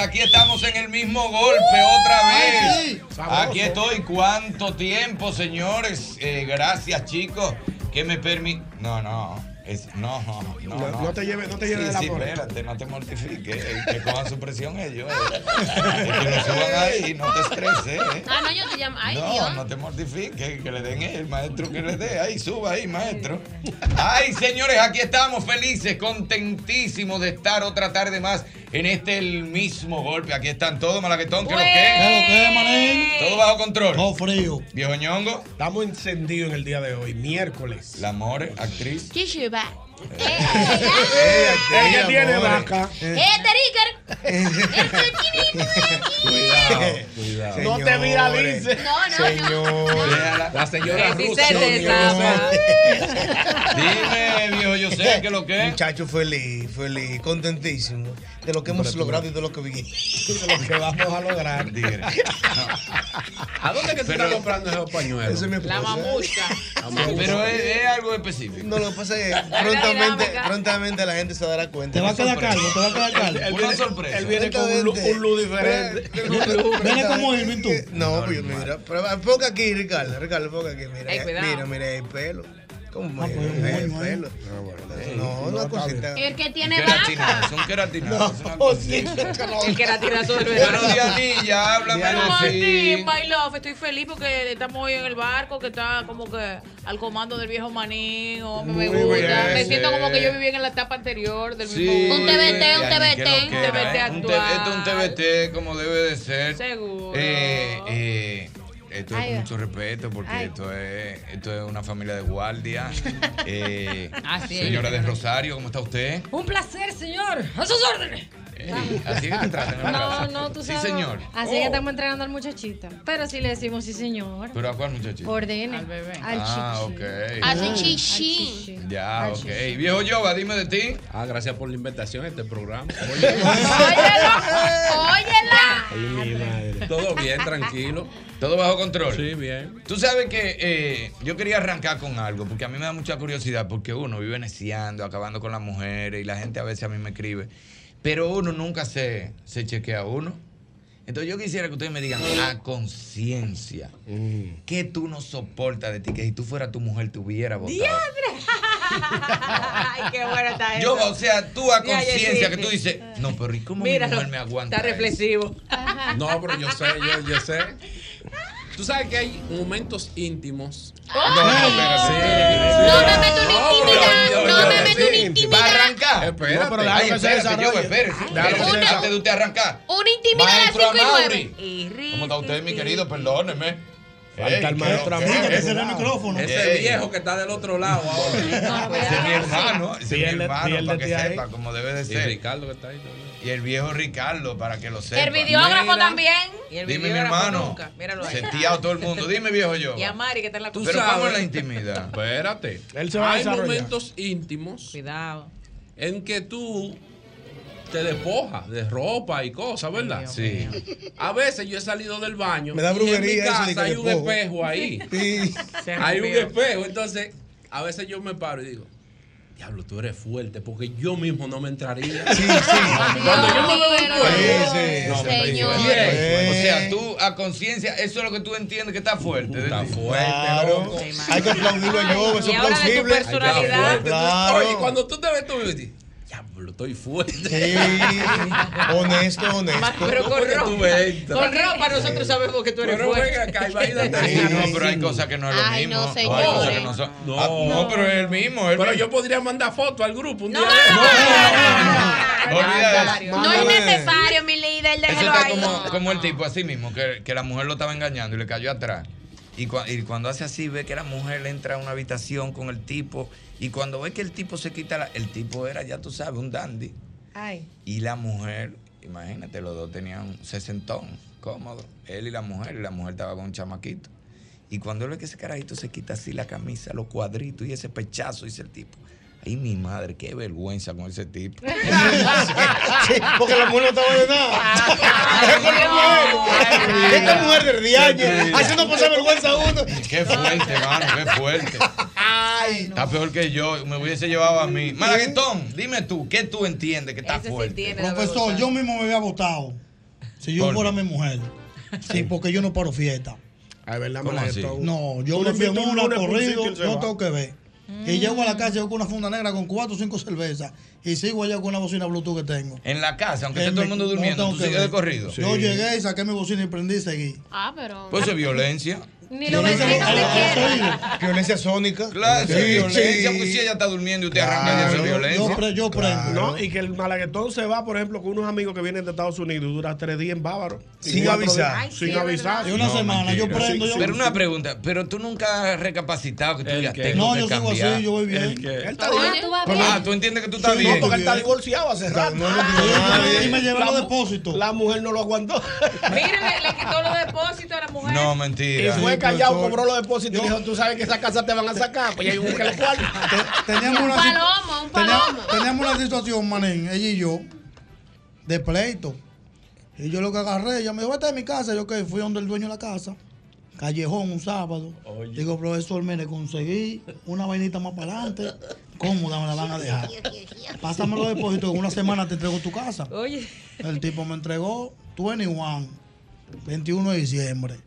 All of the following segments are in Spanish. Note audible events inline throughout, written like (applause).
Aquí estamos en el mismo golpe otra vez. Aquí estoy. ¿Cuánto tiempo, señores? Eh, gracias, chicos. Que me permiten. No, no. Es, no, no, no, No- no te lleves- no te lleves sí, de la sí, espérate, no te mortifiques. eh, Que cojan su presión ellos. eh. Y que lo suban ahí, (laughs) no te estreses. eh. Ah, no, yo te llamo. Ay, no, Dios. no te mortifiques, que le den el maestro que le dé. Ahí, suba ahí, maestro. Ay, señores, aquí estamos felices, contentísimos de estar otra tarde más en este el mismo golpe. Aquí están todos, Malaguetón, que lo que. ¿Qué lo que, manín? Todo bajo control. Todo frío. Viejo ñongo. Estamos encendidos en el día de hoy, miércoles. La More, actriz. back. Chishuba. Ella tiene vaca. ¡Eh! Cuidado, cuidado. No te viralices. No, no, Señor. La señora desama. Dime, viejo, yo sé que lo que es. Muchacho feliz, feliz, contentísimo de lo que hemos logrado y de lo que vivimos. De lo que vamos a lograr. ¿A dónde que tú estás comprando esos pañuelos? La mamucha. Pero es, algo específico. No, lo que pasa que prontamente, prontamente la gente se dará cuenta. Te va a quedar calvo, te va a quedar calvo. Él viene, sorpresa. Él viene con un, un luz diferente. (laughs) Viene como Irving tú. No, pues mira, pero enfoca aquí, Ricardo. Ricardo, enfoca aquí. Mira, cuidado. mira, mira, el pelo. ¿Cómo es? pues, bueno, bueno. pelo. No, una cosita. El que tiene Queratina, vaca. son es una cosita. El verano. Dianilla, háblame Martín, así. my love, estoy feliz porque estamos hoy en el barco que está como que al comando del viejo manín. Oh, me Muy gusta. bien, me siento sí. como que yo vivía en la etapa anterior del Sí. mismo. Un TBT, un TBT, un TBT ¿eh? Un actual. Esto es un TBT como debe de ser. Seguro. Eh, eh, esto es Ay, con mucho respeto porque ay. esto es, esto es una familia de guardia. (laughs) Eh, Así es. señora de Rosario, ¿cómo está usted? Un placer, señor. A sus órdenes. Eh, así es que te tratan en No, casa. no, tú Sí, sabes. señor. Así Oh. que estamos entrenando al muchachito. Pero sí le decimos sí, señor. ¿Pero a cuál muchachito? Ordene. Al bebé. Al Ah, chichi. ok. Hace Al chichi. Ya, Al ok. chichi. Viejo Yoba, dime de ti. Ah, gracias por la invitación a este programa. (laughs) Óyela. Ay, mi madre. Todo bien, tranquilo. ¿Todo bajo control? Sí, bien. Tú sabes que eh, yo quería arrancar con algo, porque a mí me da mucha curiosidad, porque uno vive neciando, acabando con las mujeres, y la gente a veces a mí me escribe, pero uno nunca se, se chequea a uno. Entonces yo quisiera que ustedes me digan a conciencia, ¿qué tú no soportas de ti? Que si tú fueras tu mujer te hubiera votado. ¡Diadre! Ay, qué bueno está eso. Yo, o sea, tú a conciencia sí, que tú sí. dices, no, pero ¿y cómo mi mujer me aguanta? Está eso?" reflexivo. No, pero yo sé, yo, yo sé. Tú sabes que hay momentos íntimos. No, no, espérate. Sí. No me meto una intimidad, no me meto una ¿Va a arrancar? Espérate. No, pero déjalo Ay, que se espérate, desarrolle. yo, espérate. Antes de usted arrancar. Una intimidad de Maestro 5 y 9. Amaury. ¿Cómo está usted, mi querido? Perdóneme. Falta el maestro ¿qué- Amaury. qué- Ese era el micrófono. Ese Ey. viejo que está del otro lado ahora. Ese es mi hermano, ese es mi hermano, para que piérdete ahí. sepa como debe de Y ser. Ricardo que está ahí también. Y el viejo Ricardo, para que lo sepa. El videógrafo Mira. también. Y el Dime, mi hermano. Míralo ahí. Seteado todo el mundo. Dime, viejo yo. Y a Mari que está en la Tú Pero sabes. ¿cómo es la intimidad? (laughs) Espérate. Él se va a Hay momentos íntimos Cuidado. en que tú te despojas de ropa y cosas, ¿verdad? Sí. A veces yo he salido del baño Me da y en mi eso casa hay un despojo. espejo ahí. Sí. Hay un espejo. Entonces, a veces yo me paro y digo, diablo, tú eres fuerte, porque yo mismo no me entraría. Sí, sí. Cuando yo me veo en el espejo, Sí, sí. no, Señor. O sea, tú a conciencia, eso es lo que tú entiendes que está fuerte. Está fuerte, Claro. Hay que aplaudirlo yo, eso es plausible. personalidad. Oye, cuando tú te ves tú diablo, estoy fuerte. Sí. Honesto, honesto. Pero con ¿Cómo que tú ropa. Con ropa nosotros sabemos que tú eres Pero fuerte. venga acá, imagínate. Sí. No, pero hay cosas que no es lo Ay, mismo. no, hay cosas que no son. No. Ah, no, pero es el mismo. el Pero mismo. yo podría mandar fotos al grupo un No, día. no, no, no, no, Olvida no, eso. no, No es necesario, mi líder, déjelo ahí. como, como el tipo así mismo, que, que la mujer lo estaba engañando y le cayó atrás. Y, cua- y cuando hace así, ve que la mujer entra a una habitación con el tipo. Y cuando ve que el tipo se quita la. El tipo era, ya tú sabes, un dandy. Ay. Y la mujer, imagínate, los dos tenían un sesentón, cómodo. Él y la mujer, y la mujer estaba con un chamaquito. Y cuando él ve que ese carajito se quita así la camisa, los cuadritos y ese pechazo, dice el tipo. Ay, mi madre, qué vergüenza con ese tipo. (laughs) (laughs) Sí, porque la mujer no estaba de nada. Es (laughs) con la mujer. Esta mujer de riañe, haciendo pasar vergüenza a uno. Qué fuerte, mano, qué fuerte. Está peor que yo, me hubiese llevado a mí. Malaguetón, dime tú, ¿qué tú entiendes que está Ese sí fuerte? la Profesor, yo mismo me había votado. Si yo ¿Por fuera mi mujer. Sí, porque yo no paro fiesta. Ay, ¿verdad? ¿Cómo así? Malaguetón? No, yo le fui en invitas un una corrido, yo tengo que ver. Y llego a la casa yo con una funda negra con cuatro o cinco cervezas y sigo allá con una bocina Bluetooth que tengo. En la casa, aunque Que esté todo el mundo no durmiendo, tengo tú que sigues de corrido. Yo llegué y saqué mi bocina y prendí y seguí. Ah, pero. Pues eso es violencia. Ni los Violencia vecinos te quieren. Violencia sónica. Claro, Sí, violencia, sí. porque si ella está durmiendo y usted arranca, Claro. violencia. Yo, pre- yo prendo. No, y que el malaguetón se va, por ejemplo, con unos amigos que vienen de Estados Unidos, dura tres días en Bávaro. Y Sin cuatro avisar. días- Ay, sí, sin es avisar. Y una No, semana, yo prendo. Sí, yo, Pero una pregunta, pero tú nunca has recapacitado que tú ya que- tengo no, que yo sigo cambiar. así, yo voy bien. El Él está Ah, bien. tú vas Pero- bien. Ah, tú entiendes que tú estás Sí, bien. No, porque él está divorciado hace rato. No, no, no, y me llevé los depósitos. La mujer no lo aguantó. Mírale, le quitó los depósitos a la mujer. No, Y mentira. fue Callado, profesor. cobró los depósitos y dijo, tú sabes que esa casa te van a sacar, pues ya hay un que le cuarto. (laughs) Te- teníamos, Un una, palomo, un palomo. teníamos una situación, manín, ella y yo, de pleito. Y yo lo que agarré, ella me dijo, vete de mi casa. Yo que fui donde el dueño de la casa, callejón, un sábado. Oye. Digo, profesor, mire, conseguí una vainita más para adelante. Cómoda me la van a dejar. Pásame los depósitos, en una semana te entrego tu casa. Oye. El tipo me entregó 21, 21 de diciembre.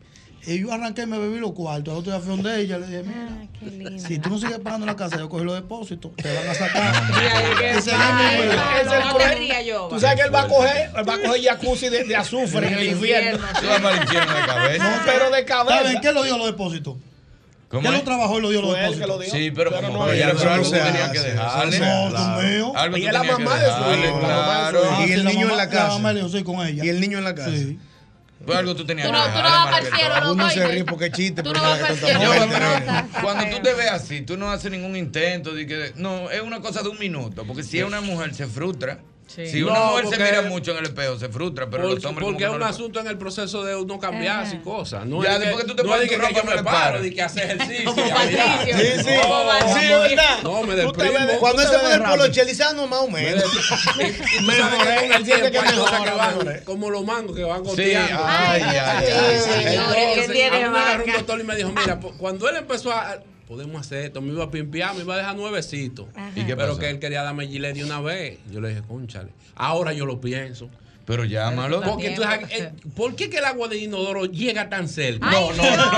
Y yo arranqué y me bebí los cuartos. Al otro día fui donde ella le dije, mira, Ah, si tú no sigues pagando la casa, yo cogí los depósitos, te van a sacar. (laughs) No, Es el no. Tú sabes que él va a coger, él va a coger jacuzzi de, de azufre en el infierno. Para el infierno de cabeza. Pero de ¿Saben qué lo dio los depósitos? ¿Cómo ¿Quién es? lo trabajó y lo dio los él depósitos? Sí, pero, Pero como no, ella ya, no pero algo hace, que dejarle. No, Claro. son míos. Algo Y la mamá de su hijo. Y el niño en la casa. Y el niño en la casa. Pues algo tú tenías Tú que no, tú no vas para el cielo, Uno se ríe porque es chiste, Tú pero no vas para el cielo, cuando tú te ves así, tú no haces ningún intento de que no, es una cosa de un minuto, porque si es una mujer se frustra. Sí. Si una No, mujer se porque- mira mucho en el espejo, se frustra, pero Por- los hombres porque que es no un le- asunto en el proceso de uno cambiarse y cosas. No Ya, es después que tú te no pones es de tu que, ropa, no me le paro, de que hacer (laughs) ejercicio. Patricio. Sí, sí. Patricio. Sí, verdad. No, me deprimo. ves- Cuando se pone el polo chelizano, más o menos. Y- (laughs) y tú sabes Mejor, que con él el tiempo que hay cosas que van como los mangos que van Sí, goteando. ay, ay, ay. señor, el que tiene a mí me agarró un doctor y me dijo, mira, (laughs) cuando él empezó a... Podemos hacer esto, me iba a pimpear, me iba a dejar nuevecitos. ¿Y qué Pero pasó? que él quería darme gilet de una vez. Yo le dije, conchale. Ahora yo lo pienso. Pero llámalo. Porque entonces, eh, ¿por qué que el agua de inodoro llega tan cerca? No, no, no.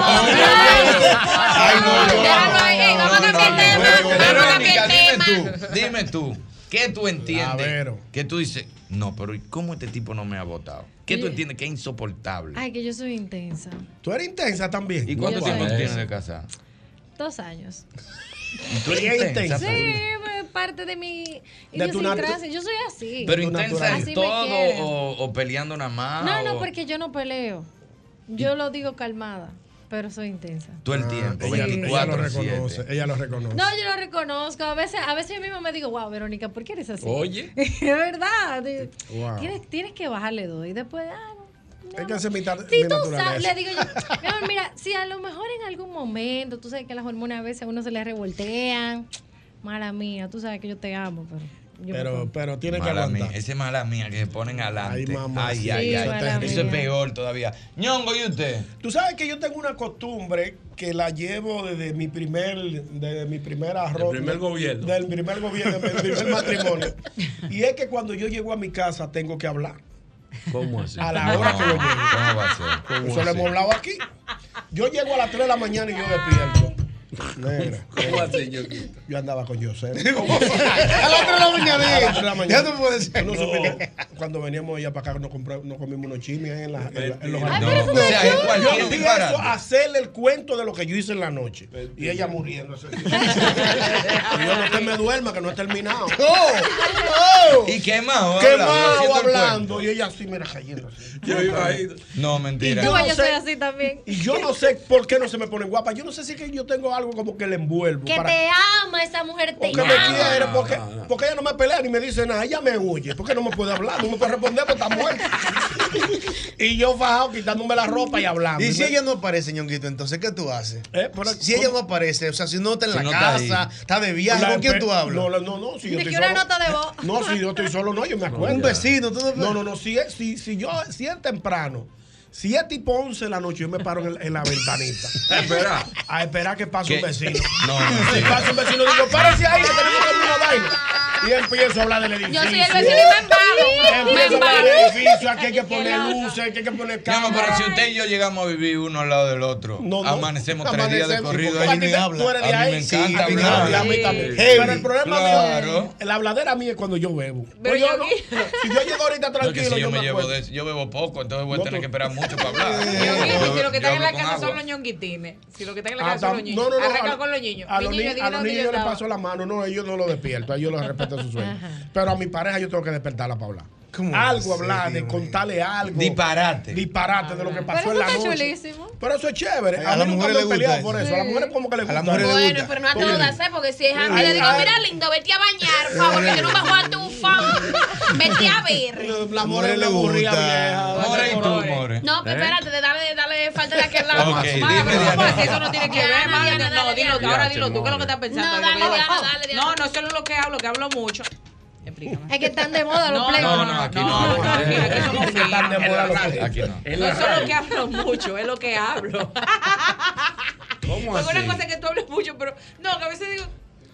Verónica, dime tú, dime tú, ¿qué tú entiendes? ¿Qué tú dices? No, pero ¿y ¿cómo este tipo no me ha votado? ¿Qué tú entiendes que es insoportable? Ay, que yo soy intensa. Tú eres intensa también. ¿Y cuánto tiempo tienes de casada? Dos años. ¿Y tú eres intensa? Sí, parte de mi De idiosincrasia. Yo soy así. ¿Pero intensa Así en me todo o, o peleando nada más? No, no, o- porque yo no peleo. Yo lo digo calmada, pero soy intensa. Todo el tiempo, ella, ella 24 lo reconoce, ella lo reconoce. No, yo lo reconozco. A veces, a veces yo misma me digo, wow, Verónica, ¿por qué eres así? Oye. (laughs) es verdad. Wow. Tienes, tienes que bajarle dos y después, ah. Hay que hacer mi, Si mi tú sabes, le digo yo, mi amor, mira, si a lo mejor en algún momento, tú sabes que las hormonas a veces a uno se le revoltean, mala mía, tú sabes que yo te amo, pero yo Pero, pero tiene que aguantar. mía, ese es mala mía que se ponen adelante. Ay, mamá, ay, sí. ay, Eso es peor todavía. Ñongo, ¿y usted? Tú sabes que yo tengo una costumbre que la llevo desde mi primer, desde mi primer arroz. Del primer gobierno. Del primer gobierno, del primer matrimonio. (laughs) Y es que cuando yo llego a mi casa tengo que hablar. ¿Cómo así? A la hora que yo llego. ¿Cómo va a ser? Eso lo hemos hablado aquí. Yo llego a las 3 de la mañana y yo despierto. Negra. (laughs) ¿Cómo así? Yo andaba con José. (laughs) A las 3 de la mañana. A las 3 de la mañana. Ya tú puedes ser. Tú no supiste, Cuando veníamos allá para acá, nos, compré- nos comimos unos chimis en, la, en, la- en los jardines. pero eso No, o sea, es cualquier Yo empiezo disparate. a hacerle el cuento de lo que yo hice en la noche. Y ella muriéndose. (laughs) y yo no te me duerma, que no he terminado. ¿Y hablando, haciendo el hablando. Y ella así, mira, cayéndose. Yo iba ahí. No, mentira. Y yo no yo soy así también. Y yo no sé por qué no se me ponen guapa. Yo no sé si es que yo tengo algo como que le envuelvo. Que para- te ama, esa mujer te porque me ama. quiere, porque, porque ella no me pelea ni me dice nada. Ella me huye. Porque no me puede hablar, no me puede responder porque está muerta. (laughs) y yo fajado quitándome la ropa y hablando. Y si ella no aparece, ñonguito, entonces, ¿qué tú haces? Eh, pero- si ella no aparece, o sea, si no está en Si la no casa, está de viaje, La ¿con quién tú hablas? No, no, no, no, si yo estoy solo. nota de voz. No, si yo estoy solo, no, yo me (laughs) acuerdo. Un vecino, tú no No, no, no, si, si, si yo, si es temprano, si es tipo 11 de la noche, yo me paro en, en la ventanita. (laughs) A esperar. A esperar que pase un ¿Qué? vecino. No, no, (laughs) Si pasa un vecino, digo, párese ahí, que tenemos que una vaina. Y empiezo a hablar del edificio. Yo soy el vecino y me embalo. Me Empiezo a hablar embalo. del edificio, aquí hay que poner luces, aquí hay que poner cámaras. pero si usted y yo llegamos a vivir uno al lado del otro, No, no. amanecemos tres días de corrido. ahí ni habla. A mí me encanta hablar. habla, a mí también. Heavy. Pero el problema Claro. mío, la habladera mía es cuando yo bebo. Pero Pues yo no- si yo llego ahorita (laughs) No, tranquilo, si yo yo me llevo de eso, yo bebo poco, entonces voy a No, tener que esperar mucho para (laughs) hablar. Si lo que están en la casa son los ñonguitines. Si lo que están en la Ah, casa son los niños. no, no, no, Arranca a- con los niños. A los, niños les paso la mano, no, ellos no lo despierto, a ellos los (laughs) respeto su sueño. Pero a mi pareja yo tengo que despertarla para hablar. Algo hablar, de contarle algo. Disparate. Disparate de lo que pasó Pero en la está noche. chulísimo. Pero eso es chévere. A A, las mí nunca mujeres me he les gusta eso. por eso. A las mujeres como que les A las gusta. mujeres Bueno, gusta. pero no a Porque- todas, ¿eh? Porque si es a mí, le digo, mira, lindo, vete a bañar, por favor, que yo no me voy a tu fan. Vete a ver. La mujeres mujer les le aburría gusta. vieja. More y tú, More. No, pero espérate, de falta de aquel lado. Ok, Madre, dime, pero ¿cómo Diana. así? Eso no tiene que ver, Diana, madre. Diana, No, dale, dilo, Diana. ahora dilo tú, ¿qué es lo que estás pensando? No, dale, yo Diana, dale, Diana. No, no, es lo que hablo, que hablo mucho. Explícame. Es que están de moda los No. No, no, aquí no. No, no, aquí, aquí somos Que están de moda los que- Aquí no. No es solo que hablo mucho, es lo que hablo. ¿Cómo Porque así? una cosa es que tú hablas mucho, pero no, que a veces digo,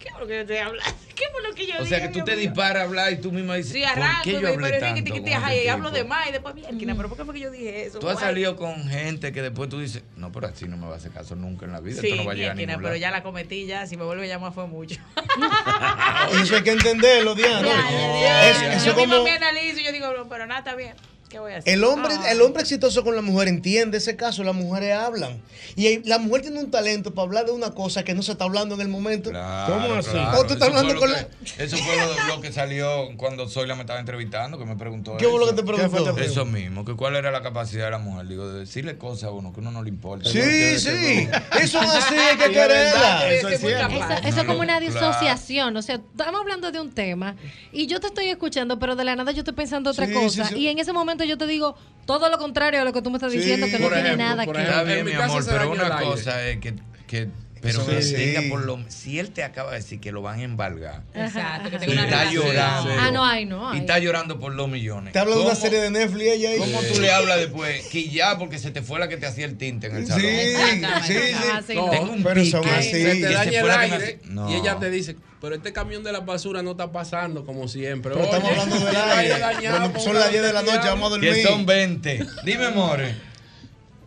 ¿qué es lo que yo estoy hablando? (laughs) ¿Qué fue lo que yo O dije? sea que tú te disparas a hablar y tú misma dices, Sí, ¿por arranco, qué yo hablé tanto te- te- ajá, este y hablo de más y después, mierda, pero ¿por qué fue que yo dije eso? Tú has Guay. salido con gente que después tú dices, no, pero así no me va a hacer caso nunca en la vida. Sí, esto no va a llegar a ningún pero lado. ya la cometí ya, si me vuelve a llamar fue mucho. (laughs) Eso hay que entenderlo, Diana. Es- yo Eso misma como... me analizo y yo digo, pero nada, está bien. ¿Qué voy a hacer? El hombre, Ah. el hombre exitoso con la mujer entiende ese caso, las mujeres hablan. Y la mujer tiene un talento para hablar de una cosa que no se está hablando en el momento. Claro, ¿Cómo así? claro. O tú estás Eso fue hablando lo con que- Eso fue lo, lo que salió cuando Zoila me estaba entrevistando, que me preguntó ¿Qué fue lo eso. que te preguntó? Eso mismo, que cuál era la capacidad de la mujer. Digo, de decirle cosas a uno que a uno no le importa. Sí, sí. Eso es así, hay que quererla. Eso es. Eso, eso como una Claro. disociación. O sea, estamos hablando de un tema y yo te estoy escuchando, pero de la nada yo estoy pensando otra Sí, cosa. sí, sí. Y en ese momento yo te digo todo lo contrario a lo que tú me estás Sí, diciendo, que no por tiene ejemplo, nada que ejemplo, Está bien, En mi amor, pero una cosa es que, que Pero Sí, que sí. tenga por lo si él te acaba de decir que lo van a embargar Exacto, que y una está relación. llorando. Ah, no hay, no Y hay. está llorando por dos millones. Te habla de una ¿Cómo- serie de Netflix ella ahí. ¿Cómo tú le hablas después? Que ya porque se te fue la que te hacía el tinte en el salón. Sí, sí, sí. Sí, No, Tengo un pero pique. son así. Se te que daña el que aire No. y ella te dice, pero este camión de la basura no está pasando como siempre. Pero estamos hablando del (laughs) el aire. dañado, Bueno, con son las 10 de la noche, vamos a Que dormir. son 20. Dime, more.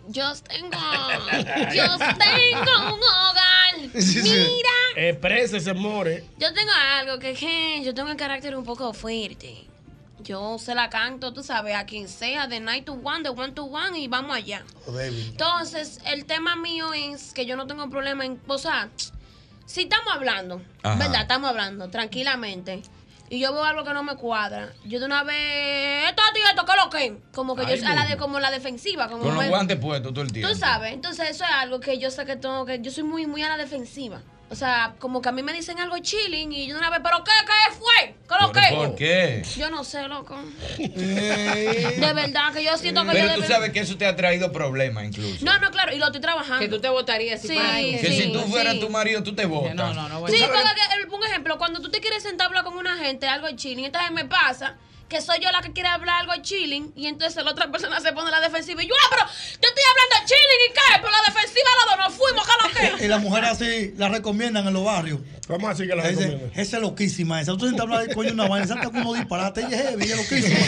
Yo tengo, (laughs) yo tengo un hogar. Sí, sí. Mira, Exprésese, more. yo tengo algo que, que yo tengo el carácter un poco fuerte. Yo se la canto, tú sabes, a quien sea, de night to one, de one to one y vamos allá. Oh. Entonces, el tema mío es que yo no tengo problema en, o sea, si estamos hablando, Ajá. ¿verdad? Estamos hablando tranquilamente. Y yo veo algo que no me cuadra. Yo de una vez, esto, esto y esto, ¿qué es lo que? Como que Ay, yo a la de como la defensiva, como Con los me- guantes puestos todo el tiempo. Tú sabes, entonces eso es algo que yo sé que tengo que. Yo soy muy, muy a la defensiva. O sea, como que a mí me dicen algo chilling y yo de una vez, ¿pero qué? ¿Qué fue? ¿Qué lo ¿Pero que? ¿Por qué? Yo no sé, loco. De verdad que yo siento que yo Pero de tú verdad- sabes que eso te ha traído problemas incluso. No, no, claro, y lo estoy trabajando. Que tú te votarías si Sí, que sí, si tú fueras sí. tu marido, tú te votas. No, no, no. bueno. Sí, porque que, el- un ejemplo, cuando tú te quieres sentar a hablar con una gente, algo chilling, entonces me pasa que soy yo la que quiere hablar algo chilling y entonces la otra persona se pone la defensiva y yo, ah, pero yo estoy hablando chilling y qué, pero la defensiva la dos nos fuimos, ¿qué lo que? (laughs) Y las mujeres así la recomiendan en los barrios. ¿Cómo así que la Dice, recomiendan? esa es loquísima esa. Tú te hablar de coño una vaina, salta con unos disparates, ella es heavy, es loquísima.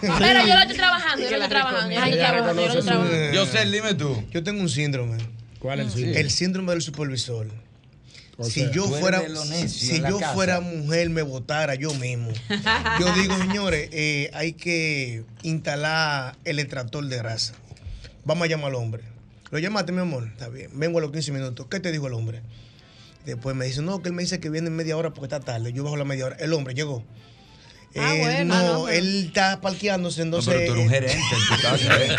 (laughs) Pero yo lo estoy trabajando, yo lo la estoy trabajando, yo lo estoy trabajando, yo lo estoy trabajando. Yo sé, dime tú. Yo tengo un síndrome. ¿Cuál es el síndrome? El síndrome del supervisor. O si sea, yo fuera, si yo casa. fuera mujer, me votara yo mismo. (laughs) Yo digo, señores, eh, hay que instalar el extractor de grasa. Vamos a llamar al hombre. Lo llamaste, mi amor. Está bien. Vengo a los 15 minutos. ¿Qué te dijo el hombre? Después me dice, no, que él me dice que viene en media hora porque está tarde. Yo bajo la media hora. El hombre llegó. Ah, Eh, bueno, no, no, él está parqueándose, No, entonces. pero tú eres un gerente en tu casa. (laughs) ¿eh?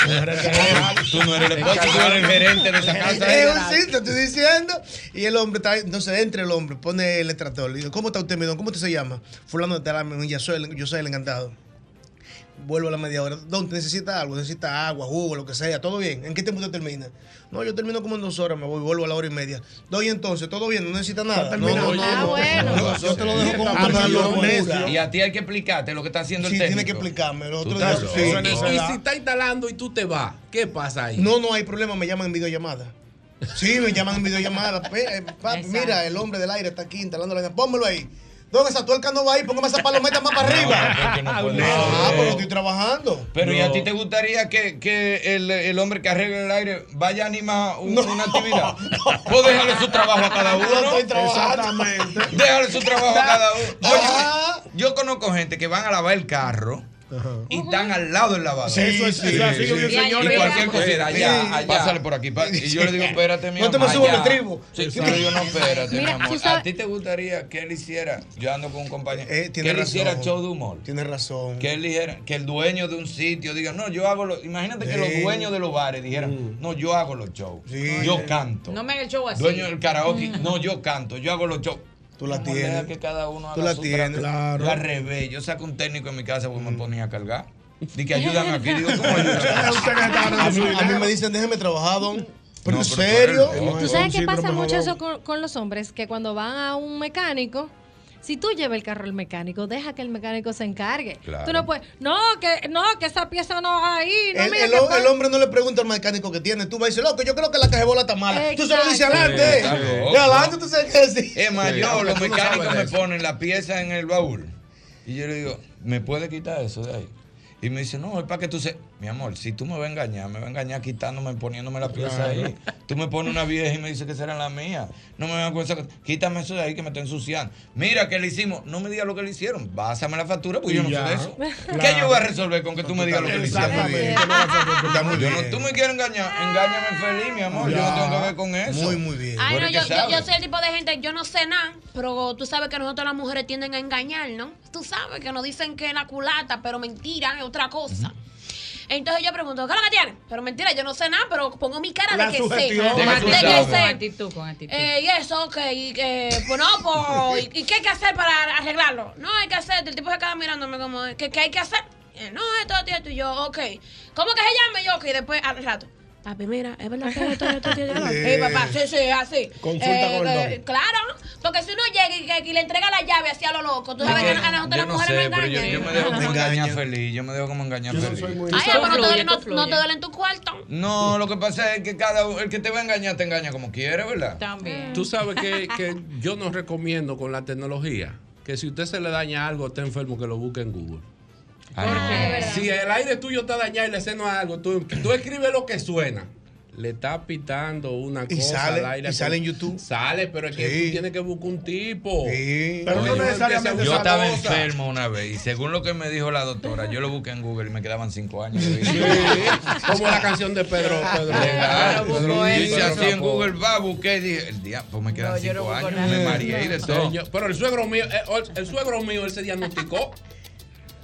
Tú no eres el esposo, tú eres el gerente de esa casa. Es ¿eh? un sí, te estoy diciendo. Y el hombre está, entonces entra el hombre, pone el extractor. Le digo, ¿cómo está usted, mi don? ¿Cómo usted se llama? Fulano de tal, yo soy, el, yo soy el encantado. Vuelvo a la media hora. ¿Dónde necesita algo? Necesita agua, jugo, lo que sea. ¿Todo bien? ¿En qué tiempo usted termina? No, yo termino como en dos horas, me voy, vuelvo a la hora y media. Doy entonces, ¿todo bien? ¿No necesita nada? No, no, no, Ah, no. bueno. Yo te lo dejo con Ah, Y a ti hay que explicarte lo que está haciendo Sí, el técnico. tiene que explicarme. El otro día- sí. Y, si está instalando y tú te vas, ¿qué pasa ahí? No, no hay problema, me llaman en videollamada. Sí, me llaman en videollamada. Eh, papi, mira, el hombre del aire está aquí instalando la Pónmelo ahí. ¿Dónde esa tuerca no va ahí? Póngame esa palometa más para arriba. porque no puede Ah, pero estoy trabajando. Pero ¿y a ti te gustaría que, que el, el hombre que arregle el aire vaya a animar un- una actividad? Pues déjale su trabajo a cada uno. No estoy trabajando. Exactamente. Déjale su trabajo a cada uno. Ah. Oye, yo conozco gente que van a lavar el carro y están al lado del lavador. Sí, eso es- así, señor Y cualquier cosita, allá, allá. Pásale por aquí. pa- Y yo le digo, espérate, mi No te amor. me subas allá. el tribo. Sí, yo no, espérate, Mira, mi amor. tú sabes- ¿A ti te gustaría que él hiciera, yo ando con un compañero, Eh, que tiene él hiciera show de humor? Tienes razón. Que él dijera, que el dueño de un sitio diga, no, yo hago los, imagínate que los dueños de los bares dijeran, no, yo hago los shows, Sí. yo canto. No me haga el show así. Dueño del karaoke, no, yo canto, yo hago los shows. Tú la tienes. que cada uno haga Tú la su tienes. Claro. Yo al revés, yo saco un técnico en mi casa porque me ponía a cargar. (laughs) Di que ayudan aquí, digo, ¿cómo (laughs) ayudan? A mí, a mí me dicen, déjeme trabajar, don. Pero No, en pero serio. loco. ¿Tú sabes qué pasa mucho eso con, con los hombres? Que cuando van a un mecánico, si tú llevas el carro al mecánico, deja que el mecánico se encargue. Claro. Tú no puedes, no, que no, que esa pieza no ahí, no El, mira el que hombre no le pregunta al mecánico que tiene. Tú vas y dices, loco, yo creo que la cajebola está mala. Tú se lo dices adelante. Sí. De adelante tú sabes qué decir. Es más, Sí, yo, los mecánicos me de ponen la pieza en el baúl. Y yo le digo, ¿me puede quitar eso de ahí? Y me dice, no, es para que tú se... Mi amor, si tú me vas a engañar, me vas a engañar quitándome, poniéndome la pieza ahí. Tú me pones una vieja y me dices que será la mía. No me vengas con esa... Quítame eso de ahí que me está ensuciando. Mira que le hicimos. No me digas lo que le hicieron. Básame la factura porque Y yo no ya. sé de eso. Claro. ¿Qué yo voy a resolver con que tú me digas lo que le hicieron? Yo no, tú me quieres engañar, engáñame feliz, mi amor. Yo no tengo que ver con eso. Muy, muy bien. Ay, no, yo, yo, soy el tipo de gente, yo no sé nada, pero tú sabes que nosotros las mujeres tienden a engañar, ¿no? Tú sabes que nos dicen que es la culata, pero mentira, es otra cosa. Entonces yo pregunto, ¿qué es lo que tiene? Pero mentira, yo no sé nada, pero pongo mi cara La de que sé. De que De que. Con actitud, con actitud. Eh, y eso, ok, y que, pues no, pues, ¿y, y qué hay que hacer para arreglarlo? No, hay que hacer, el tipo se queda mirándome como, ¿qué, qué hay que hacer? Eh, no, esto, esto, esto, y yo, ok. ¿Cómo que se llama? Y yo, ok, después al rato. Papi, mira, es verdad que esto, esto, esto. Sí, papá, sí, sí, así. Consulta con el eh, Claro, porque si uno llega y, que- y le entrega la llave así a lo loco, tú sabes que a nosotros las no mujeres sé, me pero yo, yo me dejo como engañan. engañar feliz. Yo me dejo como engañar feliz. Ay, pero no te, duele, no, no te duele en tu cuarto. No, lo que pasa es que cada el que te va a engañar te engaña como quiere, ¿verdad? También. Tú sabes que, que yo no recomiendo con la tecnología que si usted se le daña algo, está enfermo, que lo busque en Google. Si el aire tuyo está dañado y le seno algo, tú, tú escribes lo que suena. Le está pitando una Y cosa sale- al aire. y sale en YouTube. Sale, pero es que Sí. tú tienes que buscar un tipo. Pero no Oye, yo necesariamente Yo estaba enfermo una vez y según lo que me dijo la doctora, yo lo busqué en Google y me quedaban cinco años. Sí, como la canción de Pedro. (laughs) Pedro Legal. Pedro así en. Google, va, busqué y dije, el día, pues me quedan cinco años, me mareé y de todo. Pero el suegro mío, eh, el, el suegro mío, él se diagnosticó.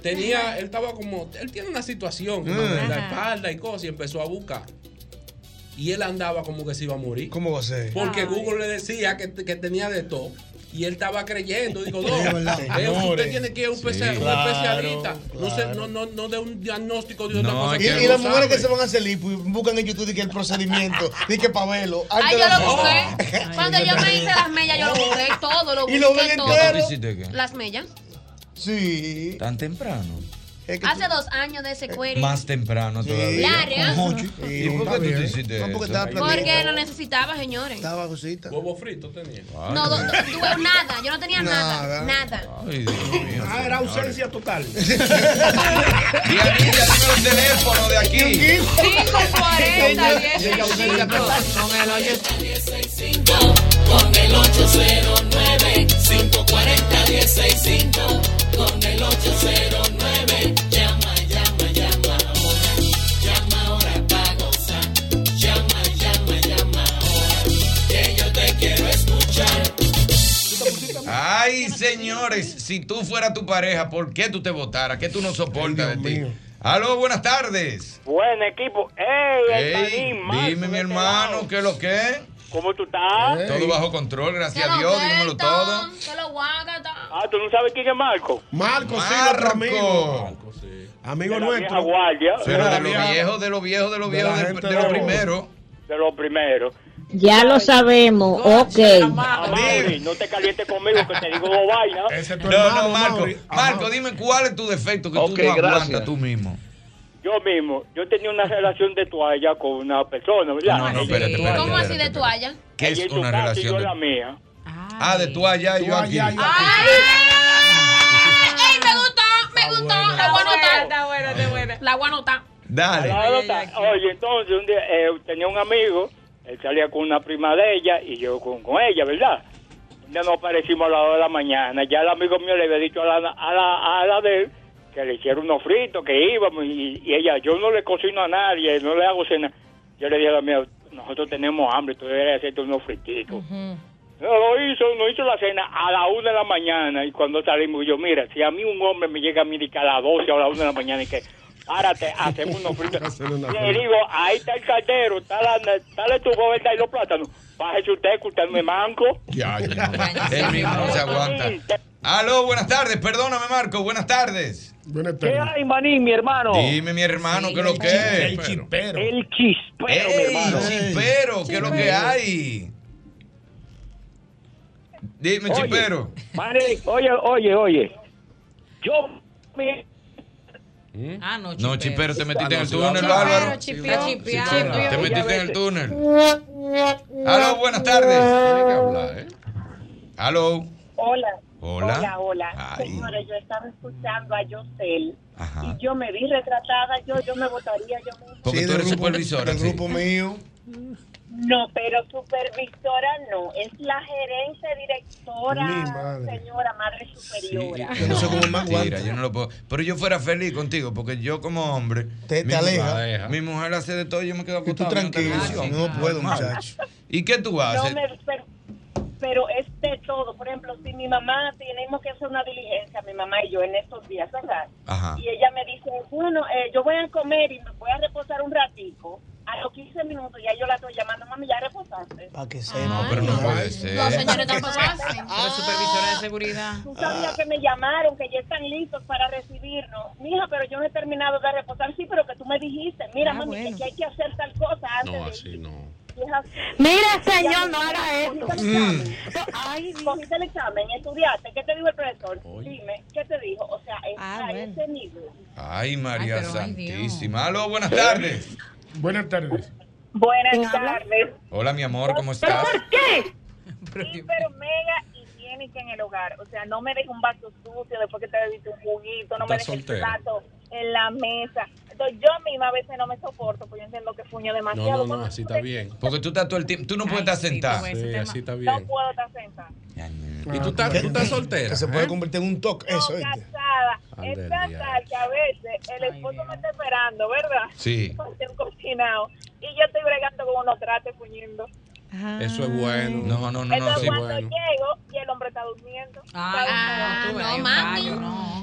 Tenía, él estaba como, él tiene una situación Mm. en la espalda y cosas y empezó a buscar. Y él andaba como que se iba a morir. ¿Cómo va a ser? Porque Google le decía que, que tenía de todo. Y él estaba creyendo. Digo, no, Es verdad. eh, usted tiene que ir a un, Sí, especia- un claro, especialista. No, claro. no, no, no de un diagnóstico de otra No, cosa. y, que y las mujeres que se van a hacer lipo y buscan en YouTube de que el procedimiento, (laughs) de que para verlo. Ay, yo lo busqué. Cuando yo me hice las mellas, yo lo busqué todo, lo (laughs) ¿Y lo busqué ven todo. entero? ¿Tú hiciste qué? Las mellas. Sí. Tan temprano. Hace dos años de ese cuero. Más temprano todavía. Larga. ¿Y por qué tú te hiciste No, porque eso? estaba Porque lo necesitaba, señores. Estaba cosita. Huevo frito tenía. No, do- do- tuve nada. Yo no tenía nada. Nada. Ay, Dios mío. Ah, era ausencia total. (laughs) Dianilla, dime el teléfono de aquí. 540 con el 1065 con el 809 540 1065 con el 809 llama llama llama ahora llama ahora para gozar llama llama llama ahora que yo te quiero escuchar Ay, señores, si tú fueras tu pareja, ¿por qué tú te votaras? ¿Qué tú no soportas de ti? Aló, buenas tardes. Buen equipo. ¡Ey, Ey, dime, mi hermano! ¿qué es lo que es? ¿Cómo tú estás? Todo bajo control, gracias a Dios, dímelo todo. Que lo guácata. Ah, ¿tú no sabes quién es Marco? Marco, sí, Marco. nuestro amigo. Amigo De la nuestro. vieja guardia. Pero la de los viejos, de los viejos, de los de viejos, de, de de los primeros. De los primeros. Ya lo sabemos, ok. Amaury, no te calientes conmigo que te digo dos vainas. Ese es tu No, no, Marco. Marco, dime cuál es tu defecto que Ok, tú no aguantas gracias. tú mismo. Yo mismo, yo tenía una relación de toalla con una persona, ¿verdad? No, no, Ella- espérate, espérate. ¿Cómo así espérate, de toalla? ¿Qué es una relación yo de- la mía. Ah, de tú allá y yo aquí. ¡Ey, me gustó! Me gustó. La voy a anotar. Está buena, está buena. La voy a anotar. Dale. Oye, entonces un día eh, tenía un amigo, él salía con una prima de ella y yo con, con ella, ¿verdad? Un día nos aparecimos a las 2 de la mañana. Ya el amigo mío le había dicho a la, a la, a la de él que le hiciera unos fritos, que íbamos. Y, y ella, yo no le cocino a nadie, no le hago cena. Yo le dije a la mía, nosotros tenemos hambre, tú deberías hacerte unos frititos. Lo hizo, no hizo la cena a la una de la mañana y cuando salimos yo, mira, si a mí un hombre me llega a mí a las 12 o a la una de la mañana y que, párate, hacemos unos fritos. (laughs) Le digo, ahí está el caldero, está la, está la y los plátanos. Bájese usted, que usted no me manco. Ya, ya. Él mismo no se aguanta. Aló, buenas tardes. Perdóname, Marco. Buenas tardes. Buenas ¿Qué hay, manín, mi hermano? Dime, mi hermano, ¿qué es lo que es? El chispero. El chispero, mi Ey, hermano. chispero, ¿qué es lo que hay? Dime, Oye, chipero. manín, oye, oye, oye. Yo, mi- Ah, no, No, chipero, te metiste en el sí, túnel. Álvaro. Te metiste en el túnel. Aló, buenas tardes. Tiene que hablar, ¿eh? Aló. Hola. Hola. Hola, hola. Ay. Yo estaba escuchando a Yosel Ajá. y yo me vi retratada, yo yo me votaría yo misma. Porque Sí, tú del eres grupo- supervisora. Del sí. grupo mío. No, pero supervisora no, es la gerencia Mi directora, madre. señora, madre superiora. Yo no sé cómo (laughs) más Mentira, aguanta. yo no lo puedo. Pero yo fuera feliz contigo, porque yo como hombre. Te- te mi, aleja. Mi mujer hace de todo y yo me quedo Y tú acostado. viendo tranquilo. televisión. No puedo, Normal. muchacho. ¿Y qué tú No haces? me, pero, pero es de todo. Por ejemplo, si mi mamá tenemos que hacer una diligencia, mi mamá y yo en estos días, ¿verdad? Ajá. Y ella me dice, bueno, eh, yo voy a comer y me voy a reposar un ratico. A los 15 minutos ya yo la estoy llamando, mami, ya reposaste. Para que No, pero no puede ser. Los señores tampoco (laughs) hacen. Ah. Los supervisores de seguridad. Tú sabías que me llamaron, que ya están listos para recibirnos. Mija, pero yo no he terminado de reposar. Sí, pero que tú me dijiste, mira, Ah, mami, bueno. que hay que hacer tal cosa antes No, de así no. Mira, señor, no haga eso. Ay, cogiste el examen, estudiaste. ¿Qué te dijo el profesor? Dime, ¿qué te dijo? O sea, es a ese nivel. Ay, María Santísima. Aló, buenas tardes. Buenas tardes. Buenas tardes. Hola, mi amor, ¿cómo estás? qué? Hiper, mega higiénica en el hogar. O sea, no me dejes un vaso sucio después que te bebiste un juguito, no me dejes el soltera. plato en la mesa. Yo misma a veces no me soporto, porque yo entiendo que fuño No, demasiado. no, no, así está bien. Porque tú estás todo el tiempo. Tú no puedes estar sentada. Sí, así está No bien. puedo estar sentada. ¿Y tú estás, tú estás (laughs) soltera? Que se puede ¿eh? convertir en un toque, eso, ¿viste? Casada. Es tal que a veces el esposo me está esperando, ¿verdad? Sí. (laughs) Un cocinado. Y yo estoy bregando con unos trates Eso es bueno. No, no, no, no. Entonces, Sí, cuando bueno. llego y el hombre está durmiendo. Ah, no, mami. fallo,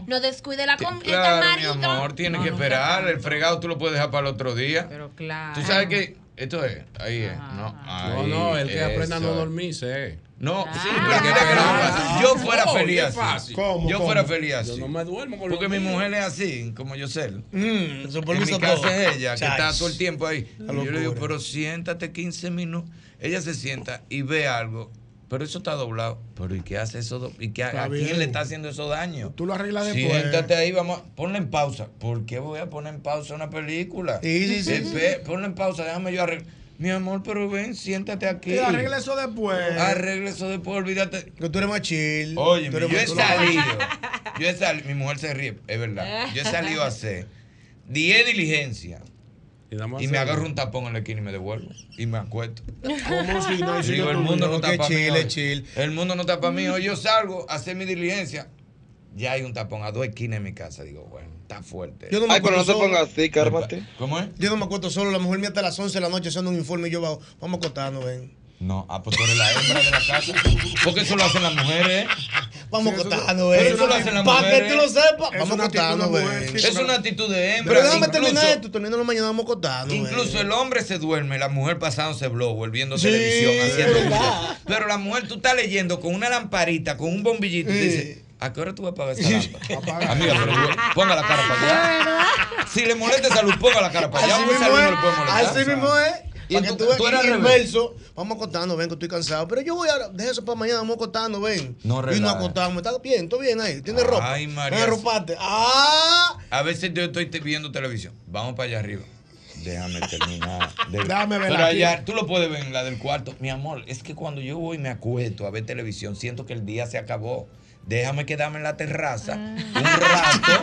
No descuide la comida, Claro, mi amor, tienes que esperar. El fregado tú lo puedes dejar para el otro día. Pero claro. Tú sabes que esto es, ahí es. No, No, ahí, no, el que aprenda a no dormirse. eh. No, sí, pero mira que no pasa. Yo fuera No, feliz así. ¿Cómo, Yo cómo? fuera feliz así. Yo no me duermo con Porque mi mujer es así, como yo sé. Mm, En mi casa todo. es ella, que Chach. está todo el tiempo ahí. Yo le digo, pero siéntate 15 minutos. Ella se sienta y ve algo. Pero eso está doblado. Pero ¿y qué hace eso? ¿Y qué, a quién le está haciendo eso daño? Tú lo arreglas después. Siéntate ahí, vamos. a- Ponle en pausa. ¿Por qué voy a poner en pausa una película? Sí, sí, sí, Espe- Ponle en pausa, déjame yo arreglar. Mi amor, pero ven, siéntate aquí. Y arregla eso después. Arregla eso después, olvídate. Que tú eres más chill. Oye, yo he salido. Yo he salido. Mi mujer se ríe, es verdad. Yo he salido a hacer 10 diligencias. Y, me a- agarro un tapón en la esquina y me devuelvo. Y me acuesto. ¿Cómo si no? Si Digo, el mundo no está para mí. chill, hoy. El mundo no está para mí. Hoy yo salgo a hacer mi diligencia. Ya hay un tapón a dos esquinas en mi casa. Digo, bueno, está fuerte. Yo no me Ay, pero no acuerdo te solo. pongas así, cármate. ¿Cómo es? Yo no me acuerdo solo. La mujer mía hasta las 11 de la noche haciendo un informe y yo bajo. Vamos acostarnos, ven. No, ah, pues tú eres la hembra de la casa. Porque eso lo hacen las mujeres. ¿Eh? Vamos Sí, eso acostarnos, Pero ven. eso lo hacen las Para que tú lo sepas. Vamos ven. sí. Es una actitud de hembra. Pero déjame terminar esto. Terminando la mañana, vamos acostarnos. Incluso el hombre se duerme, la mujer pasándose blower, viendo televisión, haciendo. Pero la mujer, tú estás leyendo con una lamparita, con un bombillito, y Sí. dices, ¿a qué hora tú vas a apagar esa lámpara? (laughs) Amiga, pero ponga la cara para (laughs) allá. Si le molesta esa luz, ponga la cara para allá. Así mismo luz es. Y tú- tú tú que eres al el revés. verso, vamos acostando, ven, que estoy cansado. Pero yo voy a, deja eso para mañana, vamos acostando, ven. No y nos relaja. acostamos. ¿Está bien? ¿Todo bien ahí? ¿Tienes ropa? Ay, María. ¿Me arropaste? ¡Ah! A veces yo estoy viendo televisión. Vamos para allá arriba. Déjame terminar. de- (laughs) Déjame ver Pero aquí. allá, tú lo puedes ver en la del cuarto. Mi amor, es que cuando yo voy y me acuesto a ver televisión, siento que el día se acabó. Déjame quedarme en la terraza un rato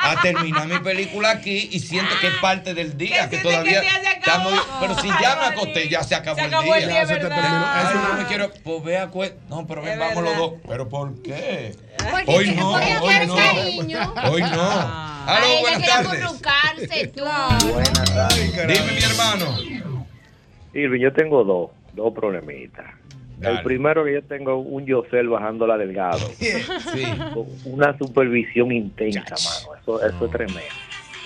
a terminar mi película aquí y siento que es parte del día, que que todavía el día se acabó. estamos. Pero si ya me acosté, ya se acabó, Se acabó el el día, día. Ya se te ¿verdad? terminó. Ay, Es yo una- no me quiero, pues ve a No, pero ven, vamos los dos. ¿Pero por qué? Porque Hoy que- no, hoy no. cariño. Hoy no. Ah. Aló, Ay, ella buenas tardes. tú. Buenas tardes. Dime, mi hermano. Irving, yo tengo dos, dos problemitas. Dale. El primero que yo tengo un Yosel bajando la delgado. (laughs) Sí. Con Una supervisión intensa, mano. Eso, eso es tremendo.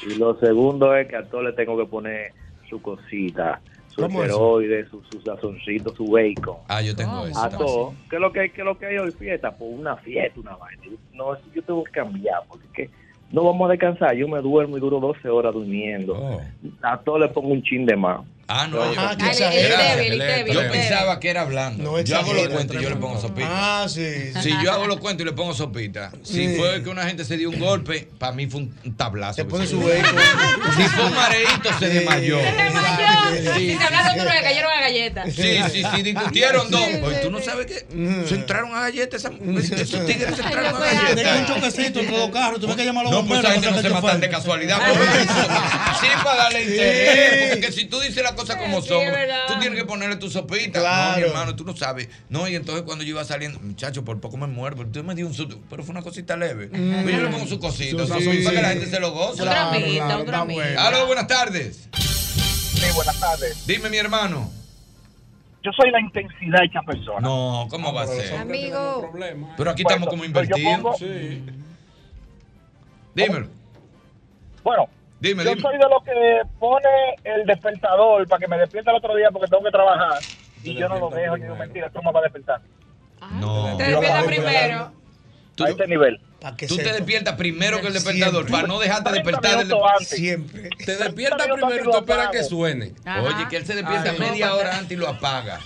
Y lo segundo es que a todos le tengo que poner su cosita, su ¿Cómo eso? esteroide, su, su sazoncito, su bacon. Ah, yo tengo eso. A todo. ¿Qué es lo que, hay- qué es lo que hay hoy? Fiesta, pues una fiesta, una vaina. No, eso yo tengo que cambiar, porque es que no vamos a descansar. Yo me duermo y duro 12 horas durmiendo. Oh. A todo le pongo un chin de más. Ah, no. Ajá, yo- que débil, débil. Yo débil. pensaba que era hablando. No yo hago los cuentos y yo le pongo sopita. Ah, sí. Si yo hago los cuentos y le pongo sopita, si Sí. fue que una gente se dio un golpe, para mí fue un, tablazo. Se pone que su bacon. Si fue un mareíto, se desmayó. Se desmayó. Si se hablaron duro, le cayeron a galletas. Sí, sí, sí, discutieron dos. Oye, tú no sabes qué. Se entraron a galletas. esa- Esos tigres se entraron a Tenía un galletas. choquecito entre dos carros, tuve que llamar a los No, pues esa gente no se matan de casualidad. (laughs) Sí, para darle interés. Porque si tú dices las cosas como Sí, son, tú tienes que ponerle tu sopita. No, Claro. mi hermano, tú no sabes. No, y entonces cuando yo iba saliendo, muchacho, por poco me muero. Pero tú me dio un susto. Pero fue una cosita leve. Pues yo le pongo su cosita. Su su- sazón, para que la gente se lo goce. Otra está amiguita. bueno. Aló, buenas tardes. Sí, buenas tardes. Dime, mi hermano. Yo soy la intensidad hecha persona. No, ¿cómo va a Pero ser? Amigo. ¿eh? Pero aquí Bueno, estamos como invertidos. pongo- Sí. Dímelo. Bueno, Dime, Yo dime. soy de los que pone el despertador para que me despierte el otro día porque tengo que trabajar. Y yo no lo dejo, ni digo mentira, tú me vas a despertar. No. Te despiertas primero. a este nivel. Tú te despiertas primero que el despertador para no dejarte despertar del Siempre. Te despiertas primero y tú esperas que suene. Oye, que él se despierta Ay, media no. hora antes y lo apaga.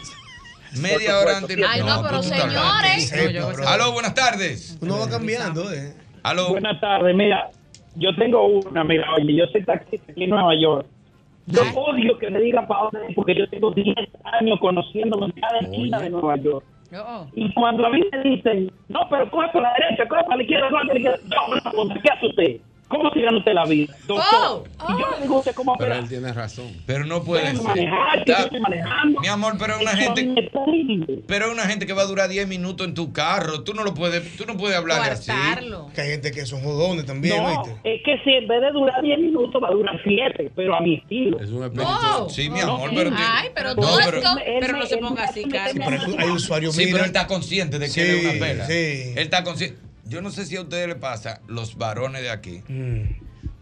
Media hora antes. y- Ay, no, pero tú estás señores. No, Aló, buenas tardes. Uno va cambiando, ¿eh? Aló. Buenas tardes, mira, yo tengo una, mira, oye, yo soy taxista aquí en Nueva York. Yo odio que me digan para dónde ir, porque yo tengo 10 años conociéndome en cada esquina de Nueva York. Y cuando a mí me dicen, no, pero coge por la derecha, coge para la izquierda, coge para la izquierda, no, no, ¿qué hace usted? ¿Cómo se gana usted la vida? Doctor, y yo le digo usted cómo Pero él tiene razón. Pero no puede ser. manejar, manejando. Mi amor, pero es una gente. Pero es una gente que va a durar 10 minutos en tu carro. Tú no lo puedes, tú no puedes hablar así. Que hay gente que son jodones también, No, es que si en vez de durar 10 minutos va a durar 7, pero a mi estilo. Es un espíritu. Sí, mi amor, pero. Ay, pero No, todo pero- Pero no se ponga así, Carlos. Hay usuarios Sí, mira. pero él está consciente de que Sí, él es una pela. sí. Él está consciente. Yo no sé si a ustedes les pasa, los varones de aquí. Mm.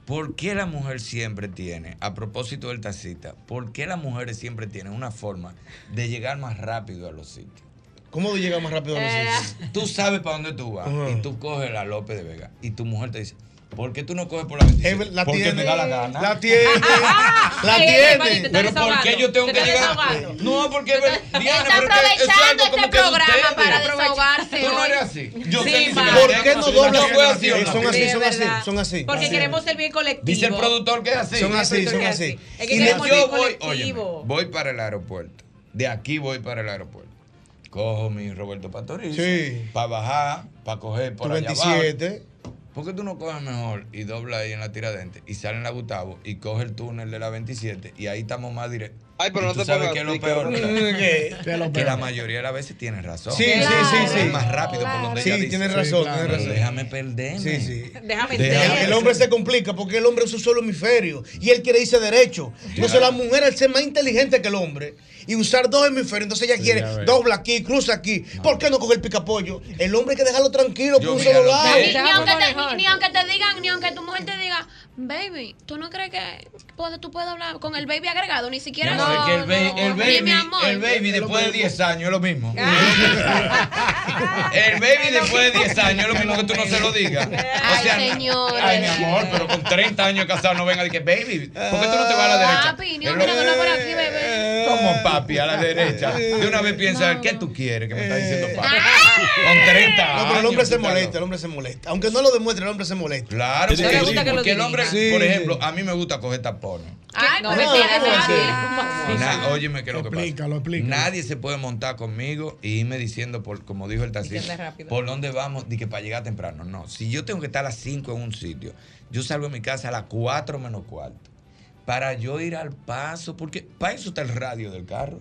¿Por qué la mujer siempre tiene, a propósito del taxista, por qué las mujeres siempre tienen una forma de llegar más rápido a los sitios? ¿Cómo llegas más rápido a los Eh, sitios? Tú sabes para dónde tú vas y tú coges la López de Vega y tu mujer te dice, ¿por qué tú no coges por la 27? la Porque tiene. me da la gana. La tiene. (laughs) La tiene. Pero ¿por qué yo tengo Te que llegar? No, porque Diana, Está es es aprovechando algo como este programa para desahogarse Tú no eres así. Yo Sí, sé. ¿Por qué no doblas? fue así, Eh, ¿o no? Son así, Sí, son es así, son así. Porque Así. queremos el bien colectivo. Dice el productor que es así. Son así, son así. es. Es que el yo voy, óyeme, voy para el aeropuerto. De aquí voy para el aeropuerto. Cojo mi Roberto Pastoriza. Sí. Para bajar, para coger por Tu allá 27. abajo. ¿Por qué tú no coges mejor y dobla ahí en la tiradente y sale en la Gustavo y coge el túnel de la 27 y ahí estamos más directos? Ay, pero Y no tú te sabes pongas qué es lo peor. cabrón. ¿verdad? ¿Qué? ¿Qué es lo Que la mayoría de las veces tienes razón. Sí, sí, sí, sí. Es más rápido por donde Sí, ella dice. tienes razón, tienes razón. Déjame perderme. Sí, sí. Déjame Deja- El hombre se complica porque el hombre es un solo hemisferio y él quiere irse derecho. Entonces la mujer al ser más inteligente que el hombre y usar dos hemisferios, entonces ella Sí, quiere dobla aquí, cruza aquí. ¿Por qué no coger el picapollo? El hombre hay que dejarlo tranquilo por un solo lo lado. ni aunque te digan, ni aunque tu mujer te diga, baby, ¿tú no crees que puedes- tú puedes hablar con el baby agregado? Ni siquiera amor, es que el, ba- el Ni baby, mi amor. el baby después de 10 años es lo mismo. (laughs) el baby después de 10 años es lo mismo que tú no se lo digas. O Ay, sea, señores. ay, mi amor, pero con 30 años casado no venga y que baby, ¿por qué tú no te vas a la derecha? Papi, no por aquí, bebé. Como papi a la derecha. De una vez piensa, ¿qué tú quieres que me está diciendo papi? Con 30 años. No, pero el hombre se molesta, el hombre se molesta. Aunque no lo demuestre, el hombre se molesta. Claro, Sí, porque, porque porque el hombre, por ejemplo, a mí me gusta coger tapones. Ay, No, pues no, me nadie. Na- óyeme que lo que Explícalo, pasa. explícalo. Nadie se puede montar conmigo y irme diciendo, por, como dijo el taxista, por dónde vamos, di que para llegar temprano. No, si yo tengo que estar a las 5 en un sitio, yo salgo de mi casa a las 4 menos cuarto. Para yo ir al paso, porque para eso está el radio del carro.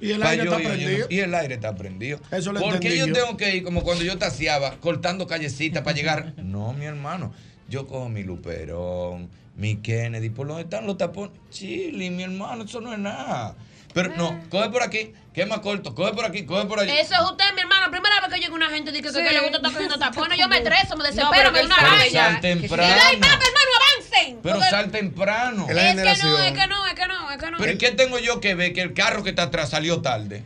Y el aire yo está prendido. Y el aire está prendido. Eso lo ¿Por qué yo. tengo que ir como cuando yo taseaba, cortando callecitas para llegar? No, mi hermano. Yo cojo mi Luperón, mi Kennedy. ¿Por dónde están los tapones? Chile, mi hermano, eso no es nada. Pero no, coge por aquí, que es más corto. Coge por aquí, coge por allá. Eso es usted, mi hermano. Primera vez que llega una gente dice que, que, Sí. le gusta estar cogiendo (laughs) tapones. Yo me estreso, me No, desespero, pero me que una raya. ya Sal temprano. ay, papá, hermano, avancen. Pero sal temprano. Es la Es que no, es que no, es que no, es que no. Pero ¿y qué tengo yo que ver que el carro que está atrás salió tarde?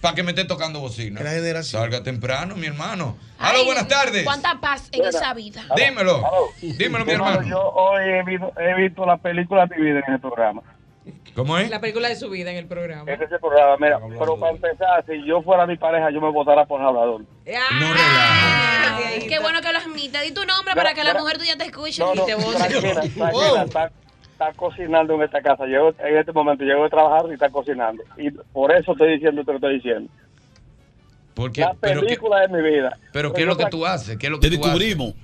Para que me esté tocando bocina. Es la generación. Salga temprano, mi hermano. Ay, Aló, buenas tardes. Cuánta paz en esa vida. Dímelo. Aló. Dímelo, mi Hermano. Yo hoy he visto, he visto la película de mi vida en el programa. ¿Cómo es? La película de su vida en el programa. Ese es el programa, mira. Pero para empezar, si yo fuera mi pareja, yo me votara por hablador. No Qué bueno que lo admites. Di tu nombre para que la mujer tuya te escuche No, y no, te vote. tranquila, (laughs) tranquila. Oh. Está cocinando en esta casa. Llego, en este momento llego de trabajar y está cocinando. Y por eso estoy diciendo lo que estoy diciendo. Porque, La pero, ¿qué, película de mi vida. pero ¿qué es lo que tú haces? ¿Qué es lo Te que tú haces? descubrimos.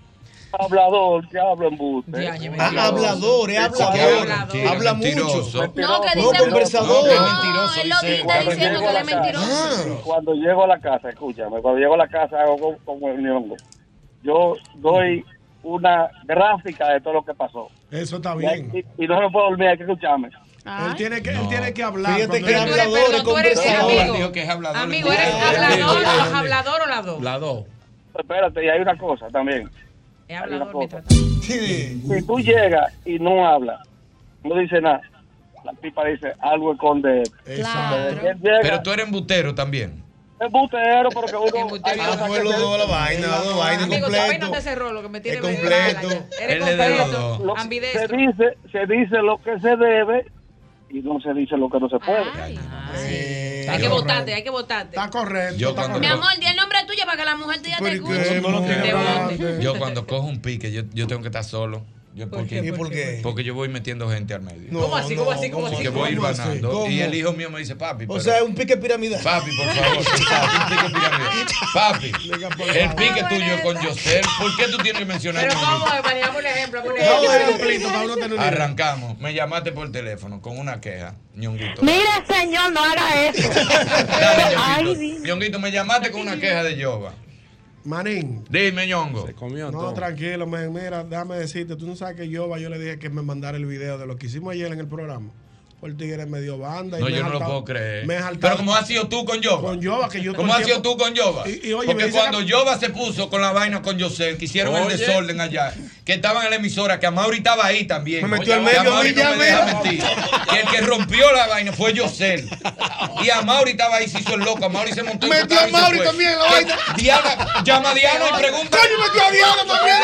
Hablador, que hablo en buste. Ya, Ah, hablador, es hablador. mentira, Habla mentiroso. mucho. No, que dice conversador. No, No, mentiroso, él lo dice está Juan. diciendo que él es mentiroso. Ah, Cuando llego a la casa, escúchame, cuando llego a la casa hago como, como el ñongo. Yo doy una gráfica de todo lo que pasó. Eso está bien. y- y no me puedo dormir, hay que escucharme. Él tiene que, él tiene que hablar. Fíjate que él- Pero tú eres- hablador, eres conversador. amigo. Dijo que es hablador. Amigo, ¿eres hablador, hablador o la dos? La dos. Espérate, y hay una cosa también. Es hablador cosa. mientras Si tú llegas y no hablas, no dice nada, la tipa dice algo esconde. Llega, Pero tú eres embutero también. Es butero, pero que (laughs) uno. Ah, fue los dos, la vaina, las dos vainas Amigo, tu vaina completo. te cerró lo que me tiene Es completo. Eres los completo. Lo- se dice, se dice lo que se debe y no se dice lo que no se puede. Hay que votarte, hay que votarte. Está correcto. Yo está Mi amor, di el nombre tuyo para que la mujer tuya te escuche. Yo cuando cojo un pique, yo, yo tengo que estar solo. Yo, ¿Por porque, qué? ¿Por qué? Porque yo voy metiendo gente al medio. No, ¿Cómo así? ¿Cómo así? ¿Cómo así? Que voy a ir ganando. ¿Cómo? Y el hijo mío me dice, papi. O pero- sea, un pique piramidal. Papi, por favor. exacto, un pique (laughs) piramidal. Papi, el pique tuyo es con Yosel. ¿Por qué tú tienes que mencionar Pero mi ¿cómo es? Manejamos un ejemplo. un. Arrancamos. Me llamaste por teléfono con una queja, ñonguito. Mira, señor, no haga eso. (laughs) Dale, Ay, ñonguito. Ñonguito, me llamaste con una queja de Yoba. Manín. Dime, ñongo. No, tranquilo. Mira, déjame decirte, tú no sabes que yo, yo le dije que me mandara el video de lo que hicimos ayer en el programa. Por Tigre me dio banda. y No, me yo no lo puedo creer. Me jaltaba- Pero como has sido tú con Yoba. Con Yoba, que yo ¿Cómo has sido tú con Yoba? Y- y oye, me Porque cuando que- Yoba se puso con la vaina con Yosel, que hicieron Oye. el desorden allá, que estaban en la emisora, que Amaury estaba ahí también. Me metió al Que medio a Amaury no me deja mentir. Que el que rompió la vaina fue Yosel. Y Amaury estaba ahí, se hizo el loco. Amaury se montó Metió a fue. también en la Que vaina. Diana, llama a Diana y pregunta. Coño, metió a Diana también.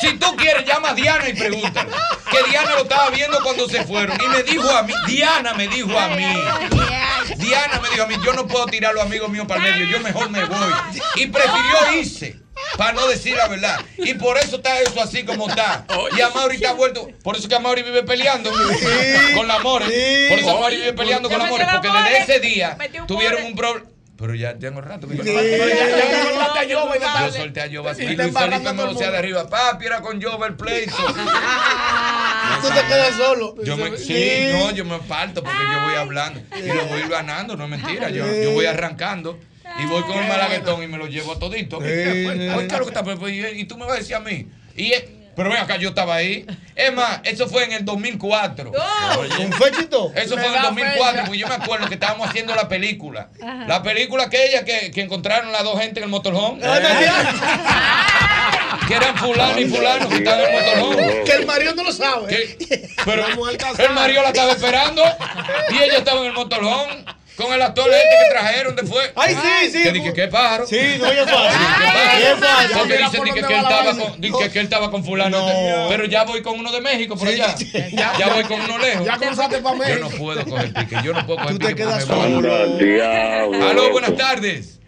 Si tú quieres, llama a Diana y pregunta. Que Diana lo estaba viendo cuando se fueron. Y me dijo a mí, Diana me dijo a mí. Diana me dijo a mí, yo no puedo tirar a los amigos míos para el medio, yo mejor me voy. Y prefirió irse. Para no decir la verdad. Y por eso está eso así como está. Y Amaury está vuelto. Por eso que Amaury vive peleando con la More. Por eso Amaury vive peleando con la More. Porque desde ese día tuvieron un problema. Pero ya tengo rato Pero ya- ya soltaste a Yoba y Yo solté a Yoba. Sí, Y Luis Felipe me vocea de arriba. Papi, era con Yoba el pleito. Tú te quedas solo. Yo me, sí, no, yo me parto porque yo voy hablando y lo voy ganando, no es mentira. Yo, yo voy arrancando y voy con el malaguetón y me lo llevo a todito. Oye, ¿qué es lo que está? Y tú me vas a decir a mí. Y, eh, pero ven acá, yo estaba ahí. Es más, eso fue en el 2004. ¿Con fecha y todo? Eso Me fue en el da 2004, fecha. porque yo me acuerdo que estábamos haciendo la película. Ajá. La película aquella que, que encontraron las dos gente en el motorhome. que eran fulano y fulano que estaban en el motorhome. Que el marido no lo sabe. Que- Pero el marido la estaba esperando y ella estaba en el motorhome con el actor este que trajeron después. Ay, sí, sí. Que dije, ¿qué pájaro? Sí, no, ya fácil. Porque dicen que, él estaba con, que, que él estaba con fulano. Pero ya voy con uno de México por allá. Ya, voy con uno lejos. Ya cruzaste para Yo México. no puedo coger pique. Yo no puedo coger Tú te pique. quedas solo. Aló, buenas tardes.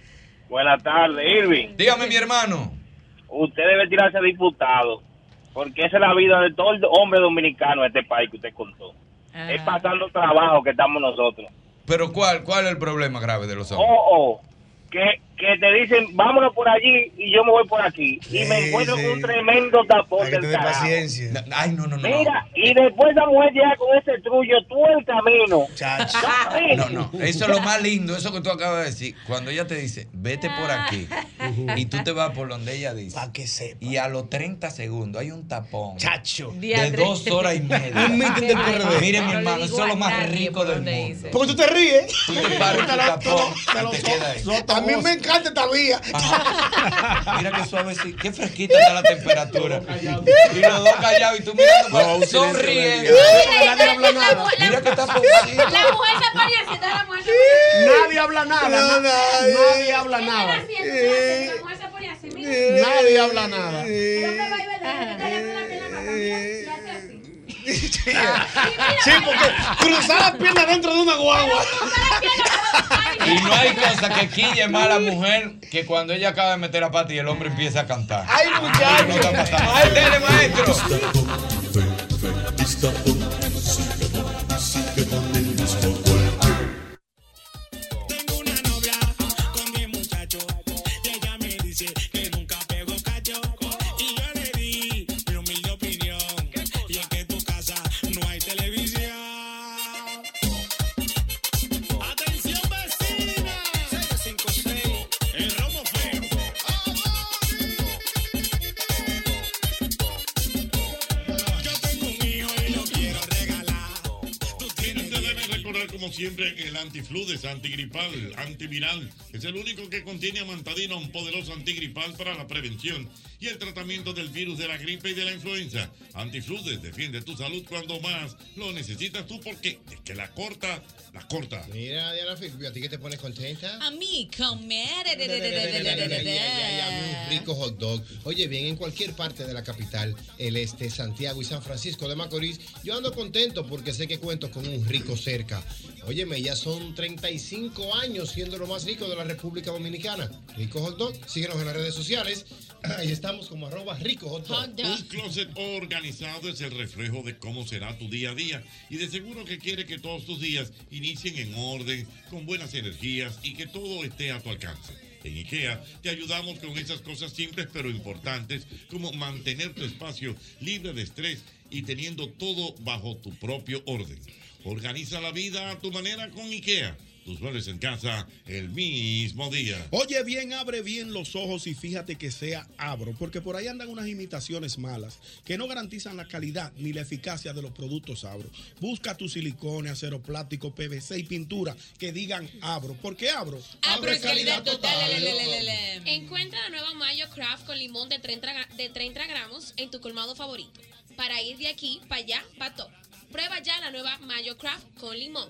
Buenas tardes, Irving. Dígame, mi hermano. Usted debe tirarse a diputado, porque esa es la vida de todo el hombre dominicano de este país que usted contó. Es pasando trabajo que estamos nosotros. Pero ¿cuál, cuál es el problema grave de los hombres? Oh, oh, que, que te dicen, vámonos por allí y yo me voy por aquí. y me encuentro con un tremendo tapón Hay que del tener carajo. paciencia. Ay, no, no, no. Mira, y después esa mujer llega con ese trullo todo el camino. No, no, eso es lo más lindo, eso que tú acabas de decir. Cuando ella te dice, vete por aquí, (laughs) y tú te vas por donde ella dice. Y a los 30 segundos hay un tapón. Chacho. De dos horas y media. (laughs) Un del PRD. Mire, mi hermano, eso es lo más rico del mundo. Porque tú te ríes. Tú te paras tu tapón te ahí. A mí me encanta esta vía. (laughs) Mira qué suave, sí, qué fresquita está la temperatura. Y los dos callados y tú mirando, No, para- sonríe. de día. Nadie habla nada. Mira que está La mujer se pone así, entonces la mujer Nadie habla nada. No, na- nadie. Nadie habla nada. La mujer se pone así, mira. Nadie habla nada. Sí, porque cruzar las piernas dentro de una guagua. Y no hay cosa que quille más a la mujer que cuando ella acaba de meter la pata y el hombre empieza a cantar. Ay, muchacho. No está pasando. Ay, dele, maestro. Siempre el antifludes, antigripal, antiviral. Es el único que contiene amantadina, un poderoso antigripal para la prevención y el tratamiento del virus de la gripe y de la influenza. Antifludes defiende tu salud cuando más lo necesitas tú porque es que la corta, la corta. Mira, Diana ¿a ti que te pones contenta? A mí, comer. Un rico hot dog. Oye, bien, en cualquier parte de la capital, el este, Santiago y San Francisco de Macorís, yo ando contento porque sé que cuento con un rico cerca. Óyeme, ya son 35 años siendo lo más rico de la República Dominicana. Rico Hot Dog, síguenos en las redes sociales. (clears throat) Ahí estamos como arroba rico hot dog. Un closet organizado es el reflejo de cómo será tu día a día y de seguro que quiere que todos tus días inicien en orden, con buenas energías y que todo esté a tu alcance. En IKEA te ayudamos con esas cosas simples pero importantes como mantener tu espacio libre de estrés y teniendo todo bajo tu propio orden. Organiza la vida a tu manera con IKEA. Tus muebles en casa el mismo día. Oye bien, abre bien los ojos y fíjate que sea Abro, porque por ahí andan unas imitaciones malas que no garantizan la calidad ni la eficacia de los productos Abro. Busca tu silicone, acero plástico, PVC y pintura que digan Abro, porque Abro, Abro es calidad total. Encuentra la nueva Mayo Craft con limón de 30, gra- de 30 gramos en tu colmado favorito. Para ir de aquí para allá, para todo. Prueba ya la nueva Mayo Craft con limón.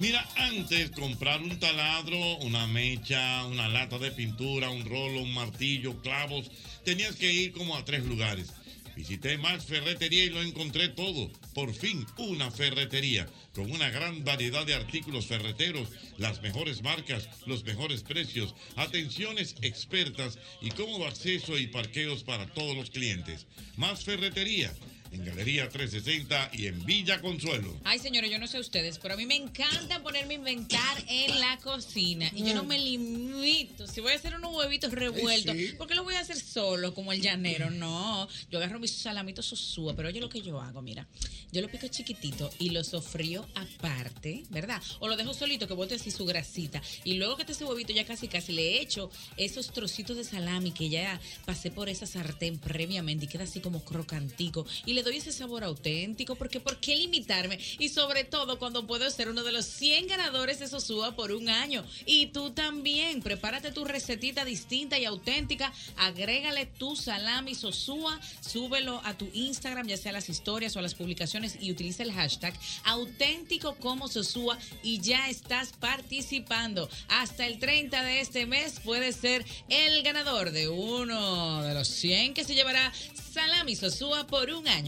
Mira, antes comprar un taladro, una mecha, una lata de pintura, un rolo, un martillo, clavos, tenías que ir como a tres lugares. Visité Max Ferretería y lo encontré todo. Por fin, una ferretería con una gran variedad de artículos ferreteros, las mejores marcas, los mejores precios, atenciones expertas y cómodo acceso y parqueos para todos los clientes. Más Ferretería en Galería 360 y en Villa Consuelo. Ay, señores, yo no sé ustedes, pero a mí me encanta ponerme a inventar en la cocina. Y yo no me limito. Si voy a hacer unos huevitos revueltos, sí. ¿por qué lo voy a hacer solo como el llanero? (laughs) No. Yo agarro mis salamitos sosúa, pero oye lo que yo hago, mira. Yo lo pico chiquitito y lo sofrío aparte, ¿verdad? O lo dejo solito que bote así su grasita. Y luego que este huevito ya casi casi le echo esos trocitos de salami que ya pasé por esa sartén previamente y queda así como crocantico. Y le doy ese sabor auténtico, porque ¿por qué limitarme? Y sobre todo cuando puedo ser uno de los 100 ganadores de Sosúa por un año. Y tú también, prepárate tu recetita distinta y auténtica, agrégale tu salami Sosúa, súbelo a tu Instagram, ya sea a las historias o a las publicaciones y utiliza el hashtag auténtico como Sosúa y ya estás participando. Hasta el 30 de este mes puedes ser el ganador de uno de los 100 que se llevará salami Sosúa por un año,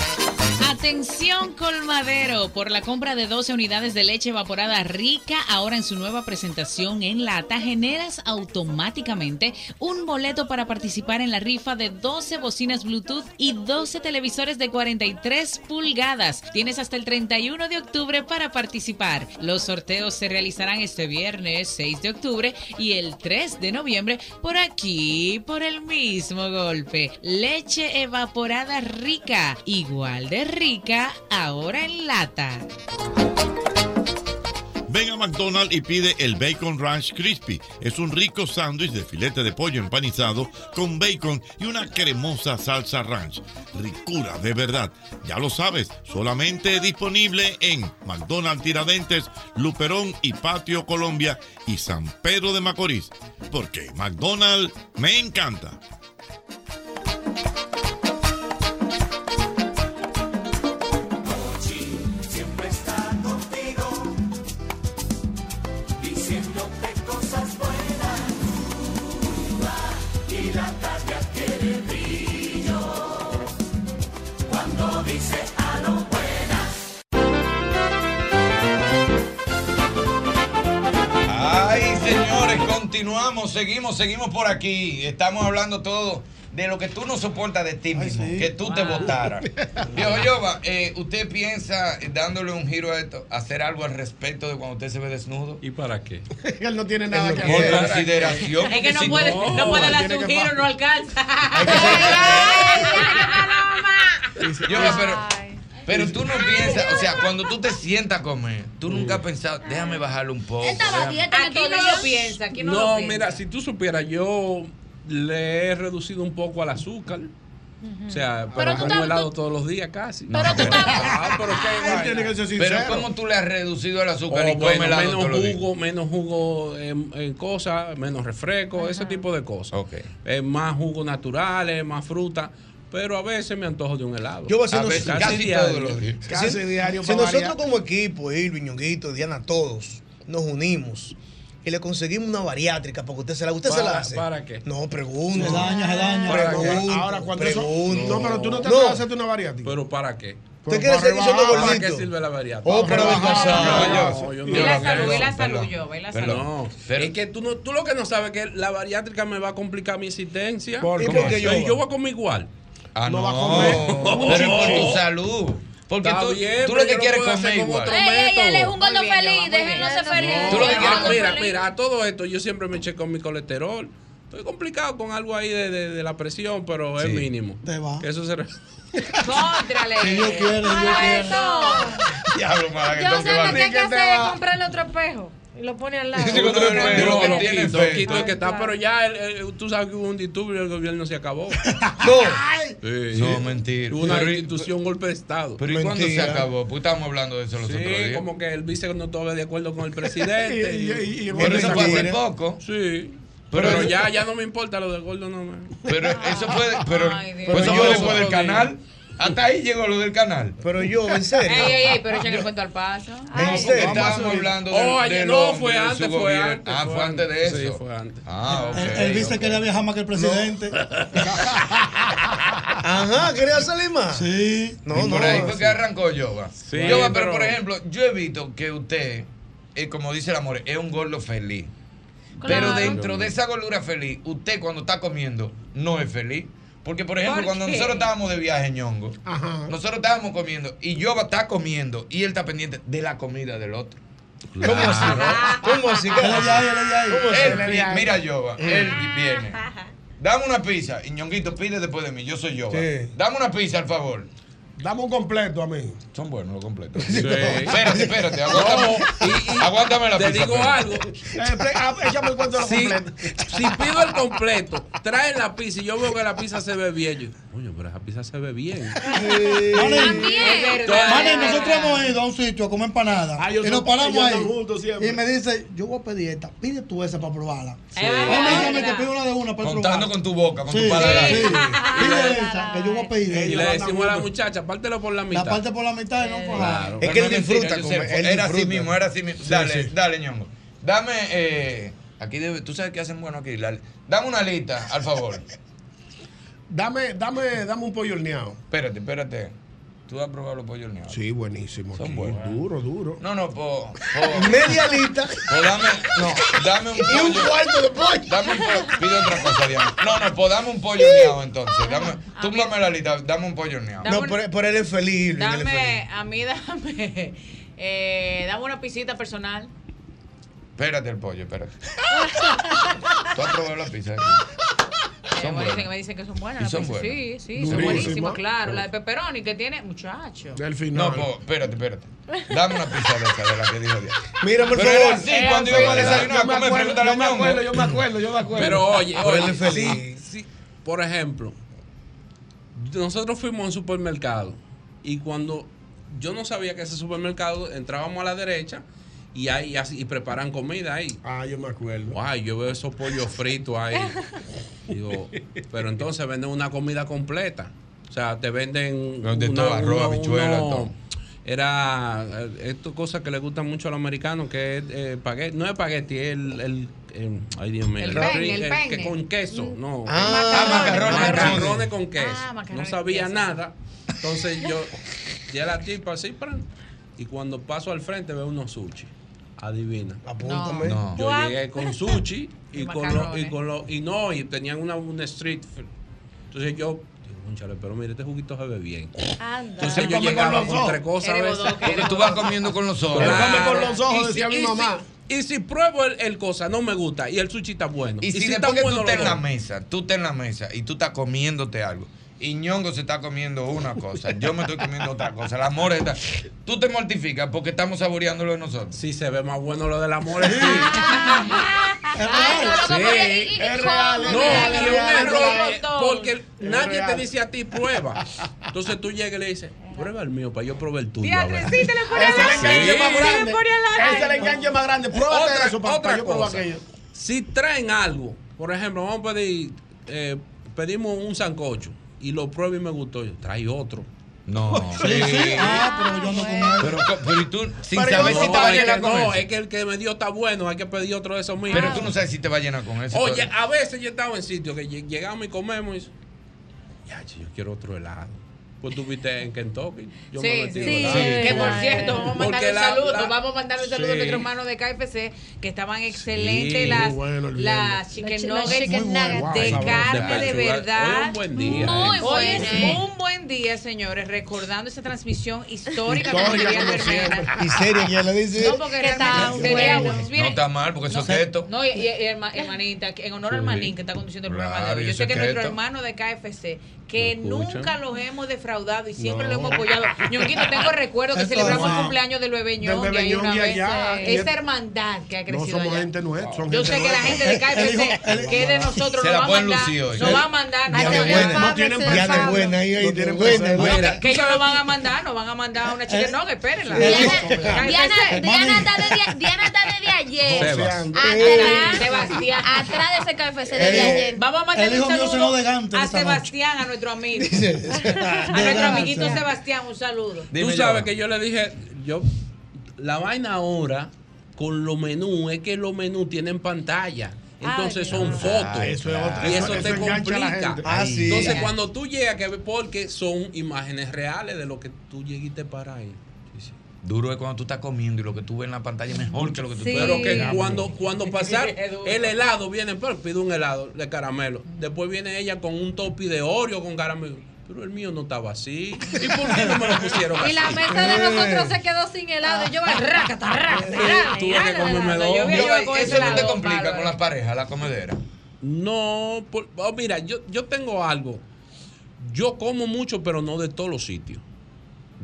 Atención colmadero, por la compra de 12 unidades de leche evaporada rica, ahora en su nueva presentación en lata, generas automáticamente un boleto para participar en la rifa de 12 bocinas Bluetooth y 12 televisores de 43 pulgadas. Tienes hasta el 31 de octubre para participar. Los sorteos se realizarán este viernes 6 de octubre y el 3 de noviembre por aquí, por el mismo golpe. Leche evaporada rica, igual de rica, ahora en lata. Ven a McDonald's y pide el Bacon Ranch Crispy. Es un rico sándwich de filete de pollo empanizado con bacon y una cremosa salsa ranch. Ricura de verdad. Ya lo sabes, solamente disponible en McDonald's Tiradentes, Luperón y Patio Colombia y San Pedro de Macorís. Porque McDonald's me encanta. Continuamos, seguimos, seguimos por aquí. Estamos hablando todo de lo que tú no soportas de ti mismo, que tú te votaras. (laughs) Viejo Yoba, eh, ¿usted piensa, dándole un giro a esto, hacer algo al respecto de cuando usted se ve desnudo? ¿Y para qué? (laughs) Él no tiene nada que Por hacer. consideración. Es que no si puede, no, puede tiene darse un que giro, no alcanza. (laughs) Yoba, pero, pero tú no piensas, o sea, cuando tú te (laughs) sientas a comer, tú nunca has pensado, déjame bajarle un poco. déjame- Aquí no lo piensa, aquí no, lo No, piensa. mira, si tú supieras, yo le he reducido un poco al azúcar. O sea, Pero pero tú como estás- helado todos los días casi. Pero tú estás- Ah, pero qué Él vaina. tiene que ser sincero. Pero ¿cómo tú le has reducido el azúcar Oh, y bueno, helado menos todos los días? jugo, menos jugo en, cosas, menos refresco, ese tipo de cosas. Eh, más jugos naturales, más fruta. Pero a veces me antojo de un helado. Yo voy a veces, unos- casi, diario. Si- Si nosotros como equipo, Irving, Ñonguito, Diana, todos, nos unimos y le conseguimos una bariátrica para que usted se la ¿Usted se la ¿Para- hace? para qué? No, pregunto. Se daña, se daña. Pregunto, Ahora, cuando eso- pregunto. No, pero tú no te No. atreves a hacerte una bariátrica. ¿Pero para qué? ¿Usted quiere seguir siendo ¿Para gordito? qué sirve la bariátrica? Oh, pero Para bajar. no, No, yo no Y la salud, y la eso. salud, yo, y la salud. No, es que tú, no, tú lo que no sabes es que la bariátrica me va a complicar mi existencia. ¿Por ¿Y qué? yo voy a comer igual. Ah, no, va a comer. pero es por No. tu salud. Porque Está tú, bien, tú lo que yo quieres comer igual. Ey, ey, él es un gordo feliz, ser feliz. Tú lo que es quieres- mira, feliz. mira, a todo esto yo siempre me checo mi colesterol. Estoy complicado con algo ahí de, de- de la presión, pero es Sí. mínimo. Te va. Que eso se Contrale. Si Dios quiere, Dios quiere. Diablo, Yo sé lo que hay que hacer es comprarle otro espejo y lo pone al lado. (laughs) No, no, no, Pero lo tiene quito, efecto. quito el que está, Claro. pero ya el- el- tú sabes que hubo un disturbio y el gobierno se acabó. (laughs) Sí. No, mentira. Hubo una Pero- institución, golpe de Estado. Pero ¿y cuándo se acabó? Pues estábamos hablando de eso los Sí, otros días. como que el vice no estaba de acuerdo con el presidente. (laughs) Y- y- y eso fue hace poco. Sí. Pero ya, ya no me importa lo del gordo, no me. Pero eso fue, pero, Ay, pues eso fue yo- después del canal. Hasta ahí llegó lo del canal. Pero yo, en (laughs) serio. Ey, ey, ey, pero echen el cuento al paso. En serio, estábamos hablando del, Oh, no, fue de antes, fue gobierno. antes, Ah, fue antes de eso. Sí, fue antes. Ah, ok. El, el vice quería viajar más que el presidente. (laughs) Ajá, ¿quería salir más? Sí. No, y por no, ahí fue sí. que arrancó Yoba. Sí, Yoba, pero, pero- por ejemplo, yo he visto que usted, eh, como dice el amor, es un gordo feliz. Pero dentro de esa gordura feliz, usted cuando está comiendo no es feliz. Porque, por ejemplo, ¿Por cuando qué? nosotros estábamos de viaje, ñongo, Ajá. nosotros estábamos comiendo y Yoba está comiendo y él está pendiente de la comida del otro. ¿Cómo así? ¿Cómo así? ¿Cómo así? Pi- mira, Yoba, él viene. Dame una pizza. Y ñonguito pide después de mí. Yo soy Yoba. Sí. Dame una pizza, al favor. Dame un completo a mí. Son buenos los completos. Sí. Espérate, espérate. Aguántame, aguántame la Te pizza. digo espérate. algo. Eh, ah, échame el cuento de los Si, completos. si pido el completo, traen la pizza y yo veo que la pizza se ve bien. Yo, coño, pero esa pizza se ve bien. Manín, nosotros hemos ido a un sitio a comer empanada Ah, y nos paramos ahí. andan juntos siempre. Y me dice, yo voy a pedir esta, pide tú esa para probarla. Me que verdad. pide una de una para Contando probarla. con tu boca, con Sí, tu paladar. sí. Pide esa, que yo voy a pedir. Y le decimos a la muchacha, pártelo por la La mitad. parte por la mitad y no por Claro. Es que él no disfruta él Era así disfruta. mismo, era así mismo. Sí, Dale, sí. dale, ñongo. Dame, eh, aquí debe, tú sabes que hacen bueno aquí. Dame una lista, al favor. (laughs) Dame, dame, dame un pollo horneado. Espérate, espérate. ¿Tú has probado los pollos horneados? Sí, buenísimo. Son buenos, ¿eh? Duro, duro. No, no, po, po- (laughs) Media lista. po dame, no, dame un (laughs) Y un pollo. cuarto de pollo. Dame un pollo. Pide otra cosa, Diana. No, no, pues dame un pollo horneado entonces. Dame, túmbame la lista, dame un pollo horneado. No, pero él es feliz. Irving, él es Dame, feliz. a mí dame, (laughs) eh, dame una pisita personal. Espérate el pollo, espérate. ¿Tú has probado la pizza aquí? Son me, dicen, buenas. me dicen que son buenas. ¿Y las son buenas? Sí, sí, Durísima. son buenísimas, claro. La de pepperoni que tiene, muchacho. Del final. No, pues, espérate, espérate. Dame una pizza de esa, de la que dijo Diana. Mira, por Pero favor. era así, cuando íbamos a desayunar, Yo me ¿cómo me acuerdo, yo me acuerdo, yo me acuerdo, yo me acuerdo. Pero oye, oye si- por ejemplo, nosotros fuimos a un supermercado y cuando yo no sabía que ese supermercado entrábamos a la derecha y ahí así, y preparan comida ahí. Ah, yo me acuerdo. Guay, yo veo esos pollos fritos ahí. Digo, pero entonces venden una comida completa. O sea, te venden. De todo, arroz, habichuela, todo. Era eh, esto cosa que le gustan mucho a los americanos, que es eh. No es espagueti, es el, el, el- Ay, Dios mío. El el que penne. con queso, no. Ah, macarrones, macarrones, macarrones. con queso. Ah, no sabía queso. nada. Entonces yo, ya la tipa así, pran, y cuando paso al frente veo unos sushi. Adivina. Apúntame. No. Yo llegué con sushi (laughs) y Y con lo, y con lo, y no, y tenían una, una street. food. Entonces yo, digo, "Cónchale, pero mire, este juguito se ve bien. Anda. Entonces yo con llegaba los con ojos. tres cosas a veces. Porque tú vas comiendo con los ojos. Él come Claro. con los ojos, Y decía si- mi y si- mamá. Y si pruebo el, el cosa, no me gusta, y el sushi está bueno. Y si está después que tú bueno, lo en la mesa, tú estás en la mesa y tú estás comiéndote algo. Y ñongo se está comiendo una cosa, yo me estoy comiendo otra cosa. El amor está. Tú te mortificas porque estamos saboreando lo de nosotros. Sí, se ve más bueno lo del amor. Sí. (laughs) No, Sí. Es un error, es real. porque nadie te dice a ti prueba. Entonces tú llegas y le dices, prueba el mío para yo probar el tuyo. a Diatre, ver". sí, te le pone Ese es el al aire. enganche más grande. Ese es el enganche más grande. Pruébate Otra- eso para, otra para yo probar cosa. aquello. Si traen algo, por ejemplo, vamos a pedir, eh, pedimos un sancocho y lo pruebo y me gustó, yo, trae otro. No. (laughs) Sí, sí. Ah, pero yo no con él. Pero, pero y tú, sin Pero saber yo si no, te va a es llenar que con no, eso. es que el que me dio está bueno, hay que pedir otro de esos mismos. Pero tú no sabes si te va a llenar con eso. Oye, a veces yo estaba en sitios que lleg- llegamos y comemos y ya, yo quiero otro helado. Pues tú viste en Kentucky. Yo me Sí, metí sí, sí. Que por cierto, vamos a mandar un saludo. la- vamos a mandar un saludo Sí. a nuestros hermanos de KFC que estaban excelentes Sí, las, bueno las chicken nuggets bueno. de carne de Hoy verdad. es un buen día. Muy eh. Hoy es un buen día, señores, recordando esa transmisión histórica, Histórica, siempre. Y seria que ya le dice. No, porque Que está bueno. No está mal porque eso es keto. No, y, y- y herma- hermanita, que en honor al manín que está conduciendo el programa de hoy. Yo sé que es nuestro hermano de KFC, que ¿Lo nunca los hemos defraudado y siempre No. lo hemos apoyado. Ñonguito, tengo recuerdo que Esto celebramos el no. cumpleaños del bebé Del Ñongui ahí una vez. allá, Esa el- hermandad que ha No crecido somos allá. gente nuestra. son Yo gente sé que la gente de KFC, que es de nosotros, nos la va a mandar, nos va a mandar. Ya de no, buena. No tienen Ya de buena ahí, ahí No de tienen buena. que ellos nos van a mandar, nos van a mandar una chicken nugget, espérenla. Diana, KFC. Diana, Diana está desde, Diana está desde ayer. Atrás, Sebastián. atrás de ese KFC desde Eh, ayer. Vamos a mandar un saludo a esta. Sebastián, a nuestro amigo. A nuestro amiguito Sebastián, un saludo. Dime, Tú sabes que yo le dije, yo, la vaina ahora con los menús es que los menús tienen pantalla. Entonces Ay, son fotos. Ah, eso es otra- y eso- eso, eso te complica. Ah, sí. Entonces cuando tú llegas, que porque son imágenes reales de lo que tú lleguiste para ahí. Sí, sí. Duro es cuando tú estás comiendo y lo que tú ves en la pantalla es mejor que lo que tú Pero que cuando, cuando (laughs) pasar el helado viene, pero pide un helado de caramelo. Después viene ella con un topi de Oreo con caramelo. Pero el mío no estaba así. ¿Y por qué no me lo pusieron Y así? la mesa de nosotros se quedó sin helado. Y yo, rácata, rácata, rácata. Tuve que comerme dos. Eso no te complica con las parejas, la comedera. No, por- oh, mira, yo, yo tengo algo. Yo como mucho, pero no de todos los sitios.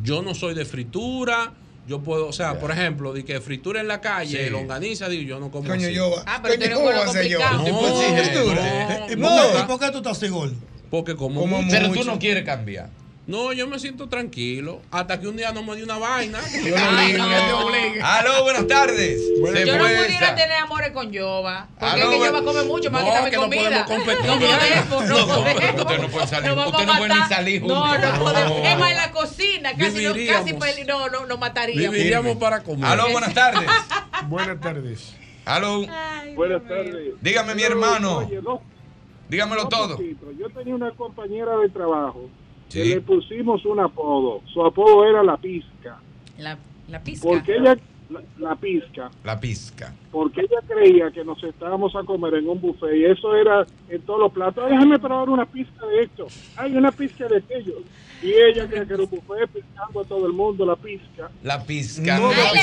Yo no soy de fritura. Yo puedo, o sea, por ejemplo, de que fritura en la calle, Sí. longaniza, digo, yo no como Coño, así. yo. Ah, pero ¿cómo vuelo va a ser yo? No, no, ¿Y por, no. qué, y por qué tú estás así gordo? Porque como, Como mucho. Pero tú no quieres cambiar. No, yo me siento tranquilo. Hasta que un día no me dio una vaina. (laughs) Yo no obligo, no. que te obligue. Aló, buenas tardes. Bueno, Se Yo no pudiera esa. tener amores con Yoba. Porque Ah, es no, que. Yoba come mucho, más No, que que no comida. podemos competir. No podemos, no No, podemos. ustedes no pueden salir. A no pueden ni salir No, juntos. no podemos. No. Es más, en la cocina casi, no, casi no, no, nos mataríamos. Viviríamos para comer. Aló, buenas tardes. (laughs) Buenas tardes. Aló. Buenas tardes. Dígame, mi hermano. Oye, Dígamelo todo. Yo tenía una compañera de trabajo que Sí. le pusimos un apodo. Su apodo era La Pizca. La, la pizca. Porque ella, la, la Pizca, La pizca. Porque ella creía que nos estábamos a comer en un buffet y eso era en todos los platos. Ay, Déjame probar una pizca de esto. Hay una pizca de aquello. Y ella creía que era un buffet piscando a todo el mundo la pizca. La pizca. No, la Ay,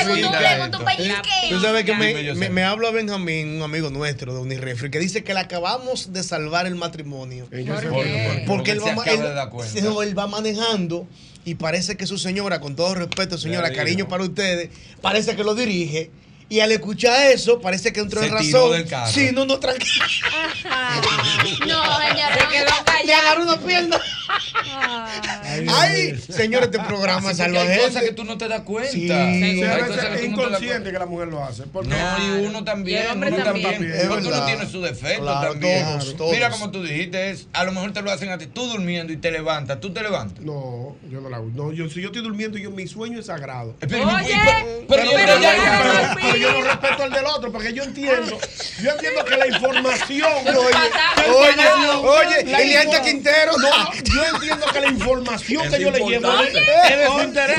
pellizqueo. Tú sabes que me, me, me habla Benjamín, un amigo nuestro de Unirefri, que dice que le acabamos de salvar el matrimonio. Se- ¿Por qué? Porque él va, él- no, él va manejando y parece que su señora, con todo respeto, señora, cariño para ustedes, parece que lo dirige. Y al escuchar eso, parece que entró Se en razón. del carro. Sí, no, no, tranquilo. (laughs) No, señora. Se quedó Le callado. agarró una pierna. Ay, señores, este programa salva hay cosas que tú no te das cuenta. Sí. Sí, Hay a cosas veces que es inconsciente que la mujer lo hace. Porque No, y uno Y también. el hombre uno también. Porque uno tiene su defecto Claro, también. todos, todos. Mira como tú dijiste, es, a lo mejor te lo hacen a ti, tú durmiendo y te levantas, tú te levantas. No, yo no la hago. No, yo, si yo estoy durmiendo, yo, mi sueño es sagrado. Pero, Oye, pero, Pero, yo pero que- pero- yo no respeto al del otro, porque yo entiendo. Yo entiendo que la información. Oye, oye, oye, Quintero. No, yo entiendo que la información Es que yo le llevo es de su interés.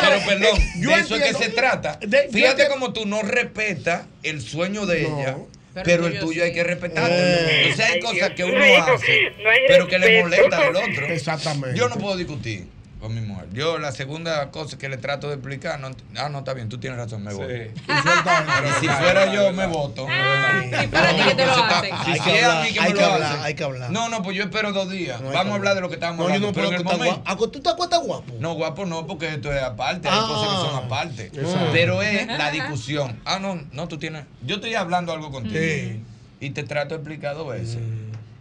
Pero, perdón, yo de eso es que se trata. Fíjate como tú no respetas el sueño de ella. pero Pero, el el tuyo hay que respetarlo. Eh. O sea, hay cosas que uno hace, no hay pero que le molesta al otro. Exactamente. Yo no puedo discutir con mi mujer. Yo la segunda cosa que le trato de explicar, no, ah, no, está bien, tú tienes razón, me voy. (laughs) Pero si fuera yo, me voto. y para ti que te lo (laughs) hacen. Si Hay que es a hablar, mí que hay me que lo hablar, hacen. hay que hablar. No, no, pues yo espero dos días. No Vamos a hablar de lo que estamos No, yo hablando. no pero en el guapo. ¿Tú te acuestas guapo? No, guapo no, porque esto es aparte. Hay Ah. cosas que son aparte. Exacto. Pero es la discusión. Ah, no, no, tú tienes. Yo estoy hablando algo contigo. Sí. Y te trato de explicar dos veces.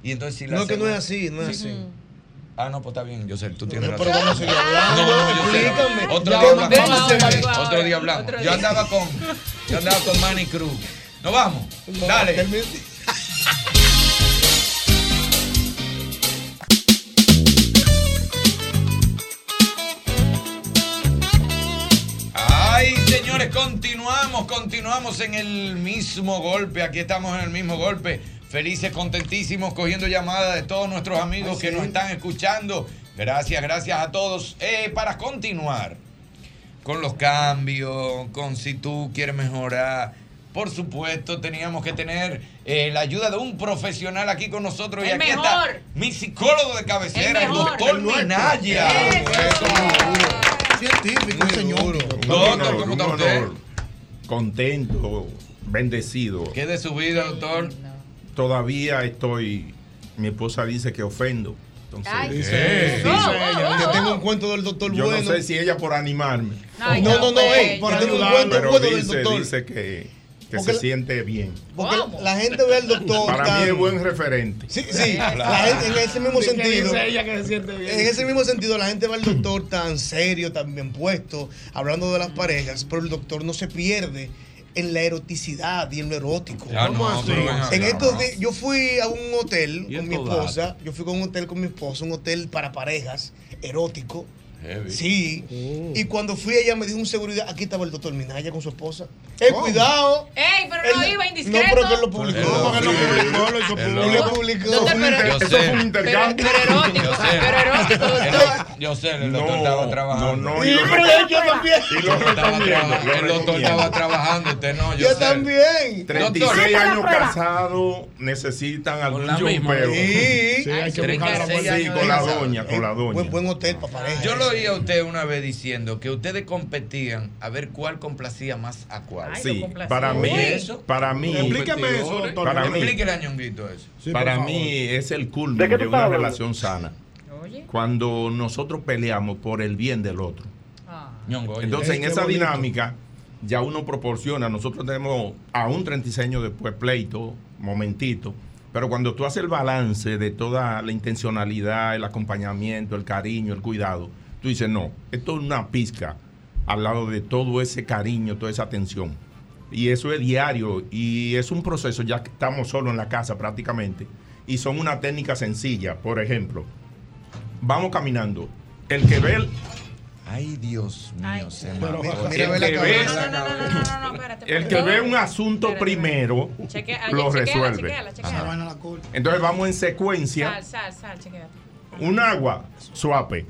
Y entonces si la No, que no es así, no es Sí. así. Ah, no, pues está bien, yo sé, tú tienes No, razón. pero vamos a seguir hablando. No, no, yo sé. Otro Ya, día hablamos. vamos. Otro día hablamos. Otro Yo andaba con, yo andaba con Manny Cruz. Nos vamos. Dale. Continuamos, continuamos en el mismo golpe. Aquí estamos en el mismo golpe. Felices, contentísimos, cogiendo llamadas de todos nuestros amigos que nos están escuchando. Gracias, gracias a todos. Eh, para continuar con los cambios, con si tú quieres mejorar. Por supuesto, teníamos que tener eh, la ayuda de un profesional aquí con nosotros. y aquí mejor. está mi psicólogo de cabecera, El el, doctor. Minaya. Científico, señor. Doctor, ¿cómo está usted? Contento, bendecido. ¿Qué de su vida, doctor? Todavía estoy. Mi esposa dice que ofendo. Entonces, Ay, dice, Eh, dice ella, que tengo un cuento del doctor Yo bueno. no sé si ella por animarme. No, no, no, Por tengo un ayudarme, cuento pero bueno del dice, doctor. dice que, que Porque se la- siente bien. Porque la gente ve al doctor. Para tan- mí es buen referente. Sí, sí, la gente, en ese mismo ¿De qué sentido. dice ella que se siente bien? En ese mismo sentido, la gente va al doctor tan serio, tan bien puesto, hablando de las parejas, pero el doctor no se pierde en la eroticidad y en lo erótico. En estos días, yo fui a un hotel con mi esposa, yo fui con un hotel con mi esposa, un hotel para parejas, erótico. Heavy. Sí. Y cuando fui ella me dijo un seguridad, aquí estaba el doctor Minaya con su esposa. Eh, cuidado. Ey, pero no Él- iba No, indiscreto. pero que él lo publicó. Él lo- porque él lo publicó, lo hizo Él público. lo- Él lo publicó. Inter- Yo Eso fue un intercambio. Yo sé. Pero erótico, El- Yo sé, el doctor estaba trabajando. No, no, y pero yo también. y lo lo el doctor estaba trabajando, usted no. Yo, Yo sé. también. 36 años casados necesitan algún jumpeo. Sí. Hay que buscar la Sí, con la doña, con la doña. Buen, buen hotel para parejas. Yo lo oí a usted una vez diciendo que ustedes competían a ver cuál complacía más a cuál. Sí, para mí, eso? para mí, Explíqueme eso, doctor. Para mí, Explíquele a Ñonguito eso. Sí, para mí es el ¿De culmen de, una hablando? relación sana. Cuando nosotros peleamos por el bien del otro. Ñongo, oye. Entonces, en qué esa bonito. dinámica, ya uno proporciona, nosotros tenemos aún 36 años después pleito, momentito, pero cuando tú haces el balance de toda la intencionalidad, el acompañamiento, el cariño, el cuidado, tú dices, no, esto es una pizca al lado de todo ese cariño, toda esa atención. Y eso es diario y es un proceso, ya que estamos solos en la casa prácticamente, y son una técnica sencilla. Por ejemplo, vamos caminando. El que ve el, Ay, Dios mío, se Pero- mató. Mira, el ve la que ve- No, no, no, no, no, no, espérate. el que ve un asunto Espérate, primero Chequea, lo chequeala, resuelve. chequeala, chequeala. Entonces vamos en secuencia. Sal, sal, sal, chequeala. Un agua, suape.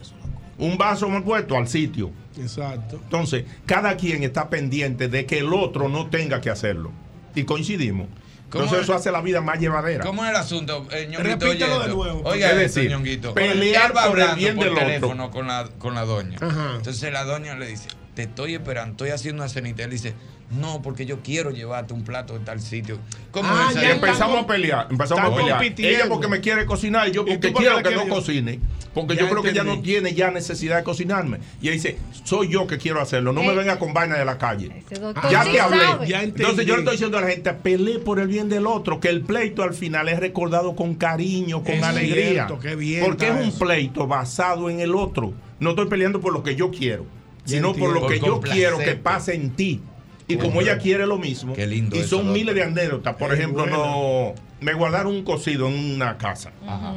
Un vaso mal puesto al sitio. Exacto. Entonces, cada quien está pendiente de que el otro no tenga que hacerlo. Y coincidimos. ¿Cómo Entonces es? eso hace la vida más llevadera. ¿Cómo es el asunto, eh, Ñonguito? Repítelo de nuevo, Oiga Es decir, Ñonguito. pelear Él va por el hablando bien por del otro. teléfono con la, con la doña. Ajá. Entonces la doña le dice, te estoy esperando, estoy haciendo una cenita. Él dice, no, porque yo quiero llevarte un plato de tal sitio. ¿Cómo Ah, es Y ya empezamos a pelear, empezamos a pelear. compitiendo. Ella porque me quiere cocinar y yo ¿Y porque qué quiero que no yo? cocine. Porque Ya yo creo que ella no tiene ya necesidad de cocinarme. Y ella dice, soy yo que quiero hacerlo, no me Eh. venga con vaina de la calle. Ya sí te hablé. Ya. Entonces yo le estoy diciendo a la gente, pelee por el bien del otro, que el pleito al final es recordado con cariño, con Es alegría. cierto, qué bien porque es un eso. pleito basado en el otro. No estoy peleando por lo que yo quiero, sino por lo que Por yo quiero que pase en ti. Y como ella quiere lo mismo, Qué lindo y son miles de anécdotas. Por ejemplo, bueno. no, me guardaron un cocido en una casa. Ajá.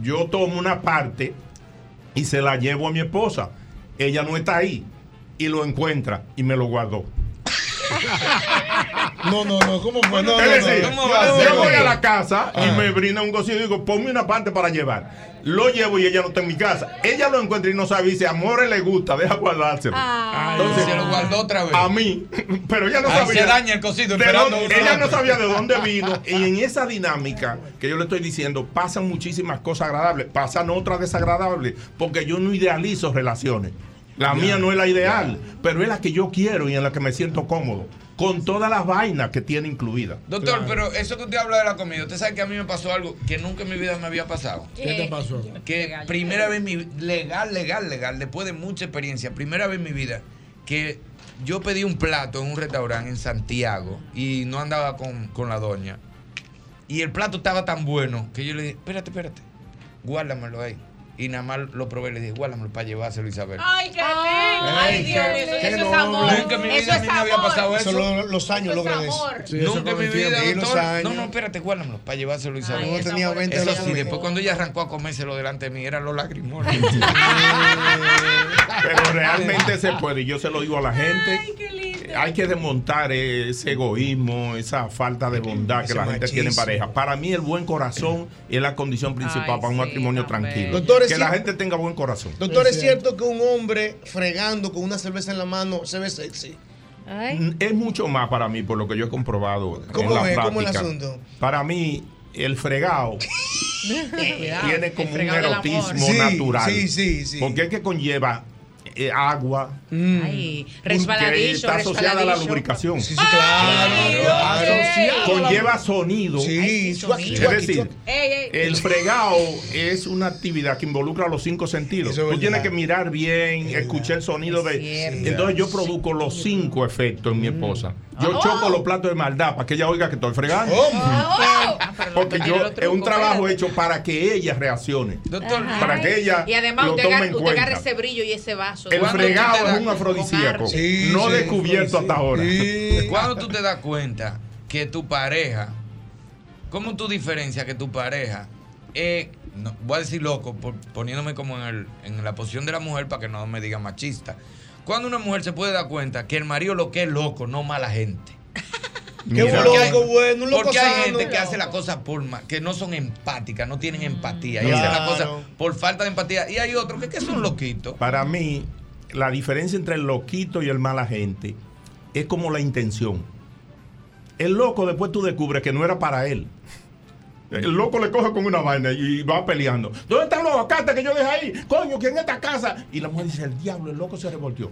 Yo tomo una parte y se la llevo a mi esposa. Ella no está ahí y lo encuentra y me lo guardó. No, no, no, ¿cómo fue? No, no, Es no. decir, ¿Cómo yo- va voy a la casa y Ah. me brinda un cocido y digo, ponme una parte para llevar. Lo llevo y ella no está en mi casa. Ella lo encuentra y no sabe y dice, amor, le gusta, deja guardárselo. Entonces se lo guardó otra vez. A mí, (laughs) pero ella no Ahí sabía. se daña el cocido esperando dónde- ella no sabía de dónde (laughs) vino. Y en esa dinámica que yo le estoy diciendo, pasan muchísimas cosas agradables, pasan otras desagradables, porque yo no idealizo relaciones. La mía no es la ideal, pero es la que yo quiero y en la que me siento cómodo, con todas las vainas que tiene incluida. Doctor, pero eso que usted habla de la comida, usted sabe que a mí me pasó algo que nunca en mi vida me había pasado. ¿Qué te pasó? Que primera vez en mi legal, legal, legal, después de mucha experiencia, primera vez en mi vida que yo pedí un plato en un restaurante en Santiago y no andaba con, con la doña. Y el plato estaba tan bueno que yo le dije, espérate, espérate, guárdamelo ahí. Y nada más lo probé y le dije, guárdamelo para llevárselo a Isabel. Ay, qué lindo. Ay, Dios mío, eso, es amor. Nunca en mi Eso vida a es mí me había pasado eso. Eso lo- los años logran eso. Nunca en mi vida, doctor. No, no, espérate, guárdamelo para llevárselo a Isabel. Uno tenía 20 Eso sí, después cuando ella arrancó a comérselo delante de mí, eran los lagrimones. (laughs) Pero realmente se puede, y yo se lo digo a la gente. Hay que desmontar ese egoísmo, esa falta de bondad que Ese la gente tiene en pareja. Para mí el buen corazón es la condición principal Ay, para un sí, matrimonio tranquilo. Doctor, es que la gente tenga buen corazón. Doctor, ¿es cierto que un hombre fregando con una cerveza en la mano se ve sexy? Es mucho más para mí, por lo que yo he comprobado. en ¿Cómo la es? ¿Cómo el práctica. asunto? Para mí, el fregado (laughs) tiene como un erotismo natural. sí, sí, sí. Porque es que conlleva eh, agua. Ay, que resbaladillo, está asociada a la lubricación. Sí, sí, claro. claro. Conlleva sonido. Sí, suaki, Es decir, suaki. Ey, ey. el fregado es una actividad que involucra los cinco sentidos. Eso Tú verdad. tienes que mirar bien, escuchar el sonido de. cierto. Entonces yo produzco los cinco efectos en mi esposa. Yo Oh. choco los platos de maldad para que ella oiga que estoy fregando. Oh. (laughs) Porque yo es un trabajo hecho para que ella reaccione. Doctor, Para que ella Y además lo usted, tome agarra, en usted cuenta. agarra ese brillo y ese vaso. El ¿Cuándo fregado es un afrodisíaco. Sí, no sí, descubierto hasta ahora. ¿Cuándo tú te das cuenta que tu pareja, cómo tú diferencias que tu pareja es, no, voy a decir loco, por- poniéndome como en, el- en la posición de la mujer para que no me diga machista? Cuando una mujer se puede dar cuenta que el marido lo que es loco, no mala gente. Qué Mira. un loco bueno, un loco Porque hay gente que hace la cosa por que no son empáticas, no tienen empatía y Claro. hacen la cosa por falta de empatía. Y hay otros que, que son loquitos. Para mí, la diferencia entre el loquito y el mala gente es como la intención. El loco después tú descubres que no era para él. El loco le coge con una vaina y va peleando. ¿Dónde están los aguacates que yo dejé ahí? Coño, ¿quién en esta casa? Y la mujer dice, el diablo, el loco se revolteó.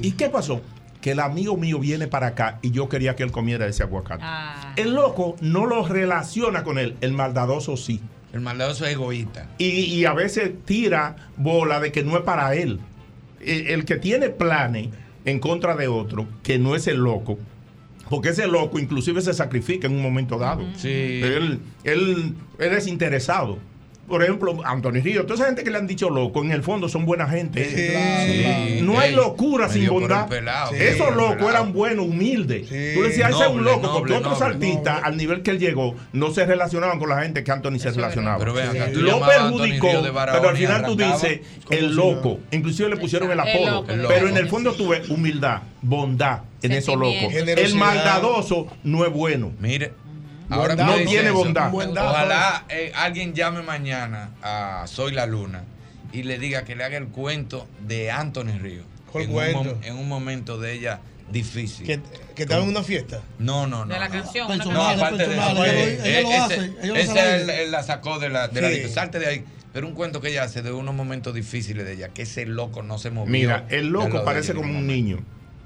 ¿Y qué pasó? Que el amigo mío viene para acá y yo quería que él comiera ese aguacate. Ah. El loco no lo relaciona con él, el maldadoso sí. El maldadoso es egoísta. Y, y a veces tira bola de que no es para él. El, el que tiene planes en contra de otro, que no es el loco, porque ese loco inclusive se sacrifica en un momento dado. Sí. Él, él, él es interesado. Por ejemplo, Anthony Río, toda esa gente que le han dicho loco, en el fondo son buena gente. Sí. No hay locura sin bondad. pelado, Esos locos eran buenos, humildes. Tú le decías, ese es un Noble, loco, porque noble, otros noble, artistas, al nivel que él llegó, no se relacionaban con la gente que Anthony se relacionaba. Pero acá, tú Lo perjudicó, pero al final tú dices el loco. Inclusive le pusieron el El apodo. loco, Pero en el fondo tuve humildad, bondad en esos locos. El maldadoso no es bueno. Mire, ahora No tiene eso, bondad. Ojalá eh, alguien llame mañana a Soy la Luna y le diga que le haga el cuento de Anthony Río. ¿Cuál en, cuento? Un, en un momento de ella difícil. Que, que estaba en una fiesta. No, no, no. De la no. canción. No, aparte de eso. personal, ella lo- eh, ella lo ese- hace, ese al él, la sacó de la, de Sí. Salte de ahí. Pero un cuento que ella hace de unos momentos difíciles de ella, que ese loco no se movió. Mira, el loco parece como un momento. niño.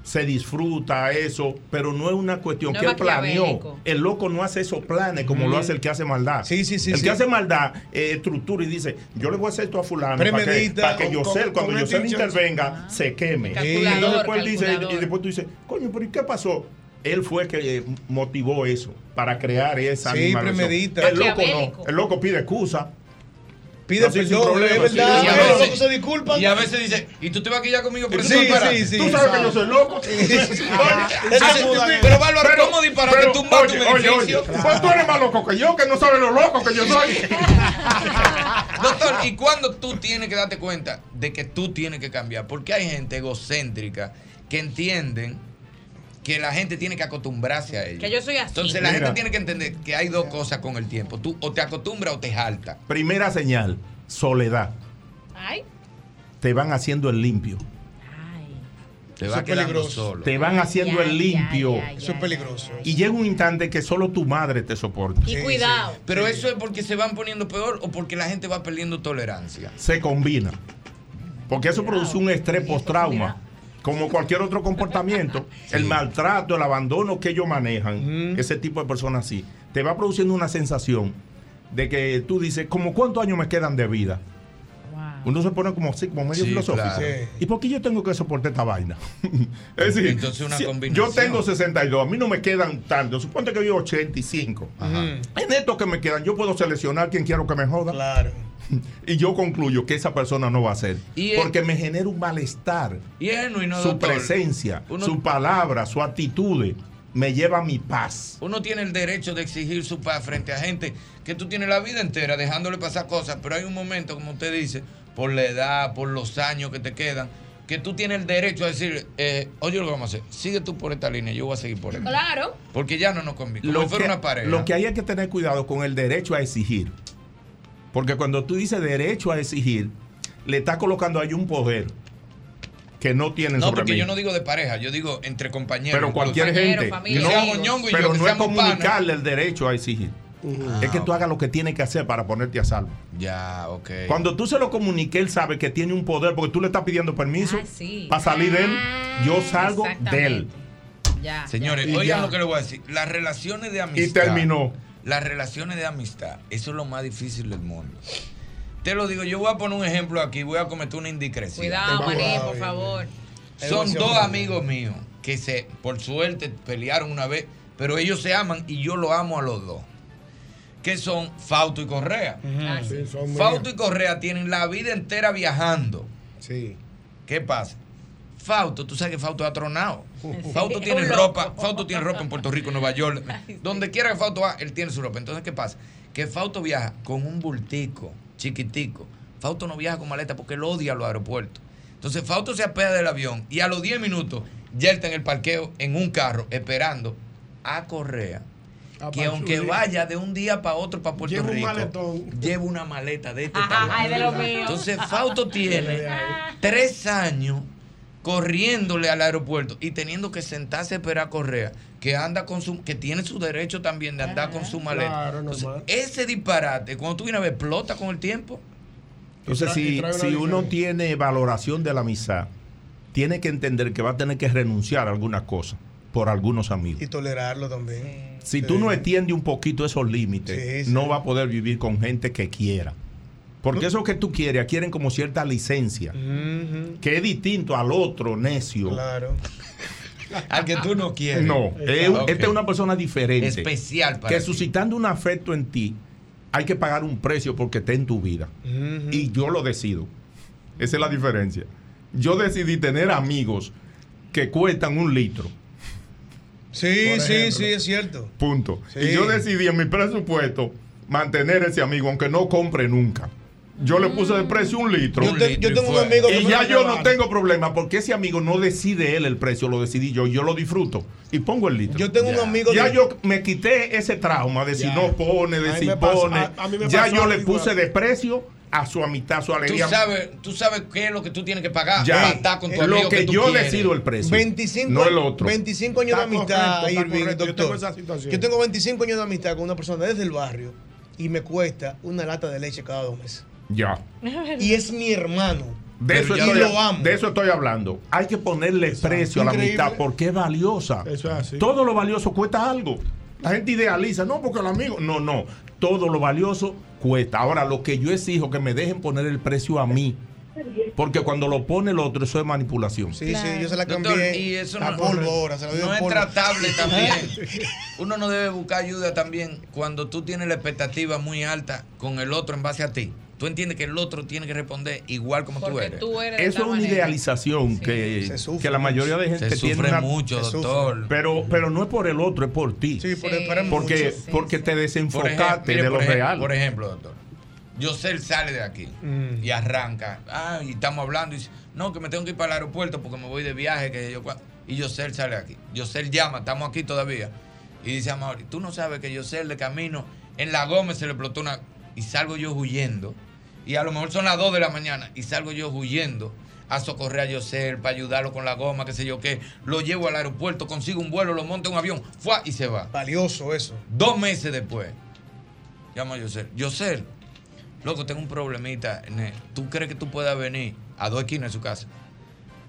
Se disfruta eso, pero no es una cuestión No que él planeó. El loco no hace esos planes como lo hace el que hace maldad. Sí, sí, sí, El sí. que hace maldad eh, estructura y dice, yo le voy a hacer esto a fulano para que, para que con- con- cuando intención. intervenga, se queme. Entonces después dice, y después tú dices, coño, pero ¿y qué pasó? Él fue que eh, motivó eso para crear esa Sí, premedita. El loco no. El loco pide excusa. Pide sin perdón, problema, es verdad. Y a Los veces- locos se disculpan. Y a veces dice, ¿y tú te vas a quillar conmigo por Sí. Tú sabes que yo soy loco. (laughs) Pero, pero Bárbaro, Pero- ¿cómo disparaste pero, tú más tu oye, Pues tú eres más loco que yo, que no sabes lo loco que yo soy. (laughs) Doctor, ¿y cuándo tú tienes que darte cuenta de que tú tienes que cambiar? Porque hay gente egocéntrica que entienden que la gente tiene que acostumbrarse a ello. Que yo soy así. Entonces la Mira. gente tiene que entender que hay dos cosas con el tiempo. Tú o te acostumbras o te jalta. Primera señal, soledad. Ay. Te van haciendo el limpio. Te Eso va es quedando peligroso. solo. Te van haciendo el limpio. Eso es peligroso. Y llega un instante que solo tu madre te soporta. Y cuidado. Pero eso es porque se van poniendo peor o porque la gente va perdiendo tolerancia. Se combina. Porque eso produce un estrés post-trauma. Como cualquier otro comportamiento, (laughs) el maltrato, el abandono que ellos manejan, ese tipo de personas así, te va produciendo una sensación de que tú dices, ¿como cuántos años me quedan de vida? Uno se pone como así, como medio Sí, filosófico. claro. ¿Y por qué yo tengo que soportar esta vaina? (laughs) es decir, Entonces una si- combinación. yo tengo 62, a mí no me quedan tanto. Suponte que yo 85. En esto que me quedan, yo puedo seleccionar quien quiero que me joda. Claro. (laughs) Y yo concluyo que esa persona no va a ser. Y porque me genera un malestar. Y es genuino, su doctor. presencia, Uno- su palabra, su actitud me lleva a mi paz. Uno tiene el derecho de exigir su paz frente a gente que tú tienes la vida entera dejándole pasar cosas, pero hay un momento, como usted dice, por la edad, por los años que te quedan, que tú tienes el derecho a decir, eh, oye, lo que vamos a hacer, sigue tú por esta línea, yo voy a seguir por esta. Claro. Porque ya no nos conviene. Como Lo si fuera que, una pareja. lo que hay es que tener cuidado con el derecho a exigir. Porque cuando tú dices derecho a exigir, le estás colocando ahí un poder que no tienen no, sobre porque mí. yo no digo de pareja, yo digo entre compañeros. pero cualquier gente. No- yo, pero no es comunicarle el derecho a exigir. es que tú hagas lo que tiene que hacer para ponerte a salvo. Ya, ok. Cuando tú se lo comuniques, él sabe que tiene un poder porque tú le estás pidiendo permiso Ah, sí. para salir de él. Yo salgo de él. Ya. Señores, Y oigan ya. lo que les voy a decir. Las relaciones de amistad. Y terminó. Las relaciones de amistad. Eso es lo más difícil del mundo. Te lo digo, yo voy a poner un ejemplo aquí, voy a cometer una indiscreción. Cuidado, manín, por favor. Son dos amigos míos que se, por suerte, pelearon una vez, pero ellos se aman y yo lo amo a los dos. Que son Fausto y Correa. Sí, son Fausto y Correa tienen la vida entera viajando. Sí. ¿Qué pasa? Fausto, tú sabes que Fausto ha tronado. Sí. Fausto Un tiene ropa, Fausto tiene ropa en Puerto Rico, Nueva York. (laughs) Donde quiera que Fausto va, él tiene su ropa. Entonces, ¿qué pasa? Que Fausto viaja con un bultico, chiquitico. Fausto no viaja con maleta porque él odia los aeropuertos. Entonces, Fausto se apea del avión y a los 10 minutos ya él está en el parqueo en un carro esperando a Correa. Que aunque vaya de un día para otro para Puerto Lleva Rico, lleva una maleta de este Ajá, tamaño. ay, de lo mío. Entonces, Fausto (laughs) tiene tres años corriéndole al aeropuerto y teniendo que sentarse a esperar a Correa, que anda con su, que tiene su derecho también de andar con su maleta. Claro, Entonces, normal. ese disparate, cuando tú vienes a ver, explota con el tiempo. Entonces, si, si uno tiene valoración de la amistad, tiene que entender que va a tener que renunciar a algunas cosas por algunos amigos. Y tolerarlo también. Si tú no extiendes un poquito esos límites, Sí, sí. no va a poder vivir con gente que quiera. Porque eso que tú quieres, adquieren como cierta licencia, que es distinto al otro necio. Claro. (laughs) Al que tú no quieres. No, es- esta es una persona diferente. Especial para Que ti. suscitando un afecto en ti, hay que pagar un precio porque está en tu vida. Y yo lo decido. Esa es la diferencia. Yo decidí tener amigos que cuestan un litro. Sí, sí, sí, es cierto. Punto. Sí. Y yo decidí en mi presupuesto mantener ese amigo, aunque no compre nunca. Yo le puse de precio un litro. Yo te- yo tengo un amigo que Y ya yo no tengo problema porque ese amigo no decide él el precio, lo decidí yo. Yo lo disfruto y pongo el litro. Yo tengo un amigo Ya yo me quité ese trauma de si no pone, de si pone. a- a mí me ya yo le puse igual. de precio a su amistad, a su Tú alegría. sabes, tú sabes qué es lo que tú tienes que pagar Ya. para estar con tu Lo amigo que tú yo quieres. decido el precio. 25, no el otro. 25 años Está de amistad, correcto, está Irving, correcto. Yo doctor. tengo esa situación. Yo tengo 25 años de amistad con una persona desde el barrio y me cuesta una lata de leche cada dos meses. Ya. Y es mi hermano. De eso, y estoy, lo amo. de eso estoy hablando. Hay que ponerle precio a la Increíble. amistad porque es valiosa. Eso es así. Todo lo valioso cuesta algo. La gente idealiza, no, porque el amigo. No, no. Todo lo valioso cuesta. Ahora, lo que yo exijo que me dejen poner el precio a mí. Porque cuando lo pone el otro, eso es manipulación. Sí, sí, yo se la Doctor, cambié y eso a no, polvo ahora, se la doy no en es tratable también. (laughs) Uno no debe buscar ayuda también cuando tú tienes la expectativa muy alta con el otro en base a ti. Tú entiendes que el otro tiene que responder igual como tú eres. tú eres de Eso es una manera. idealización que, sufre que la mayoría de gente Se tiene sufre una- mucho, Se doctor. Pero, pero no es por el otro, es por ti. Sí, por Sí. esperar porque mucho. porque te Por ejemplo, desenfocaste de por lo ejemplo- real. Por ejemplo, doctor. Yosel sale de aquí Mm. y arranca. Ah, y estamos hablando y dice, no, que me tengo que ir para el aeropuerto porque me voy de viaje. Que yo, cua-". Y Yosel sale aquí. Yosel llama, estamos aquí todavía. Y dice a Mauri, tú no sabes que Yosel de camino, en la Gómez se le explotó una... Y salgo yo huyendo. Y a lo mejor son las 2 de la mañana. Y salgo yo huyendo a socorrer a Yosel para ayudarlo con la goma, qué sé yo qué. Lo llevo al aeropuerto, consigo un vuelo, lo monto en un avión, ¡fua! y se va. Valioso eso. Dos meses después, llamo a Yosel. Yosel, loco, tengo un problemita. ¿Tú crees que tú puedas venir a dos esquinas de su casa?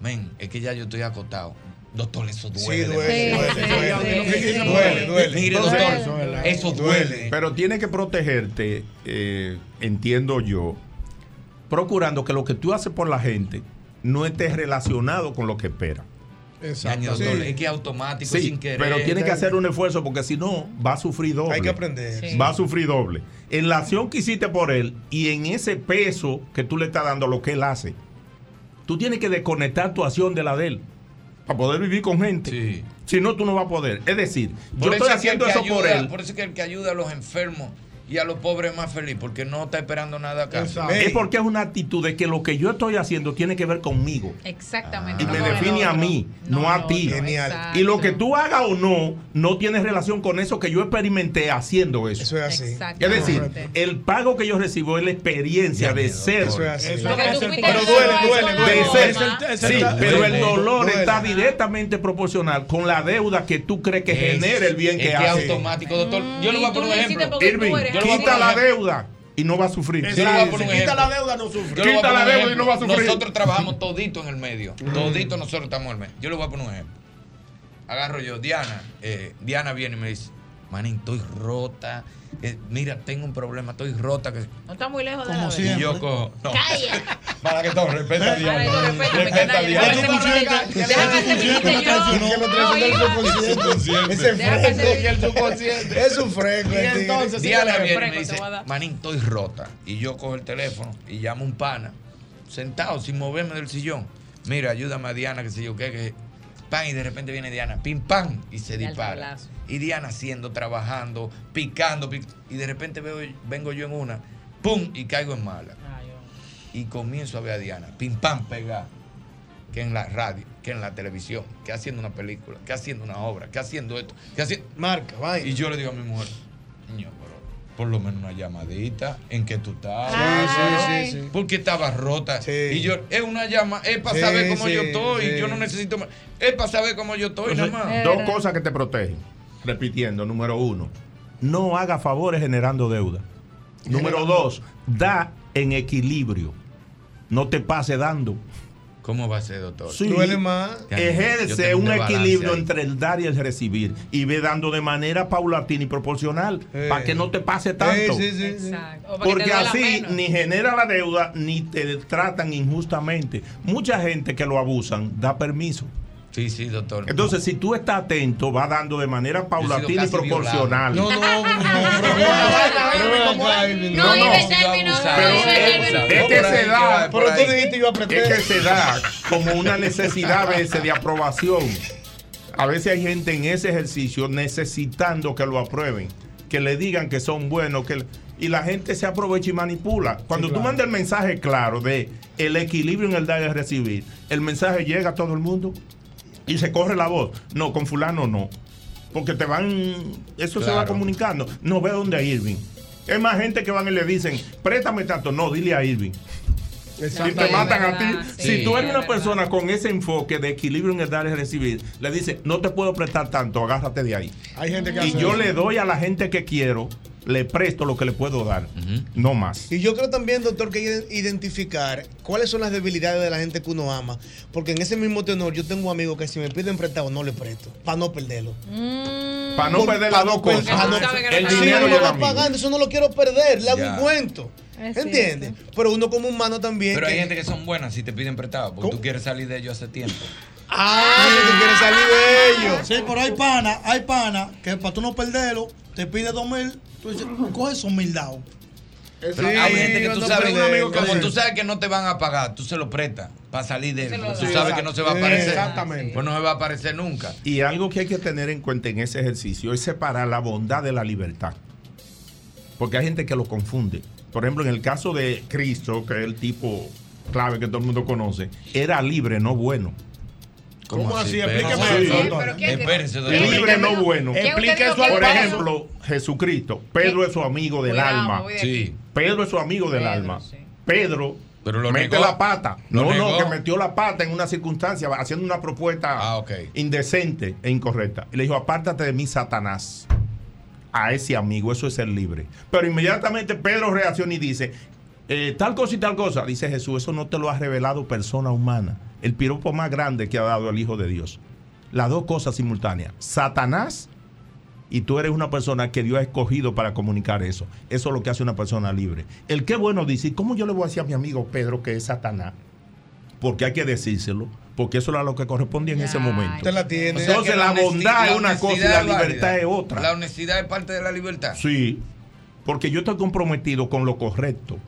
Men, es que ya yo estoy acostado. Doctor, eso duele. duele, demasiado. duele, duele, Sí, sí, sí, duele, duele. Mire, Duele. doctor, eso duele. Pero tiene que protegerte, eh, entiendo yo, procurando que lo que tú haces por la gente no esté relacionado con lo que espera. Doctor, Es que es automático, Sí, sin querer. pero tiene que hacer un esfuerzo porque si no va a sufrir doble. Hay que aprender. Sí. Va a sufrir doble. En la acción que hiciste por él y en ese peso que tú le estás dando a lo que él hace, tú tienes que desconectar tu acción de la de él para poder vivir con gente. Si no, tú no vas a poder. Es decir, yo estoy haciendo eso por él. Por eso es que el que ayuda a los enfermos y a los pobres es más feliz, porque no está esperando nada acá. Es porque es una actitud de que lo que yo estoy haciendo tiene que ver conmigo. Exactamente. Y me no define a mí, no, a ti. Exacto. Y lo que tú hagas o no, no tiene relación con eso que yo experimenté haciendo eso. Eso es así. Es decir, el pago que yo recibo es la experiencia de ser. Eso es así. Eso es Pero duele, duele, duele. El- Sí, duele. pero el dolor Duele. está directamente proporcional con la deuda que tú crees que Es- genera el bien es que que hace. automático, doctor. Yo le voy a poner un ejemplo. Irving, Yo quita la deuda y no va a sufrir. Yo le voy a poner un ejemplo. deuda, no sufre. Quita la deuda y no va a sufrir. Nosotros trabajamos todito en el medio. Todito nosotros estamos en el medio. Yo le voy a poner un ejemplo. Agarro yo, Diana. eh, Diana viene y me dice, manín, estoy rota. eh, mira, tengo un problema, estoy rota. Que... No está muy lejos de la siempre. Y yo cojo. No. Calla. Para que todo, respeta a respete, Respeta a fresco. Es un fresco. Y entonces, me dice, manín, estoy rota. Y yo cojo el teléfono y llamo a un pana, sentado, sin moverme del sillón. Mira, ayúdame a Diana, que sé yo qué, que... Pan, y de repente viene Diana, pim, pam, y se dispara. Y Diana haciendo, trabajando, picando, pic- y de repente veo, vengo yo en una, pum, y caigo en mala. Y comienzo a ver a Diana, pim, pam, pegar. Que en la radio, que en la televisión, que haciendo una película, que haciendo una obra, que haciendo esto, que haciendo... Marca, vaya. Y yo le digo a mi mujer, niño, por lo menos una llamadita en que tú estás. Sí, sí, sí, sí. Porque estaba rota. Y yo, es una llama, es para Sí, saber cómo sí, yo estoy. sí. Yo no necesito más. Es para saber cómo yo estoy, nada más. dos cosas que te protegen. Repitiendo, número uno, no haga favores generando deuda. Número dos, da en equilibrio. No te pase dando. ¿Cómo va a ser, doctor? Sí. Duele más. Ejerce un equilibrio ahí. entre el dar y el recibir. Y ve dando de manera paulatina y proporcional. Eh. Para que no te pase tanto. Sí, sí, sí. Exacto. Porque así ni genera la deuda ni te tratan injustamente. Mucha gente que lo abusan da permiso. Sí, sí, doctor. Entonces, si tú estás atento, va dando de manera paulatina y proporcional. No, no, no, No, no. Pero es, es que se da, Pero tú dijiste yo apreté. es que se da como una necesidad a veces de aprobación. A veces hay gente en ese ejercicio necesitando que lo aprueben, que le digan que son buenos, que y la gente se aprovecha y manipula. Cuando tú mandas el mensaje claro de el equilibrio en el dar y el recibir, el mensaje llega a todo el mundo y se corre la voz. No, con fulano no. Porque te van, eso se va comunicando. No ve dónde a Irving. Es más gente que van y le dicen, préstame tanto. No, dile a Irving. Y te matan a ti. si tú eres una persona con ese enfoque de equilibrio en el dar y recibir, le dices, no te puedo prestar tanto, agárrate de ahí. Hay gente que Y hace yo eso. le doy a la gente que quiero, le presto lo que le puedo dar. No más. Y yo creo también, doctor, que hay que identificar cuáles son las debilidades de la gente que uno ama. Porque en ese mismo tenor, yo tengo amigos que si me piden prestado, no le presto. Para no perderlo. Para no Por- perder las no dos cosas. pa' no- El Sí, dinero lo va pagando, eso no lo quiero perder, le hago un cuento. Es ¿Entiendes? Pero uno como humano también. Pero hay que- gente que son buenas si te piden prestado, porque tú quieres salir de ellos hace tiempo. Ah, que tú quieres salir de ellos. Sí, pero hay pana, hay pana que para tú no perderlo, te pide dos mil, tú dices, coge mil dados. Pero hay gente que tú no sabes, perder, como sí. tú sabes que no te van a pagar, tú se lo prestas para salir de él. Tú sabes que no se va a aparecer. Exactamente. Pues no se va a aparecer nunca. Y algo que hay que tener en cuenta en ese ejercicio es separar la bondad de la libertad. Porque hay gente que lo confunde. Por ejemplo, en el caso de Cristo, que es el tipo clave que todo el mundo conoce, era libre, no bueno. ¿Cómo así? Explíqueme Sí. eso, doctor. ¿Pero qué- Espérese, doctor. Libre no bueno. ¿Qué usted dijo que Por ejemplo, Jesucristo. Pedro es su amigo del Cuidado, alma. Sí. Pedro es su amigo del alma. Pedro Pero lo mete negó. la pata. Lo no, negó. no, que metió la pata en una circunstancia haciendo una propuesta Ah, indecente e incorrecta. Y le dijo, apártate de mí, Satanás. A ese amigo, eso es ser libre. Pero inmediatamente Pedro reacciona y dice, eh, tal cosa y tal cosa. Dice Jesús, eso no te lo ha revelado persona humana. El piropo más grande que ha dado el Hijo de Dios. Las dos cosas simultáneas. Satanás y tú eres una persona que Dios ha escogido para comunicar eso. Eso es lo que hace una persona libre. El que bueno dice, ¿y ¿cómo yo le voy a decir a mi amigo Pedro que es Satanás? Porque hay que decírselo, porque eso era lo que correspondía en ese momento. Usted la tiene. Entonces la bondad es una cosa y la libertad es otra. La honestidad es parte de la libertad. Sí, porque yo estoy comprometido con lo correcto.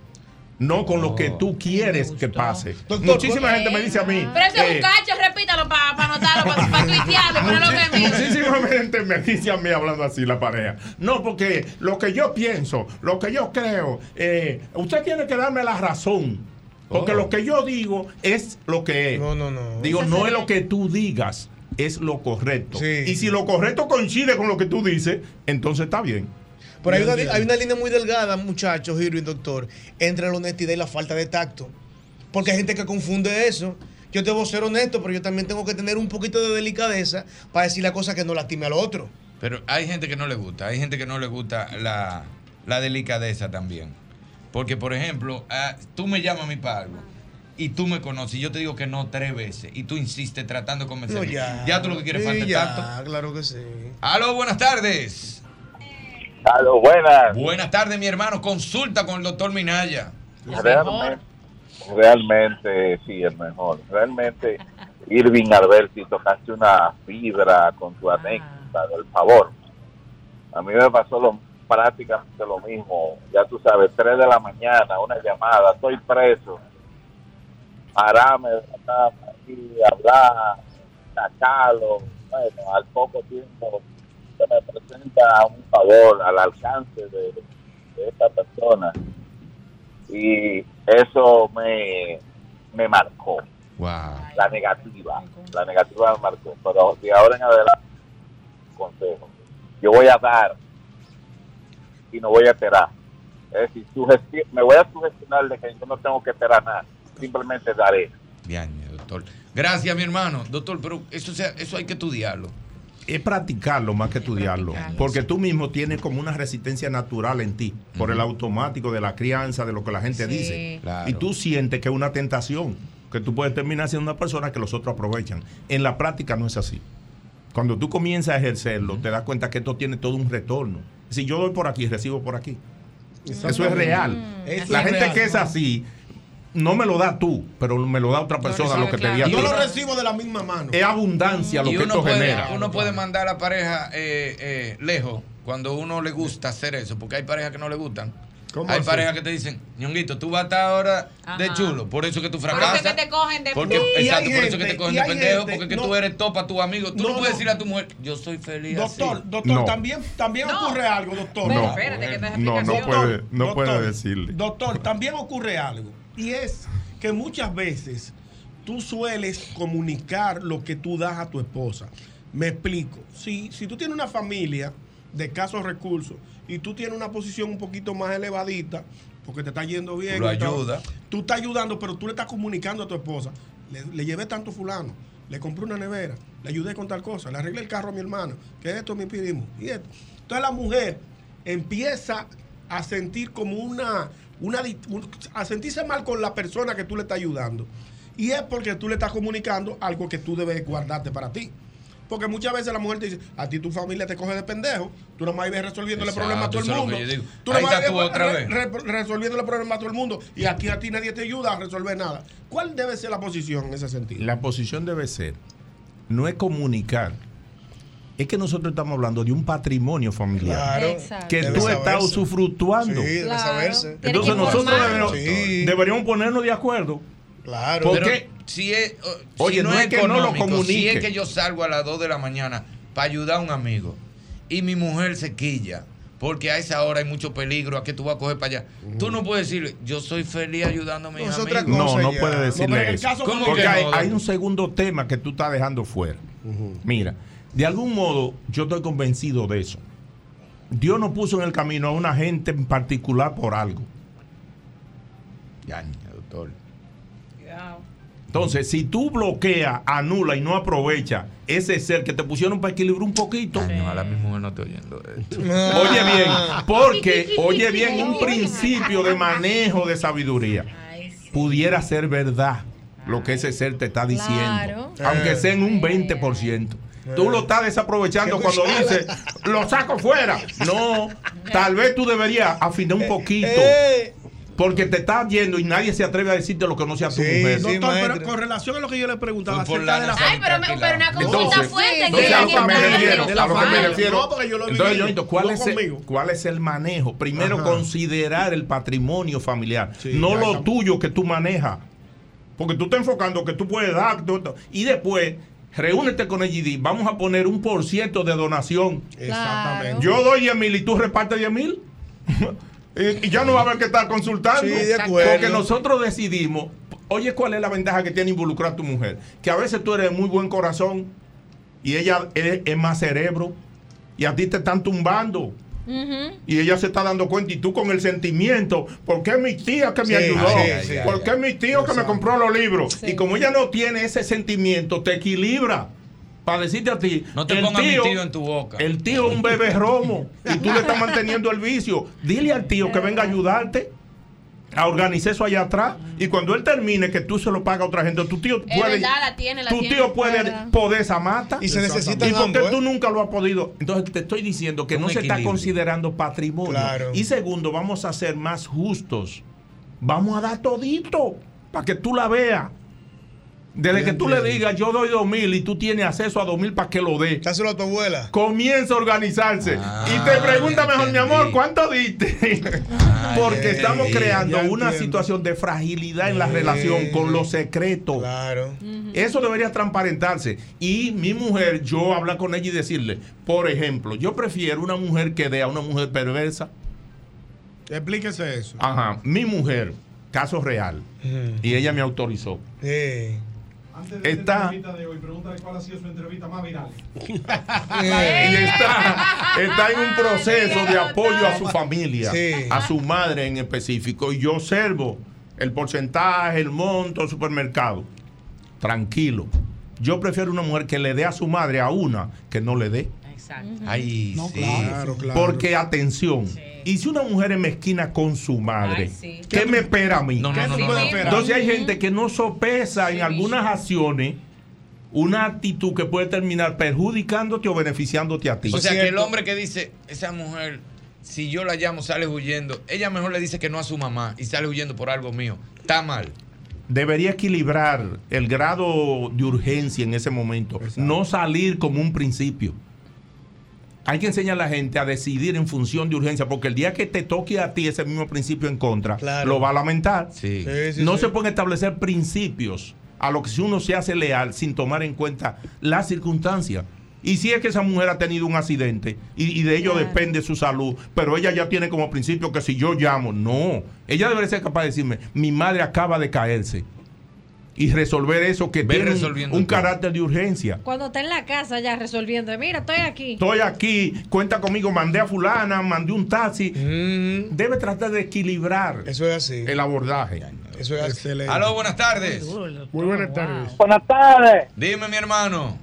No con lo que tú quieres que pase. Muchísima gente me dice a mí. Pero ese es un cacho, repítalo para anotarlo, para pa tuitearlo, ponerlo que mira. Muchísima gente me dice a mí hablando así la pareja. No, porque lo que yo pienso, lo que yo creo, eh, usted tiene que darme la razón. Porque Oh. lo que yo digo es lo que es. No, no, no. Digo, no es lo que tú digas, es lo correcto. Sí. Y si lo correcto coincide con lo que tú dices, entonces está bien. Pero hay una, hay una línea muy delgada, muchachos, y doctor, entre la honestidad y la falta de tacto. Porque hay gente que confunde eso. Yo debo ser honesto, pero yo también tengo que tener un poquito de delicadeza para decir la cosa que no lastime al otro. Pero hay gente que no le gusta, hay gente que no le gusta la, la delicadeza también. Porque, por ejemplo, ah, tú me llamas a mí para algo y tú me conoces y yo te digo que no tres veces y tú insistes tratando de convencerme. No, ya. ya. tú lo que quieres Sí, falta ya, tanto. claro que sí. Aló, buenas tardes. Aló, buenas. Buenas tardes, mi hermano. Consulta con el doctor Minaya. Realmente, realmente, sí, el mejor. Realmente, Irving Alberti, tocaste una fibra con tu anécdota del favor. A mí me pasó lo, prácticamente lo mismo. Ya tú sabes, 3 de la mañana, una llamada, estoy preso. Cama y hablar, sacarlo. Bueno, al poco tiempo se me presenta un favor al alcance de, de esta persona y eso me, me marcó. La negativa, la negativa me marcó. Pero de ahora en adelante, consejo. Yo voy a dar y no voy a esperar. Es decir, me voy a sugestionar de que yo no tengo que esperar nada. Simplemente daré. Bien, doctor. Gracias, mi hermano. Doctor, pero eso, sea, eso hay que estudiarlo. Es practicarlo más que estudiarlo. practicarlo, Porque tú mismo tienes como una resistencia natural en ti, por el automático de la crianza, de lo que la gente Sí. dice. Claro. Y tú sientes que es una tentación, que tú puedes terminar siendo una persona que los otros aprovechan. En la práctica no es así. Cuando tú comienzas a ejercerlo, te das cuenta que esto tiene todo un retorno. Si yo doy por aquí, recibo por aquí. Eso es real. Eso la es gente real. que es así, no me lo da tú, pero me lo da otra persona lo que te di a ti. Yo lo recibo de la misma mano. Es abundancia lo Y que uno esto puede, genera. uno puede mandar a la pareja eh, eh, lejos cuando uno le gusta hacer eso, porque hay parejas que no le gustan. ¿Cómo Hay así? parejas que te dicen, ñonguito, tú vas a estar ahora de Ajá. chulo, por eso que tú Por eso fracasas. es que te cogen de Porque, exacto, por eso que te cogen de pendejo, gente- porque que no. tú eres topa tu amigo. Tú no, No, puedes no. decirle a tu mujer, yo soy feliz Doctor, así. doctor, No. también, también No. ocurre algo, doctor. No. Espérate, que te No, no puede, no Doctor, puede decirle. Doctor, también ocurre algo. Y es que muchas veces tú sueles comunicar lo que tú das a tu esposa. Me explico. Si, si tú tienes una familia de escasos recursos y tú tienes una posición un poquito más elevadita, porque te está yendo bien. Lo ayuda. Tú estás ayudando, pero tú le estás comunicando a tu esposa. Le, le llevé tanto fulano, le compré una nevera, le ayudé con tal cosa, le arreglé el carro a mi hermano, que esto me pedimos. Y esto. Entonces la mujer empieza a sentir como una, una un- a sentirse mal con la persona que tú le estás ayudando. Y es porque tú le estás comunicando algo que tú debes guardarte para ti. Porque muchas veces la mujer te dice, a ti tu familia te coge de pendejo, tú nomás vives resolviéndole Exacto, problemas a todo el mundo. Tú nomás vives otra re- re- resolviéndole problemas a todo el mundo y aquí a ti nadie te ayuda a resolver nada. ¿Cuál debe ser la posición en ese sentido? La posición debe ser, no es comunicar, es que nosotros estamos hablando de un patrimonio familiar Claro. Exacto. que tú estás saberse. usufructuando. Sí, debe Claro. saberse. Entonces nosotros deberíamos, Sí. deberíamos ponernos de acuerdo. Claro. ¿Por Pero si es, oh, Oye, si no, no es es que no lo económico, si comunique. es que yo salgo a las 2 de la mañana para ayudar a un amigo y mi mujer se quilla porque a esa hora hay mucho peligro, a que tú vas a coger para allá. Tú no puedes decirle, yo soy feliz ayudando a mis amigos. No, no puede decirle eso. ¿Cómo Porque que hay, no? hay un segundo tema que tú estás dejando fuera. Mira, de algún modo yo estoy convencido de eso. Dios no puso en el camino a una gente en particular por algo. Ya, doctor. Entonces, si tú bloqueas, anula y no aprovechas ese ser que te pusieron para equilibrar un poquito. Ojalá mi mujer no esté oyendo esto. (laughs) Oye bien, porque, (laughs) oye bien, un principio de manejo de sabiduría pudiera ser verdad lo que ese ser te está diciendo, Claro. aunque sea en un 20%. Tú lo estás desaprovechando cuando dices, lo saco fuera. No, tal vez tú deberías afinar un poquito. Porque te estás yendo y nadie se atreve a decirte lo que no sea tu mujer. Doctor, pero con relación a lo que yo le preguntaba Por acerca de la Ay, pero, me, pero una consulta Entonces, fuerte. entonces, a lo que me refiero, a lo que me familia. refiero. No, porque yo lo Entonces, ¿cuál, es el, conmigo. ¿cuál es el manejo? Primero, Ajá. considerar el patrimonio familiar, no lo tuyo que tú manejas. Porque tú estás enfocando que tú puedes dar. y después, reúnete con el GD. Vamos a poner un por ciento de donación. Exactamente. Yo doy 10 mil y tú repartes 10 mil. (laughs) y, y ya no va a haber que estar consultando. Sí, de acuerdo. Porque nosotros decidimos. Oye, ¿cuál es la ventaja que tiene involucrar a tu mujer? Que a veces tú eres de muy buen corazón y ella es, es más cerebro y a ti te están tumbando. Y ella se está dando cuenta y tú con el sentimiento, ¿por qué mi tía que me Sí, ayudó? sí, sí. ¿Por qué mi tío que me compró los libros? Y como ella no tiene ese sentimiento, te equilibra. Para decirte a ti, No te el pongas mi tío en tu boca. El tío es un bebé romo y tú le estás manteniendo el vicio. Dile al tío que venga a ayudarte a organizar eso allá atrás y cuando él termine que tú se lo pagas a otra gente, tu tío Es puede verdad, la tiene, la tu tiene. tío puede Verdad. poder esa mata Y se necesitan y porque ambos, ¿eh? tú nunca lo has podido entonces te estoy diciendo que Un no se está considerando patrimonio Claro. y segundo vamos a ser más justos vamos a dar todito para que tú la veas desde que tú le digas yo doy dos mil y tú tienes acceso a dos mil para que lo dé Dáselo a tu abuela. comienza a organizarse Ah, y te pregunta ya mejor mi amor ¿cuánto diste? porque ya estamos creando una entiendo. situación de fragilidad en la relación con los secretos Claro. eso debería transparentarse. Y mi mujer, yo hablar con ella y decirle, por ejemplo, yo prefiero una mujer que dé a una mujer perversa. Explíquese eso. Ajá, mi mujer, caso real. Y ella me autorizó. Sí. Antes de Está- de hoy, pregúntale cuál ha sido su entrevista más viral. (laughs) Y está, está en un proceso de apoyo a su familia, Sí. a su madre en específico. Y yo observo el porcentaje, el monto, el supermercado. Tranquilo. Yo prefiero una mujer que le dé a su madre a una que no le dé. Exacto. Ay, No, sí. Claro, claro. Porque, atención, y si una mujer es mezquina con su madre, Ay, sí. ¿qué me espera a mí? No, no, ¿Qué no, tú no, puedes no. esperar? Entonces hay gente que no sopesa en algunas acciones una actitud que puede terminar perjudicándote o beneficiándote a ti. O sea, que el hombre que dice, esa mujer, si yo la llamo, sale huyendo, ella mejor le dice que no a su mamá y sale huyendo por algo mío. Está mal. Debería equilibrar el grado de urgencia en ese momento, no salir como un principio. Hay que enseñar a la gente a decidir en función de urgencia, porque el día que te toque a ti ese mismo principio en contra, Claro. lo va a lamentar. Sí. Sí, sí, no sí. se pueden establecer principios a lo que si uno se hace leal sin tomar en cuenta las circunstancias. Y si es que esa mujer ha tenido un accidente y, y de ello Claro. depende su salud, pero ella ya tiene como principio que si yo llamo, no. Ella debería ser capaz de decirme, mi madre acaba de caerse. Y resolver eso que tiene un- carácter de urgencia. Cuando está en la casa ya resolviendo, mira, estoy aquí. Estoy aquí, cuenta conmigo, mandé a fulana, mandé un taxi. Debe tratar de equilibrar Eso es así. el abordaje. Eso es así. Excelente. Aló, buenas tardes. Muy buenas tardes. Buenas tardes. Dime, mi hermano.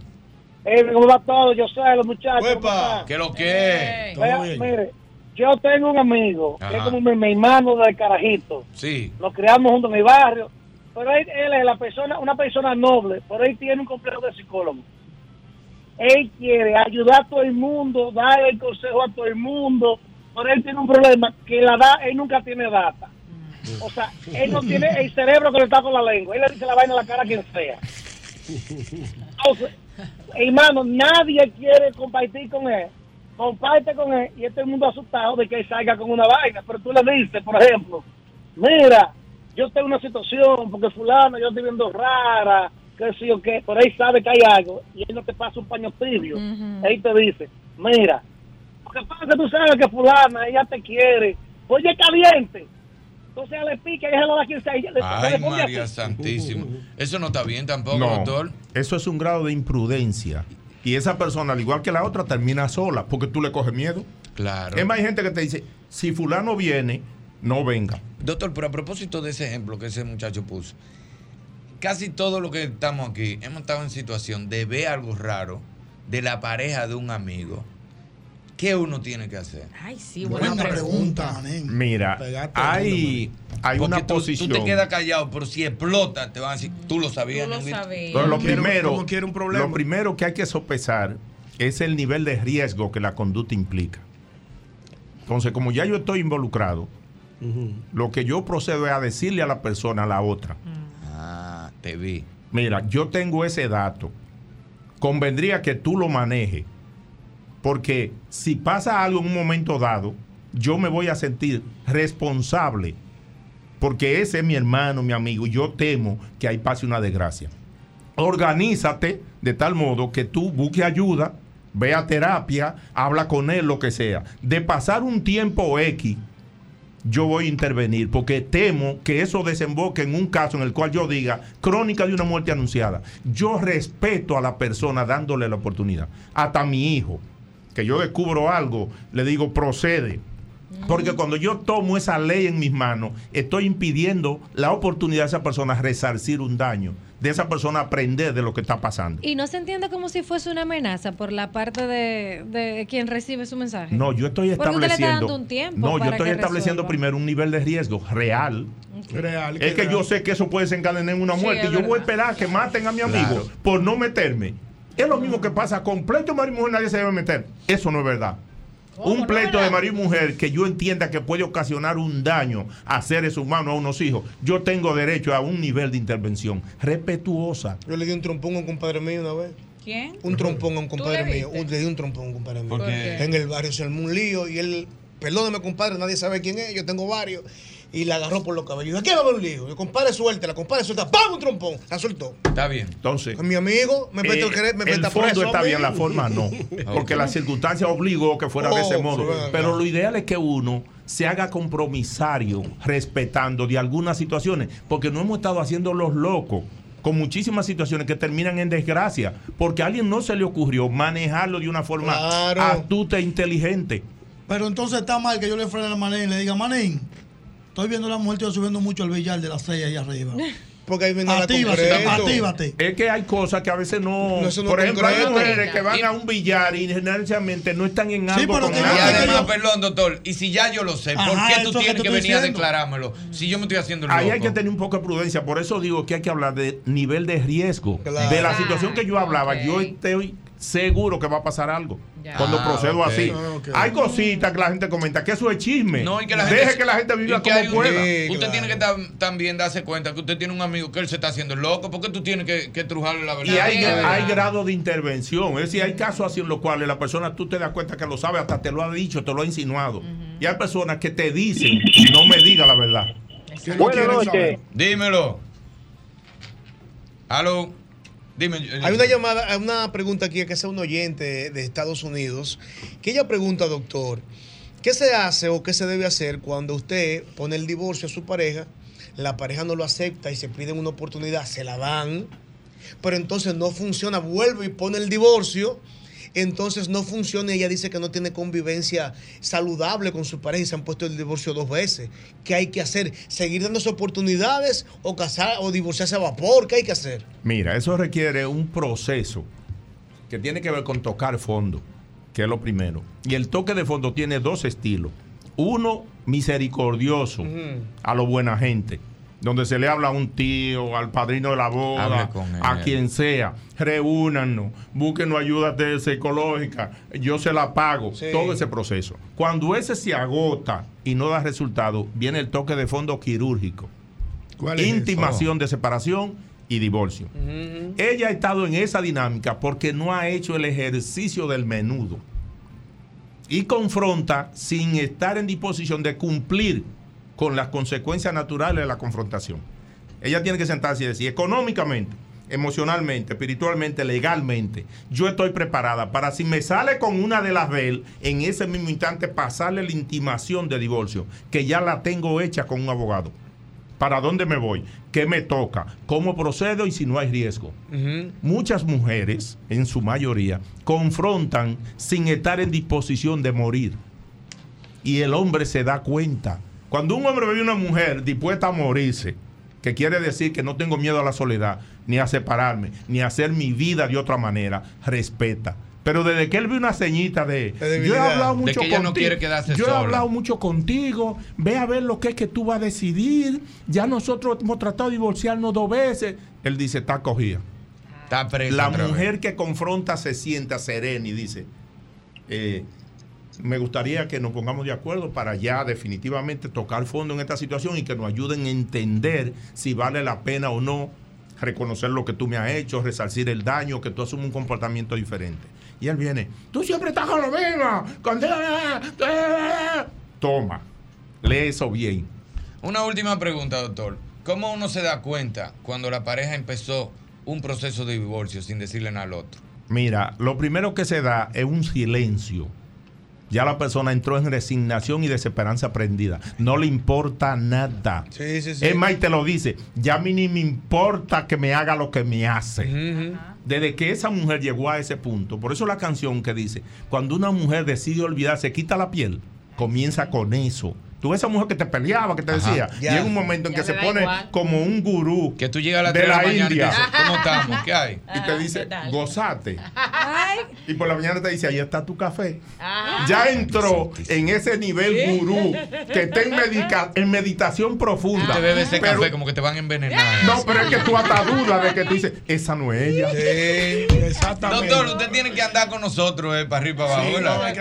Eh, ¿Cómo va todo? Yo sé, los muchachos. ¿cómo Uepa. ¿Qué lo que? Vea, bien. mire, yo tengo un amigo que es como mi, mi hermano del carajito. Sí. Nos criamos juntos en mi barrio. Pero él, él es la persona, una persona noble, pero él tiene un complejo de psicólogo. Él quiere ayudar a todo el mundo, dar el consejo a todo el mundo, pero él tiene un problema que la da, él nunca tiene data. O sea, él no tiene el cerebro que le está con la lengua. Él le dice la vaina en la cara a quien sea. Entonces, hermano, nadie quiere compartir con él. Comparte con él y este mundo asustado de que él salga con una vaina. Pero tú le dices, por ejemplo, mira, yo tengo una situación porque fulano yo estoy viendo rara, que sí o qué, pero él sabe que hay algo y él no te pasa un paño tibio. Él te dice, mira, Lo que pasa que tú sabes que fulana, ella te quiere. Oye, caliente. Entonces ella le pica y ella lo da quien sea. Ay, le María así. Santísima. Eso no está bien tampoco, No, doctor. eso es un grado de imprudencia. Y esa persona, al igual que la otra, termina sola porque tú le coges miedo. Claro. Es más, hay gente que te dice, si fulano viene, no venga. Doctor, pero a propósito de ese ejemplo que ese muchacho puso, casi todos los que estamos aquí hemos estado en situación de ver algo raro de la pareja de un amigo. ¿Qué uno tiene que hacer? Ay, sí, Buena pregunta, Mira, hay, hay Porque una tú, posición. Tú te quedas callado, pero si explota, te van a decir, tú lo sabías. Tú lo Ñonguito?" sabías. Entonces, lo, primero, un problema. lo primero que hay que sopesar es el nivel de riesgo que la conducta implica. Entonces, como ya yo estoy involucrado, lo que yo procedo es a decirle a la persona, a la otra, Ah, te vi. mira, yo tengo ese dato, convendría que tú lo manejes, porque si pasa algo en un momento dado, yo me voy a sentir responsable, porque ese es mi hermano, mi amigo, y yo temo que ahí pase una desgracia. Organízate de tal modo que tú busques ayuda, ve a terapia, habla con él, lo que sea. De pasar un tiempo X, yo voy a intervenir porque temo que eso desemboque en un caso en el cual yo diga crónica de una muerte anunciada. Yo respeto a la persona dándole la oportunidad. Hasta mi hijo, que yo descubro algo, le digo procede. Porque cuando yo tomo esa ley en mis manos, estoy impidiendo la oportunidad de esa persona resarcir un daño, de esa persona aprender de lo que está pasando. Y no se entiende como si fuese una amenaza por la parte de, de quien recibe su mensaje. No, yo estoy Porque usted le está estableciendo. dando un tiempo no, yo estoy que estableciendo resuelva. primero un nivel de riesgo real. Real. Es que yo sé que eso puede desencadenar en una muerte. y yo voy a esperar que maten a mi amigo Claro. por no meterme. Es lo mismo que pasa con pleito de marido y mujer, nadie se debe meter. Eso no es verdad. Un pleito de marido y mujer que yo entienda que puede ocasionar un daño a seres humanos, a unos hijos, yo tengo derecho a un nivel de intervención respetuosa. Yo le di un trompón a un compadre mío una vez. ¿Quién? Un trompón a un ¿Tú compadre le mío. Un- le di un trompón a un compadre mío. ¿Por qué? En el barrio se armó un lío y él, perdóneme compadre, nadie sabe quién es, yo tengo varios. Y la agarró por los cabellos. ¿De qué va a haber un lío? Yo, compadre, suéltela, compadre, suelta. ¡Pam! Un trompón. La soltó. Está bien. Entonces, mi amigo, me mete eh, el, querer- me el fondo preso está bien, la forma no. (laughs) Porque la circunstancia obligó que fuera de ese Oh, modo. Pero lo ideal es que uno se haga compromisario respetando de algunas situaciones. Porque no hemos estado haciendo los locos con muchísimas situaciones que terminan en desgracia. Porque a alguien no se le ocurrió manejarlo de una forma Claro. astuta e inteligente. Pero entonces está mal que yo le frene a Manín y le diga, Manín, estoy viendo la mujer tuya subiendo mucho al billar de las seis ahí arriba. (laughs) Porque ahí viene la Actívate, concreto. actívate. Es que hay cosas que a veces no. No, eso no por ejemplo, hay mujeres que van a un billar y generalmente no están en Sí, algo pero con que además, perdón, doctor, y si ya yo lo sé, ¿por Ajá, qué tú tienes que venir a declarármelo? Si yo me estoy haciendo el Ahí loco. hay que tener un poco de prudencia, por eso digo que hay que hablar de nivel de riesgo. Claro. De la situación que yo hablaba, yo estoy seguro que va a pasar algo Ya. cuando Ah, procedo así. Ah. Hay cositas que la gente comenta, que eso es chisme. No, y que la Deje gente, que la gente viva como un- pueda. Sí, Usted claro. tiene que tam- también darse cuenta que usted tiene un amigo que él se está haciendo loco. porque tú tienes que, que trujarle la verdad? Y hay, verdad. hay grado de intervención. Es decir, hay casos así en los cuales la persona tú te das cuenta que lo sabe, hasta te lo ha dicho, te lo ha insinuado. Y hay personas que te dicen, no me diga la verdad. Buenas noches. Dímelo. Aló. Dime. Hay una llamada, hay una pregunta aquí que hace un oyente de Estados Unidos, que ella pregunta, doctor, ¿qué se hace o qué se debe hacer cuando usted pone el divorcio a su pareja, la pareja no lo acepta y se piden una oportunidad, se la dan, pero entonces no funciona, vuelve y pone el divorcio, entonces no funciona y ella dice que no tiene convivencia saludable con su pareja y se han puesto el divorcio dos veces. ¿Qué hay que hacer? ¿Seguir dándose oportunidades o casar o divorciarse a vapor? ¿Qué hay que hacer? Mira, eso requiere un proceso que tiene que ver con tocar fondo, que es lo primero. Y el toque de fondo tiene dos estilos. Uno, misericordioso, a lo buena gente, donde se le habla a un tío, al padrino de la boda, a quien sea. Reúnanos, búsquenos ayuda de- psicológica, yo se la pago, Sí. todo ese proceso. Cuando ese se agota y no da resultado, viene el toque de fondo quirúrgico. ¿Cuál es ese? Intimación de separación y divorcio. Ella ha estado en esa dinámica porque no ha hecho el ejercicio del menudo. Y confronta sin estar en disposición de cumplir con las consecuencias naturales de la confrontación. Ella tiene que sentarse y decir, económicamente, emocionalmente, espiritualmente, legalmente, yo estoy preparada para si me sale con una de las de él, en ese mismo instante pasarle la intimación de divorcio, que ya la tengo hecha con un abogado. ¿Para dónde me voy? ¿Qué me toca? ¿Cómo procedo y si no hay riesgo? Muchas mujeres, en su mayoría, confrontan sin estar en disposición de morir. Y el hombre se da cuenta. Cuando un hombre ve a una mujer dispuesta a morirse, que quiere decir que no tengo miedo a la soledad, ni a separarme, ni a hacer mi vida de otra manera, respeta. Pero desde que él ve una ceñita de, yo he hablado De mucho que ella no contigo, quiere quedarse yo he sola. hablado mucho contigo, ve a ver lo que es que tú vas a decidir, ya nosotros hemos tratado de divorciarnos dos veces. Él dice, está cogida. Está presa La vez. mujer que confronta se sienta serena y dice, eh, me gustaría que nos pongamos de acuerdo para ya definitivamente tocar fondo en esta situación y que nos ayuden a entender si vale la pena o no reconocer lo que tú me has hecho, resarcir el daño, que tú asumes un comportamiento diferente. Y él viene, tú siempre estás con lo mismo, con... Toma, lee eso bien. Una última pregunta, doctor. ¿Cómo uno se da cuenta cuando la pareja empezó un proceso de divorcio sin decirle nada al otro? Mira, lo primero que se da es un silencio. Ya la persona entró en resignación y desesperanza prendida. No le importa nada. Sí, sí, sí. Es más, y te lo dice. Ya a mí ni me importa que me haga lo que me hace. Desde que esa mujer llegó a ese punto. Por eso la canción que dice, cuando una mujer decide olvidarse, quita la piel, comienza con eso. Tú esa mujer que te peleaba, que te Ajá. decía, Ya. llega un momento en Ya que se pone igual. como un gurú Que tú llegas a de 3 de la la mañana y India. dices, ¿cómo estamos? ¿Qué hay? (laughs) Y te dice, gozate. Y por la mañana te dice, ahí está tu café. Ya entró en ese nivel Sí. gurú que está en, medica- en meditación profunda. Te bebes ese Pero- café como que te van a envenenar. No, pero es que tú hasta dudas de que tú dices, esa no es ella. exactamente. Doctor, usted tiene que andar con nosotros, eh, para arriba y para abajo, Sí, no, Yo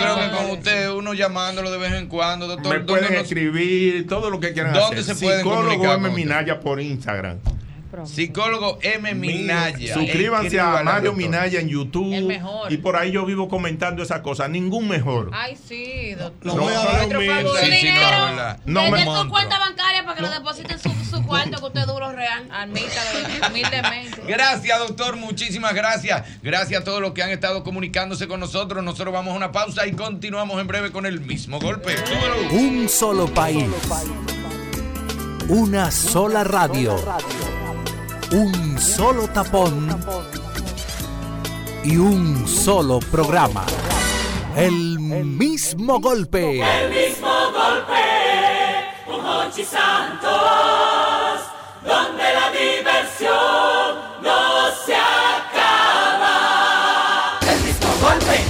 creo que con usted, uno llamándolo de vez en cuando, doctor. Me pueden ¿dónde nos- escribir todo lo que quieran ¿Dónde hacer. se pueden Psicólogo comunicar M. Minaya por Instagram. Psicólogo M. Minaya. Suscríbanse a Mario doctor. Minaya en YouTube. El mejor. Y por ahí yo vivo comentando esas cosas. Ningún mejor. Ay, sí, doctor. No, pero favorito. sí, sí, no. No monto. cuenta bancaria para que lo depositen su, su cuarto que usted es duro real. Admítalo humildemente. Gracias, doctor. Muchísimas gracias. Gracias a todos los que han estado comunicándose con nosotros. Nosotros vamos a una pausa y continuamos en breve con el mismo golpe. Un solo país. Una sola radio. Un solo tapón. Y un solo programa. El mismo golpe. El mismo golpe con Hochi Santos, donde la diversión no se acaba. El mismo golpe,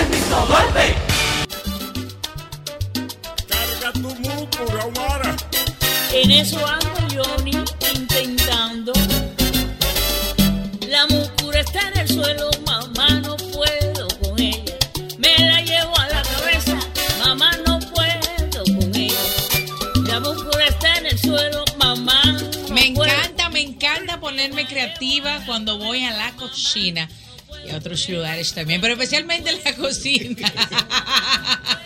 el mismo golpe. Carga tu músculo, Ahumara. En eso ando cuando voy a la cocina y a otros lugares también, pero especialmente en la cocina. (laughs)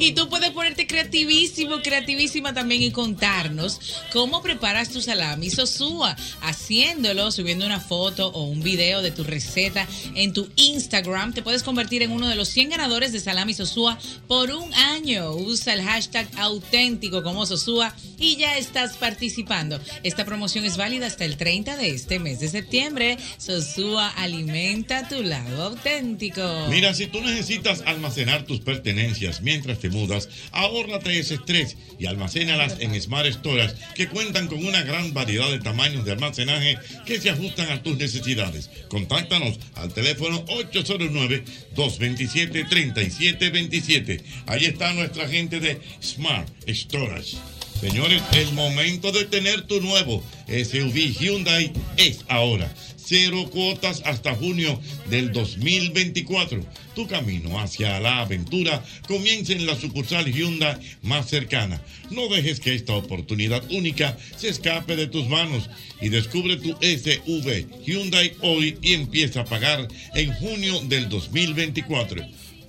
Y tú puedes ponerte creativísimo, creativísima también y contarnos cómo preparas tu salami sosúa, haciéndolo, subiendo una foto o un video de tu receta en tu Instagram. Te puedes convertir en uno de los 100 ganadores de salami sosúa por un año. Usa el hashtag auténtico como sosúa y ya estás participando. Esta promoción es válida hasta el 30 de este mes de septiembre. Sosúa alimenta tu lado auténtico. Mira, si tú necesitas almacenar tus pertenencias mientras te mudas, ahórrate ese estrés y almacénalas en Smart Storage, que cuentan con una gran variedad de tamaños de almacenaje que se ajustan a tus necesidades. Contáctanos al teléfono 809-227-3727. Ahí está nuestra gente de Smart Storage. Señores, el momento de tener tu nuevo SUV Hyundai es ahora. Cero cuotas hasta junio del 2024. Tu camino hacia la aventura comienza en la sucursal Hyundai más cercana. No dejes que esta oportunidad única se escape de tus manos y descubre tu SV Hyundai hoy y empieza a pagar en junio del 2024.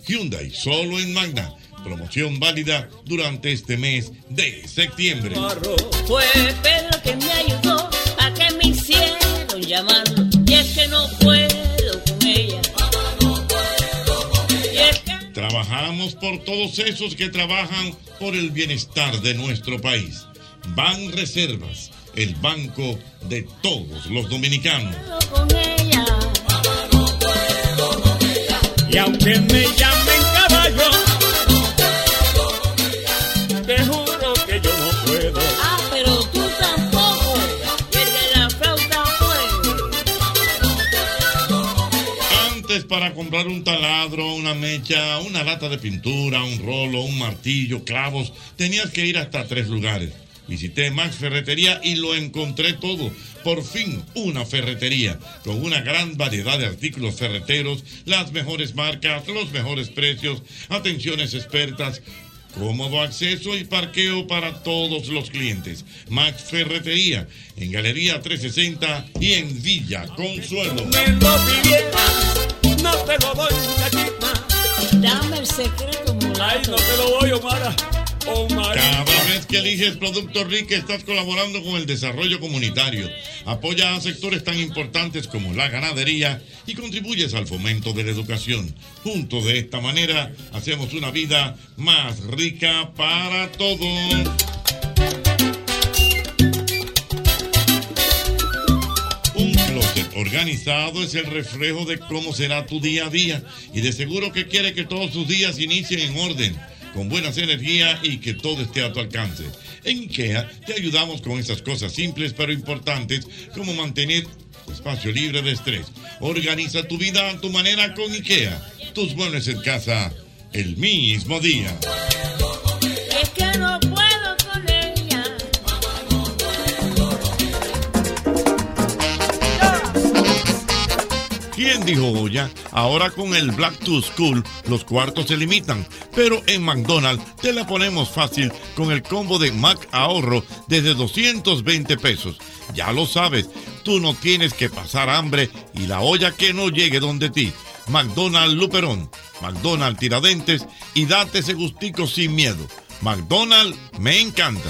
Hyundai solo en Magna. Promoción válida durante este mes de septiembre. Trabajamos por todos esos que trabajan por el bienestar de nuestro país. Ban Reservas, el banco de todos los dominicanos. Para comprar un taladro, una mecha, una lata de pintura, un rolo, un martillo, clavos, tenías que ir hasta tres lugares. Visité Max Ferretería y lo encontré todo. Por fin, una ferretería con una gran variedad de artículos ferreteros, las mejores marcas, los mejores precios, atenciones expertas, cómodo acceso y parqueo para todos los clientes. Max Ferretería en Galería 360 y en Villa Consuelo. No te lo doy, muchachita. Dame el secreto, Ay, no te lo doy. Omara. Cada vez que eliges Producto Rica estás colaborando con el desarrollo comunitario, apoya a sectores tan importantes como la ganadería y contribuyes al fomento de la educación. Juntos de esta manera hacemos una vida más rica para todos. Organizado es el reflejo de cómo será tu día a día y de seguro que quiere que todos tus días inicien en orden, con buenas energías y que todo esté a tu alcance. En IKEA te ayudamos con esas cosas simples pero importantes como mantener espacio libre de estrés. Organiza tu vida a tu manera con IKEA. Tus muebles en casa el mismo día. ¿Quién dijo ya? Ahora con el Black to School los cuartos se limitan, pero en McDonald's te la ponemos fácil con el combo de Mac Ahorro desde 220 pesos. Ya lo sabes, tú no tienes que pasar hambre y la olla que no llegue donde ti. McDonald's Luperón, McDonald's Tiradentes y date ese gustico sin miedo. McDonald's me encanta.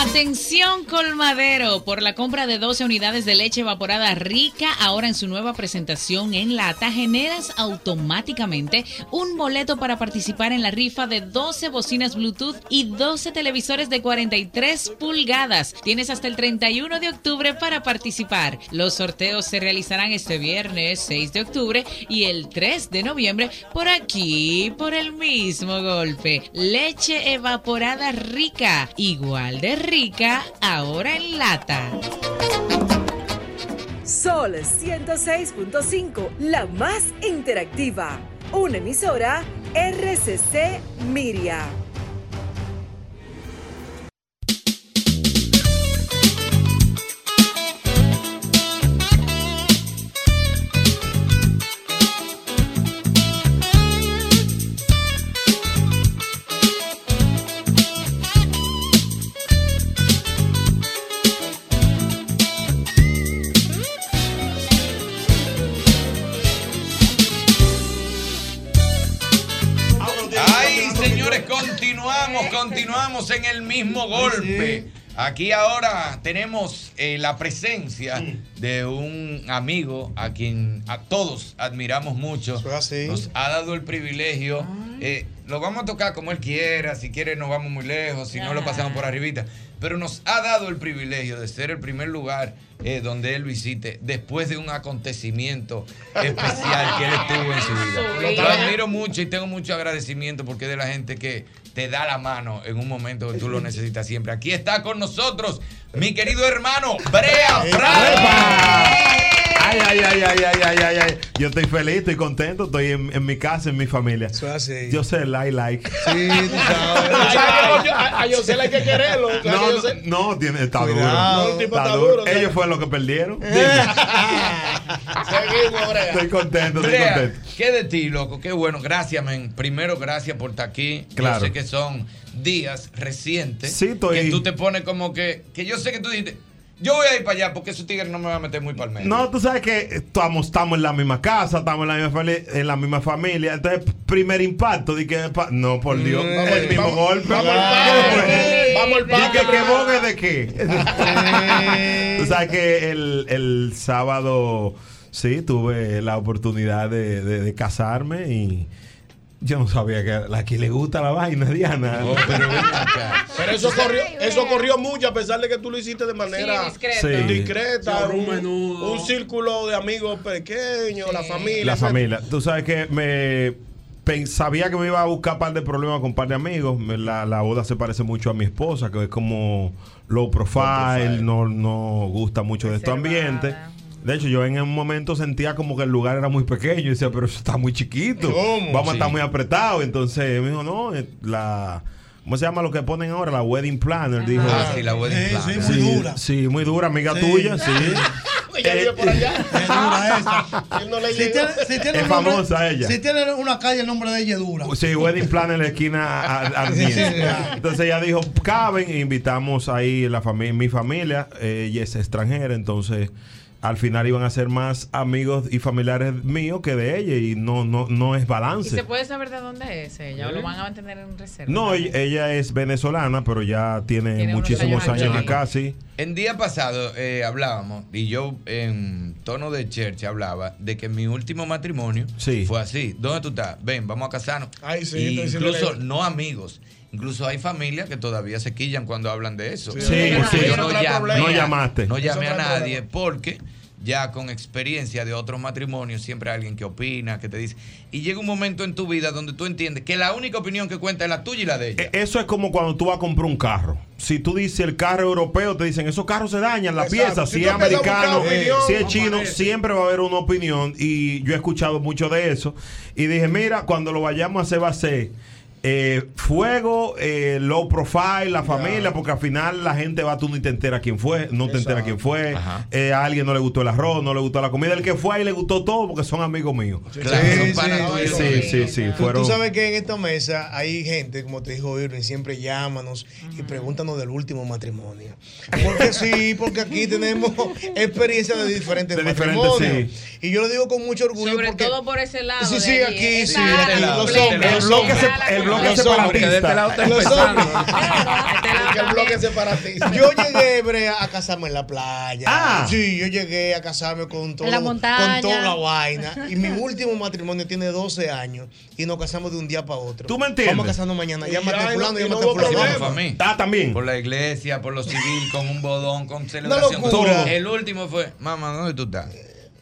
Atención colmadero, por la compra de 12 unidades de leche evaporada rica, ahora en su nueva presentación en lata, generas automáticamente un boleto para participar en la rifa de 12 bocinas Bluetooth y 12 televisores de 43 pulgadas. Tienes hasta el 31 de octubre para participar. Los sorteos se realizarán este viernes 6 de octubre y el 3 de noviembre por aquí, por el mismo golpe. Leche evaporada rica, igual de rica, ahora en lata. Sol 106.5, la más interactiva. Una emisora RCC Miria. Continuamos, en el mismo golpe. Aquí ahora tenemos eh, la presencia de un amigo a quien a todos admiramos mucho. Nos ha dado el privilegio. eh, lo vamos a tocar como él quiera. Si quiere, nos vamos muy lejos. Si no, lo pasamos por arribita. Pero nos ha dado el privilegio de ser el primer lugar eh, donde él visite después de un acontecimiento especial que él estuvo en su vida. Lo admiro mucho y tengo mucho agradecimiento porque es de la gente que te da la mano en un momento que tú lo necesitas siempre. Aquí está con nosotros mi querido hermano Brea Frank. Ay, ay, ay, ay, ay, ay, ay, ay. Yo estoy feliz, estoy contento, estoy en, en mi casa, en mi familia. Yo sé like, like. Sí, tú sabes. A, a Yosel hay que quererlo. claro, No, Yosel- no, no, tiene, está Cuidado. duro. No, el tipo Está está duro. duro, Ellos ¿sabes? fueron los que perdieron. (laughs) Seguimos, Brea. Estoy contento, estoy Brea, contento. ¿Qué de ti, loco? Qué bueno. Gracias, men. Primero, gracias por estar aquí. Claro. Yo sé que son días recientes. Sí, estoy- Que tú te pones como que. Que yo sé que tú dijiste. Yo voy a ir para allá porque esos tigres no me van a meter muy para el medio. No, tú sabes que estamos, estamos en la misma casa, estamos en la misma familia, en la misma familia. Entonces, primer impacto, de que no, por Dios, Mm, el vamos, mismo vamos, golpe. vamos al. Vamos al ¿Y parque. que, que bogue de qué? (laughs) Tú sabes que el, el sábado sí tuve la oportunidad de, de- de casarme y yo no sabía que a quien le gusta la vaina, Diana. Pero eso corrió, eso corrió mucho a pesar de que tú lo hiciste de manera Sí. Sí. discreta, Sí, un, un un círculo de amigos pequeños, la familia. La etcétera. familia. Tú sabes que me sabía que me iba a buscar un par de problemas con un par de amigos. Me- La, la boda se parece mucho a mi esposa, que es como low profile, no, no gusta mucho de estos ambientes. De hecho, yo en un momento sentía como que el lugar era muy pequeño. Y decía, pero eso está muy chiquito. ¿Cómo? Vamos a estar muy apretados. Entonces me dijo, no, eh, la. ¿Cómo se llama lo que ponen ahora? La wedding planner. Dijo, Ah, sí, la wedding planner. sí, muy dura. Sí, muy dura, amiga tuya, sí. (laughs) Ella vive por allá. (laughs) (laughs) Él no le Si tiene, si tiene Es nombre- famosa ella. Si tiene una calle, el nombre de ella es dura. Sí, wedding plan en la esquina a- a- ardiente. Entonces ella dijo, caben, e invitamos ahí la familia, mi familia, eh, ella es extranjera, entonces al final iban a ser más amigos y familiares míos que de ella y no, no, no es ¿Y se balance. puede saber de dónde es ella? ¿O lo van a mantener en reserva? No, ella, ella es venezolana, pero ya tiene, muchísimos años años acá, sí. En día pasado eh, hablábamos, y yo en tono de church hablaba, de que mi último matrimonio fue así. ¿Dónde tú estás? Ven, vamos a casarnos. Ay, sí, Y incluso no amigos. Incluso hay familias que todavía se quillan cuando hablan de eso. Sí, Sí, yo no llamé, llamaste. No llamé a nadie porque ya con experiencia de otros matrimonios siempre hay alguien que opina, que te dice. Y llega un momento en tu vida donde tú entiendes que la única opinión que cuenta es la tuya y la de ella. E- Eso es como cuando tú vas a comprar un carro. Si tú dices el carro europeo, te dicen esos carros se dañan, la Exacto. pieza. Si es americano, opinión, si es no chino, siempre va a haber una opinión. Y yo he escuchado mucho de eso. Y dije, mira, cuando lo vayamos a hacer va a ser eh, fuego, eh, low profile, la familia, porque al final la gente va, tú ni te enteras quién fue, no te enteras quién fue. Eh, a alguien no le gustó el arroz, no le gustó la comida. El que fue ahí le gustó todo porque son amigos míos. Claro, son sí, sí, sí, Tú- fueron. Tú sabes que en esta mesa hay gente, como te dijo Irving, siempre llámanos y pregúntanos del último matrimonio. Porque (laughs) sí, porque aquí tenemos experiencia de diferentes De diferentes, matrimonios. Y yo lo digo con mucho orgullo Sobre porque... todo por ese lado. Sí, sí, aquí, sí, aquí, los hombres, bloque, separatista. que (laughs) de este lado está Los empezando. hombres. Que el bloque separatista. Yo llegué a casarme en la playa. Ah. Sí, yo llegué a casarme con todo, En la montaña. con toda la vaina. Y mi (laughs) último matrimonio tiene 12 años y nos casamos de un día para otro. ¿Tú me entiendes? Vamos a casarnos mañana. Ya, a fulano, y no llámate a hubo fulano. problema. Para mí. Ah, también. Por la iglesia, por lo civil, con un bodón, con celebración. El último fue, mamá, ¿dónde tú estás?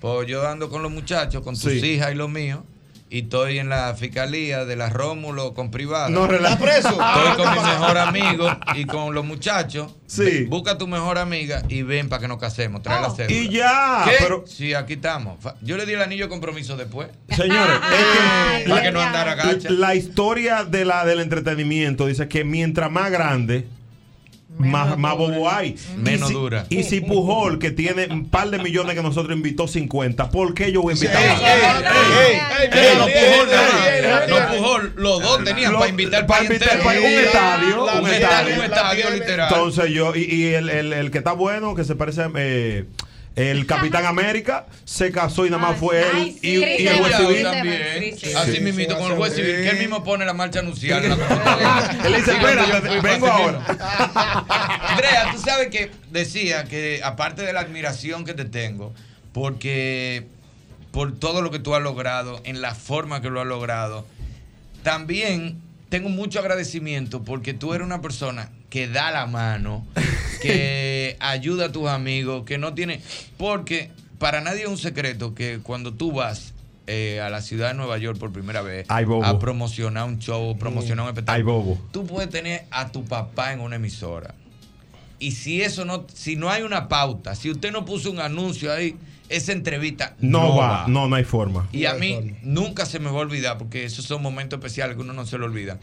Pues yo ando con los muchachos, con tus Sí. hijas y los míos. Y estoy en la fiscalía de la Rómulo con privada. No, relaja. ¿Estás preso? Estoy con mi mejor amigo y con los muchachos. Sí. Busca tu mejor amiga y ven para que nos casemos. Trae la cédula. Y ya, ¿Qué? pero- Sí, aquí estamos. Yo le di el anillo de compromiso después. Señores, es que Para que no andara gacha. La historia de la, del entretenimiento dice que mientras más grande, más, más bobo hay. Menos y si, dura. Y si Pujol, que tiene un par de millones que nosotros invitó 50, ¿por qué yo voy a invitar Ey, más? ey, ey, ey, no Pujol, los dos tenían Lo- para invitar para invitar país, un estadio, un un estadio. un estadio literal. Entonces yo, y, y el, el- el que está bueno, que se parece a eh, el (laughs) Capitán América, se casó y nada más fue él y, el juez civil. también. Sí, Así sí. mismito con el juez civil, que él mismo pone la marcha anuncial. en la (laughs) computadora. Él dice, espérate, vengo ahora. (laughs) Andrea, tú sabes que decía que aparte de la admiración que te tengo, porque por todo lo que tú has logrado, en la forma que lo has logrado, también tengo mucho agradecimiento porque tú eres una persona que da la mano, que ayuda a tus amigos, que no tiene... Porque para nadie es un secreto que cuando tú vas eh, a la ciudad de Nueva York por primera vez Ay, bobo. a promocionar un show, promocionar un Ay, espectáculo, bobo. tú puedes tener a tu papá en una emisora. Y si eso no, si no hay una pauta, si usted no puso un anuncio ahí, esa entrevista No, va, no, no hay forma. y a mí nunca se me va a olvidar, porque esos son momentos especiales que uno no se lo olvida.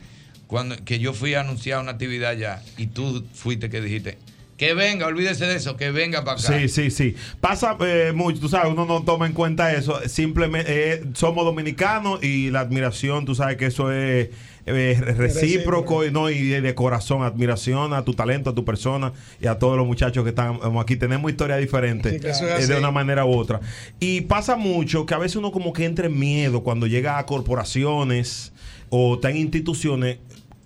Cuando que yo fui a anunciar una actividad ya y tú fuiste que dijiste, Que venga, olvídese de eso, que venga para acá. Sí, sí, sí. Pasa eh, mucho, tú sabes, uno no toma en cuenta eso. Simplemente eh, somos dominicanos y la admiración, tú sabes que eso es eh, recíproco y, no, y de, de corazón, admiración a tu talento, a tu persona y a todos los muchachos que están aquí. Tenemos historias diferentes Sí, eso es eh, de una manera u otra. Y pasa mucho que a veces uno como que entra en miedo cuando llega a corporaciones o está en instituciones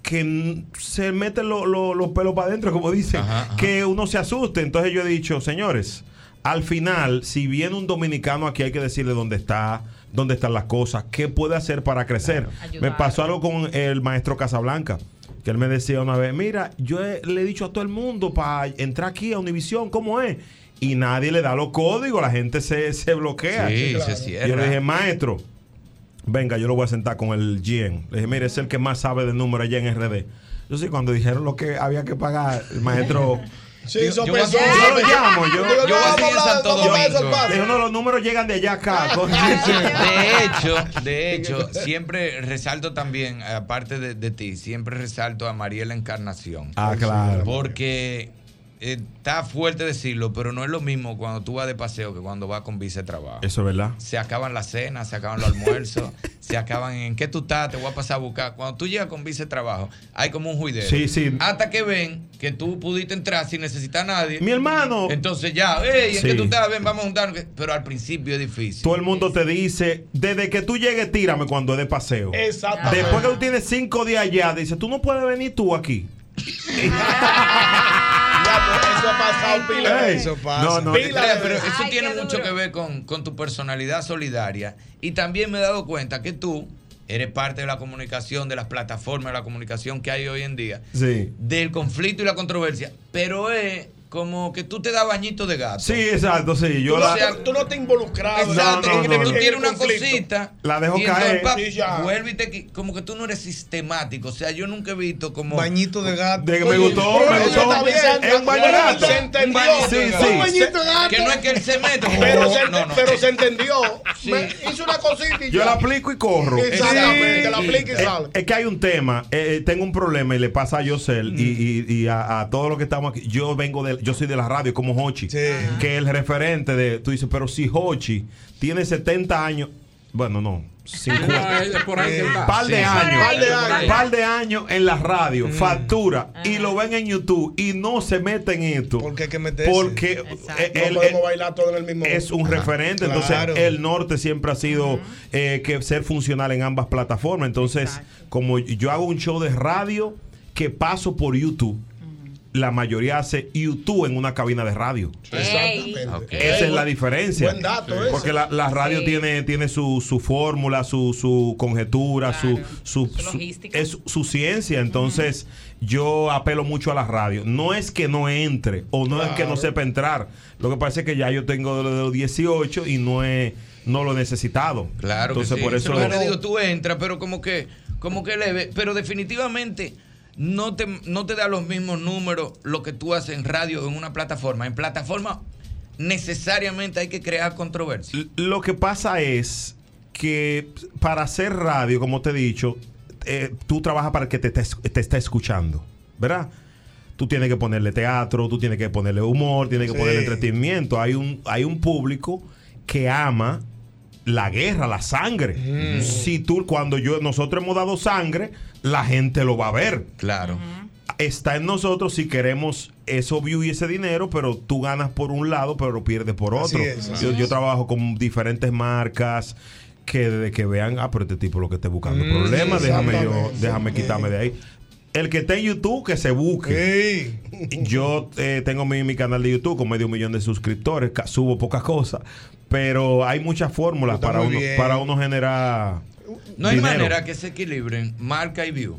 que se meten lo- lo- los pelos para adentro, como dicen, que uno se asuste. Entonces yo he dicho, señores, al final, si viene un dominicano aquí, hay que decirle dónde está, dónde están las cosas, qué puede hacer para crecer. me pasó algo con el maestro Casablanca. Que él me decía una vez, mira, yo he- le he dicho a todo el mundo para entrar aquí a Univisión, ¿cómo es? Y nadie le da los códigos, la gente se, se bloquea. Sí, se cierra. Yo le dije, maestro, venga, yo lo voy a sentar con el GM. Le dije, mire, es el que más sabe de número allá en RD. Yo sí, cuando dijeron lo que había que pagar, el maestro. (laughs) Sí, yo, yo voy personas. yo lo llamo, yo, Digo, no, vamos a de eso, Le digo, no, los números llegan de allá acá. (laughs) (laughs) De hecho, de hecho, siempre resalto también, aparte de, de ti, siempre resalto a Mariela Encarnación. Ah, claro. Porque está fuerte decirlo, pero no es lo mismo cuando tú vas de paseo que cuando vas con vice trabajo. Eso es verdad. Se acaban las cenas, se acaban los almuerzos, (laughs) se acaban en qué tú estás, te voy a pasar a buscar. Cuando tú llegas con vice trabajo, hay como un juidero. Sí, sí. Hasta que ven que tú pudiste entrar sin necesitar a nadie. Mi hermano. Entonces ya, hey, ¿en Sí. qué tú estás? Ven, vamos a juntarnos. Pero al principio es difícil. Todo el mundo te dice, desde que tú llegues, tírame cuando es de paseo. Exactamente. Después que tú tienes cinco días allá, dice, tú no puedes venir tú aquí. (laughs) Eso ha pasado pila. Eso pasa. no. Pila pero eso tiene mucho que ver con, con tu personalidad solidaria. Y también me he dado cuenta que tú eres parte de la comunicación, de las plataformas de la comunicación que hay hoy en día, Sí. del conflicto y la controversia. Pero es como que tú te das bañito de gato. Sí, exacto, sí. Yo tú, la, no, tú no te involucrado. Exacto, No, no, no. tú tienes una cosita. La dejo y entonces, caer. pa, Sí, ya. vuelve y te como que tú no eres sistemático. O sea, yo nunca he visto como. Bañito de gato. de que me gustó, me gustó. Es un baño de gato. Se entendió. Sí, de sí. gato. Un bañito de gato. Que no es que él se mete. (laughs) Pero, se, no, no. pero se entendió. Sí. Me hizo una cosita y Yo ya. la aplico y corro. Exactamente, que la aplique y sale. Es que hay un tema, eh, eh, tengo un problema y le pasa a Yosel y, a, todos los que estamos aquí. Yo vengo de, yo soy de la radio como Hochi, que el referente de, tú dices, pero si Hochi tiene 70 años, bueno, no, 50. es por ahí está. par de Sí, años, par de años. par de años en la radio, factura y lo ven en YouTube y no se meten en esto. ¿Por qué hay que meterse? Porque eh, No podemos él- bailar todo en el mismo. es un referente. Claro. Entonces, el norte siempre ha sido eh, que ser funcional en ambas plataformas. Entonces, como yo hago un show de radio que paso por YouTube, la mayoría hace YouTube en una cabina de radio. Exactamente. Esa es la diferencia. Buen dato ese. Porque la, la radio Sí. tiene, tiene su, su fórmula, su, su conjetura, Claro. su, su, logística. es su ciencia. Entonces, yo apelo mucho a la radio. No es que no entre o no es que no sepa entrar. Lo que pasa es que ya yo tengo de los 18 y no he, no lo he necesitado. Claro Entonces, que sí. por eso. Pero le digo, tú entras, pero como que, como que leve. Pero definitivamente no te, no te da los mismos números lo que tú haces en radio o en una plataforma. En plataforma necesariamente hay que crear controversia. Lo que pasa es que para hacer radio, como te he dicho, eh, tú trabajas para el que te, te, te está escuchando, ¿verdad? Tú tienes que ponerle teatro, tú tienes que ponerle humor, tienes que Sí. ponerle entretenimiento. Hay un, hay un público que ama la guerra, la sangre. Si tú, cuando yo, nosotros hemos dado sangre, la gente lo va a ver. Claro. Está en nosotros si queremos eso view y ese dinero, pero tú ganas por un lado, pero lo pierdes por Así otro. es, yo, yo trabajo con diferentes marcas que desde que vean, ah, pero este tipo lo que esté buscando Mm, problemas, déjame yo, déjame quitarme de ahí. El que esté en YouTube, que se busque. Yo eh, tengo mi, mi canal de YouTube con medio millón de suscriptores, subo pocas cosas, pero hay muchas fórmulas para uno, bien. para uno generar No hay dinero. manera que se equilibren marca y view.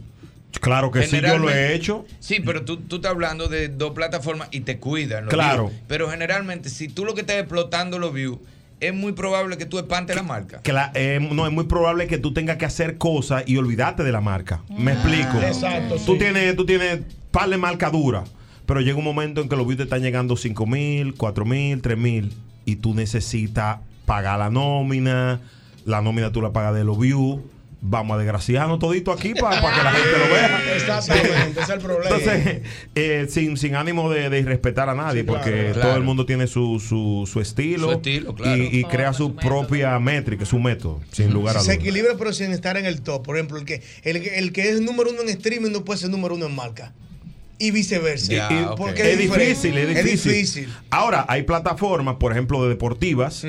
Claro que sí, yo lo he hecho. Sí, pero tú, tú estás hablando de dos plataformas y te cuidan. los Claro. views. Pero generalmente, si tú lo que estás explotando los views, es muy probable que tú espantes la marca. que la- eh, no es muy probable que tú tengas que hacer cosas y olvidarte de la marca. Me explico. Exacto, Tú sí. tienes, tú tienes par de marca dura, pero llega un momento en que los views te están llegando 5 mil, 4 mil, 3 mil y tú necesitas pagar la nómina. La nómina tú la pagas de los views. vamos a desgraciarnos todito aquí para que la gente lo vea. (laughs) Exactamente, ese es el problema. Entonces, eh, sin, sin ánimo de, de irrespetar a nadie, Sí, claro, porque claro. todo el mundo tiene su, su, su estilo, Su estilo, claro. y, y crea su propia métrica, su método, sin lugar a Se dudas. equilibra, pero sin estar en el top. Por ejemplo, el que, el, que- el que es número uno en streaming no puede ser número uno en marca. Y viceversa. Y- y- Porque es, difícil, es difícil, Es difícil. Ahora, hay plataformas, por ejemplo, de deportivas,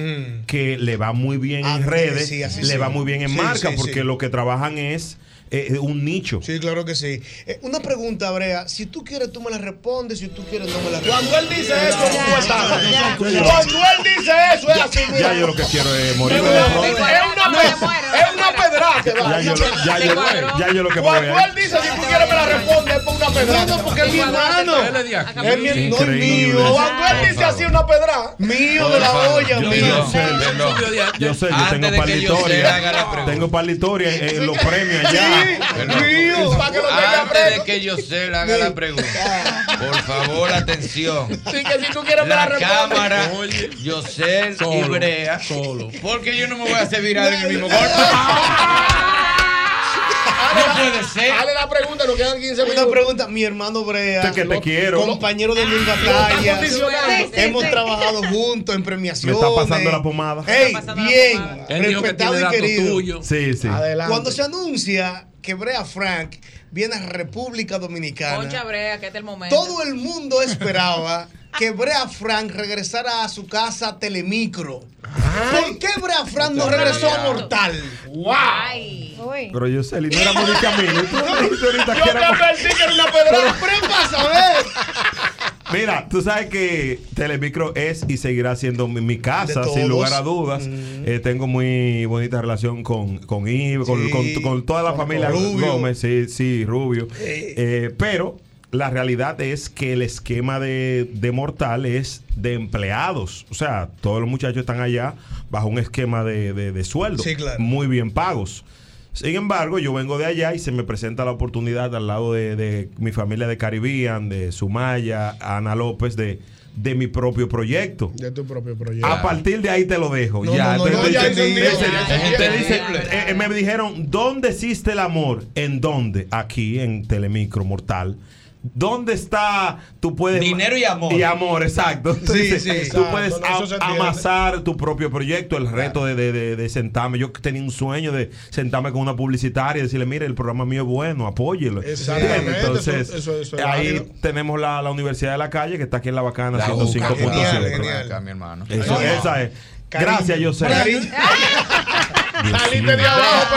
que le va muy bien Ah, en redes, sí, le sí. va muy bien en Sí, marca, sí, porque sí. lo que trabajan es eh, un nicho. Sí, claro que sí. Eh, una pregunta, Brea. Si tú quieres, tú me la respondes. Si tú quieres, no me la respondes. Cuando él dice eso. Ya. Cuando él dice eso, es así. mira. Ya yo lo que quiero es morir. Es una, es una, pe- es una pedra que va. Ya yo, lo- ya, yo, ya yo lo que Cuando él dice, si tú quieres me la responde, es por una pedra. No, no, porque es mi hermano. Es mi, no es mío. Cuando él dice así, una pedra. Mío de la olla, mío. yo sé, yo tengo par de historias. Tengo par de historias en los premios allá. Mío, para que lo tenga Antes de que yo se le haga la pregunta, por favor, atención. Sí, que si tú quieres me la responde. cámara, Yosel y Solo, Brea. Porque yo no me voy a hacer viral en el mismo golpe. No puede ser. Dale la pregunta, nos quedan 15 minutos. Una pregunta, mi hermano Brea, Usted que te lo- quiero. compañero de mil batallas, sí, hemos sí. trabajado juntos en Me premiaciones. está pasando la pomada. Hey, bien, respetado y querido. Sí, sí. Cuando se anuncia que Brea Frank viene a República Dominicana, Concha Brea, que este es el momento. todo el mundo esperaba (laughs) que Brea Frank regresara a su casa Telemicro. ¿Por qué Brea Frank no regresó a Mortal? ¡Wow! Pero yo sé, no me (laughs) dijiste ahorita Yo que te advertí que era una pedra. Pero pasa, ver. (laughs) Mira, (laughs) tú sabes que Telemicro es y seguirá siendo mi, mi casa, sin lugar a dudas. Eh, tengo muy bonita relación con, con Ivo, con, con- con toda la Con familia Rubio. Gómez, sí, sí, Rubio. Eh. Eh, pero la realidad es que el esquema de, de Mortal es de empleados. O sea, todos los muchachos están allá bajo un esquema de, de, de sueldo. Sí, claro. Muy bien pagos. Sin embargo, yo vengo de allá y se me presenta la oportunidad al lado de, de mi familia de Caribbean, de Sumaya, Ana López, de, de mi propio proyecto. De tu propio proyecto. A partir de ahí te lo dejo. Ya, me dijeron, ¿dónde existe el amor? ¿En dónde? Aquí en Telemicro Mortal. ¿Dónde está? Tú puedes. Dinero y amor. Y amor, exacto. Sí, Entonces, sí. Tú Exacto, puedes a- amasar tu propio proyecto. El reto de, de- de- de sentarme. Yo tenía un sueño de sentarme con una publicitaria y decirle, mire, el programa mío es bueno, apóyelo. Exactamente. Entonces, eso- eso- eso es ahí válido. tenemos la, la Universidad de la Calle, que está aquí en La Bacana, La 105.7. genial, genial. Acá, mi hermano. Eso, Ay, esa es. Cariño. Gracias, yo sé. (laughs) Saliste de abajo,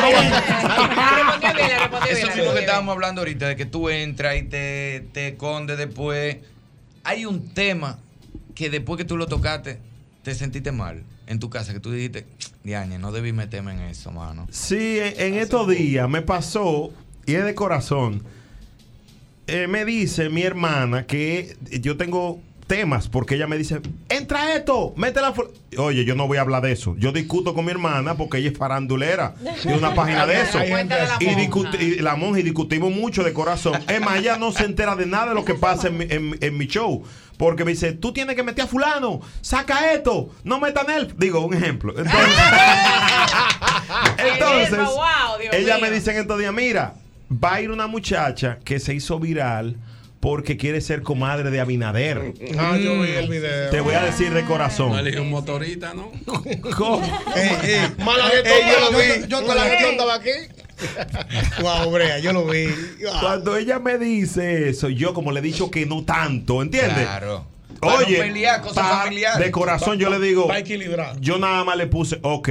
pero Eso mismo que estábamos hablando ahorita, de que tú entras y te, te escondes después. Hay un tema que después que tú lo tocaste, te sentiste mal en tu casa, que tú dijiste, Diañe, no debí meterme en eso, mano. Sí, en, en estos días me pasó, y es de corazón. Eh, me dice mi hermana que yo tengo temas, porque ella me dice, entra esto, métela. fu-". Oye, yo no voy a hablar de eso. Yo discuto con mi hermana porque ella es farandulera de una (laughs) página de eso. Y, discuti- y la monja y discutimos mucho de corazón. Es más, ella no se entera de nada de lo que pasa en mi, en- en mi show. Porque me dice, tú tienes que meter a fulano, saca esto, no metan él. Digo, un ejemplo. (laughs) Entonces, (laughs) entonces Wow, ella mío. me dice en estos días, mira, va a ir una muchacha que se hizo viral porque quiere ser comadre de Abinader. Ah, yo vi el video. Te voy a decir de No corazón. elige un motorista, ¿no? ¿Cómo? Mala gestión Ey, yo estaba lo aquí. vi, yo Mala lo vi. gestión estaba aquí. (laughs) Wow, Brea, yo lo vi. Cuando ella me dice eso, yo como le he dicho que no tanto, ¿entiendes? Claro. No Oye, pelear, cosas pa- familiares. de corazón yo le digo, Va a equilibrar. yo nada más le puse, ok.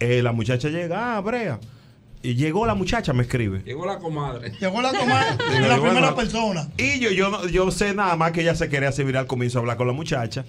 Eh, la muchacha llega, ah, Brea. Y llegó la muchacha, me escribe. Llegó la comadre. (laughs) Llegó la comadre Digo, de la primera persona. Y yo, yo, no- yo sé nada más que ella se quería hacer viral, comienzo a hablar con la muchacha.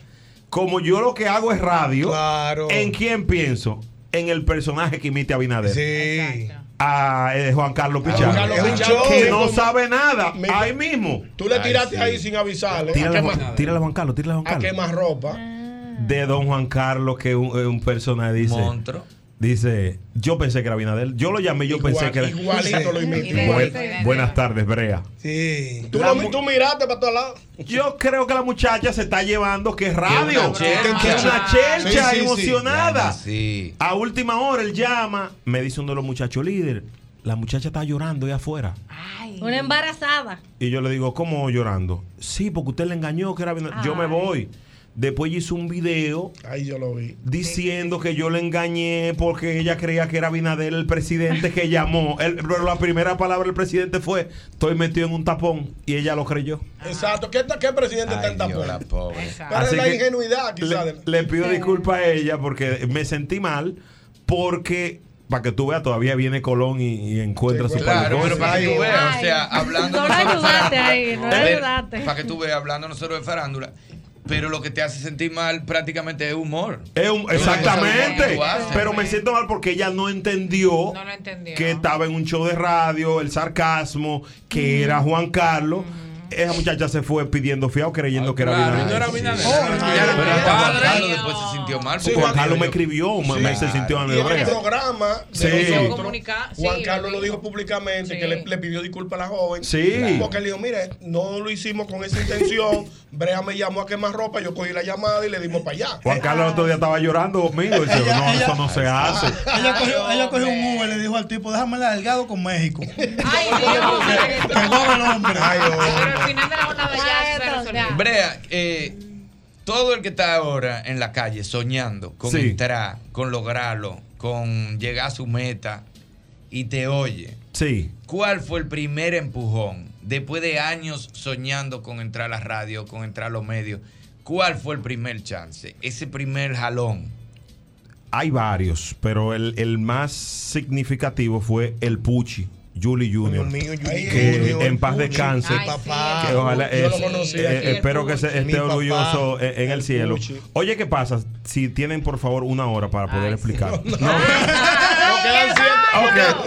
Como yo lo que hago es radio, Claro. ¿en quién pienso? En el personaje que imite a Abinader. Sí. A eh, Juan Carlos Pichardo. Carlos Es un Pichardo, que no sabe nada. Me- Ahí mismo. Tú le Ay, tiraste sí. ahí sin avisarle. Tírale, a a Juan- tírale a Juan Carlos, tírale a Juan a Carlos. quemar ropa. De don Juan Carlos, que es un, un personaje, dice. Monstruo. Dice, yo pensé que era Abinader. Yo lo llamé, yo Igual- pensé que era. igualito lo. Buen- buenas tardes, Brea. Sí. Tú, lo- miraste para todos lados. Yo creo que la muchacha se está llevando que es radio. una chelcha. Que es una chelcha Sí, sí, sí. emocionada. Sí. A última hora él llama, me dice uno de los muchachos líder. La muchacha está llorando ahí afuera. Una embarazada. Y yo le digo, ¿cómo llorando? Sí, porque usted le engañó que era Abinader. Yo me voy. Después hizo un video Ahí yo lo vi. diciendo que yo le engañé porque ella creía que era Abinader el presidente que llamó. El- pero la primera palabra del presidente fue, estoy metido en un tapón. Y ella lo creyó. Exacto. ¿Qué, qué presidente está en tapón? Pero Así es la que ingenuidad, quizás. Le, le pido disculpas a ella porque me sentí mal porque para que tú veas todavía viene Colón y, y encuentra su Claro, pero para que tú veas, o sea, hablando No lo nosotros de ayudaste ahí, no lo eh, ayudaste. Para que tú veas, hablando nosotros de farándula, pero lo que te hace sentir mal prácticamente es humor. Es un- exactamente. Pero me siento mal porque ella no entendió, No lo entendió. que estaba en un show de radio, el sarcasmo, que era Juan Carlos. Esa muchacha se fue pidiendo fiado creyendo que era claro, Abinader. no era. Oh, Pero Juan Juan Carlos después se sintió mal. Sí, porque Juan Carlos me escribió, me- me se sintió Y en el programa de nosotros, Juan sí, Carlos lo dijo públicamente que le, le pidió disculpas a la joven. Sí. Porque le dijo, mire, no lo hicimos con esa intención. (laughs) Brea me llamó a quemar ropa, yo cogí la llamada y le dimos para allá. Juan Carlos el otro día estaba llorando conmigo. Y dice, no, ella- eso no se hace. (laughs) Ella cogió, ella cogió un Uber y le dijo al tipo, déjame la delgado con México. Ay, Dios. (laughs) Pegó al hombre. Pero al final de la jornada ya se resolvió. Brea, eh, todo el que está ahora en la calle soñando con Sí. entrar, con lograrlo, con llegar a su meta y te oye. Sí. ¿Cuál fue el primer empujón después de años soñando con entrar a la radio, con entrar a los medios? ¿Cuál fue el primer chance? Ese primer jalón. Hay varios, pero el, el más significativo fue el Puchi. Julie Junior. que en paz descanse. Que ojalá, eh, aquí. espero que esté orgulloso en, en el El cielo. Puchi. Oye, ¿qué pasa? Si tienen, por favor, una hora para poder explicar. Nos quedan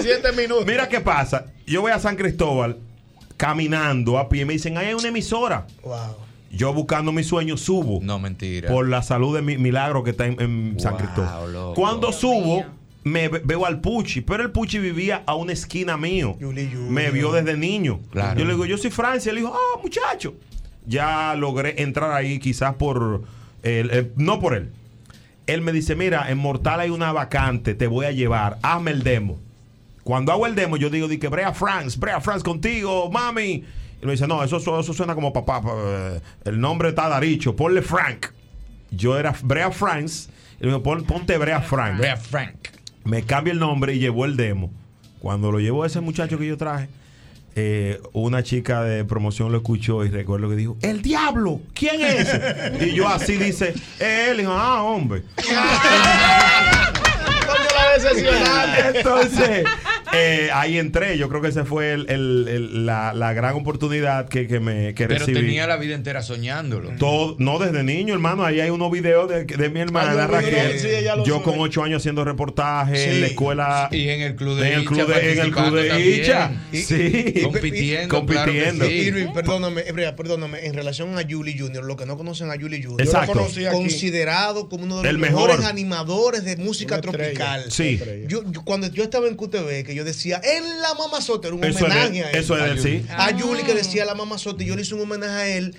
siete, minutos. Mira qué pasa. Yo voy a San Cristóbal caminando a pie y me dicen, ahí hay una emisora. Yo buscando mi sueño subo. No, mentira. Por la salud de mi milagro que está en, en San Wow, Cristóbal. Cuando subo, me ve- veo al Puchi, pero el Puchi vivía a una esquina mío. Me vio desde niño. Claro. Yo le digo, yo soy Francia. Él dijo, ah, muchacho. Ya logré entrar ahí quizás por... el- el- no por él. Él me dice, mira, en Mortal hay una vacante, te voy a llevar, hazme el demo. Cuando hago el demo, yo digo, di que Brea France, Brea France contigo, mami. Y me dice, no, eso, su- eso suena como papá. pa- eh, El nombre está Daricho, ponle Frank. Yo era Brea France. Y me dijo, "Pon- ponte Brea Frank. Brea Frank. Me cambia el nombre y llevó el demo. Cuando lo llevó ese muchacho que yo traje, eh, una chica de promoción lo escuchó y recuerdo que dijo, ¡El diablo! ¿Quién es ese? y yo así dice, "Es él. Y dijo, ah, hombre. (laughs) (laughs) Entonces, eh, ahí entré. Yo creo que esa fue el- el- el- la, la gran oportunidad que, que me que Pero recibí. tenía la vida entera soñándolo. Todo, no desde niño, hermano. Ahí hay unos videos de, de mi hermana Raquel. sí, yo sube. con ocho años haciendo reportajes Sí. en la escuela. Y en el club de en el club de, en el club de Icha. Sí. Compitiendo, Compitiendo. Irving, perdóname, Ebrea, perdóname, en relación a Julie Jr., los que no conocen a Julie Jr., Exacto. yo lo conocí aquí. considerado como uno de los El mejores mejor. animadores de música tropical. Sí. Yo, yo- cuando yo estaba en QTV, que yo decía, en la mamazota, era un Eso es homenaje a él. eso es sí. A Julie que decía la mamazota, y yo le hice un homenaje a él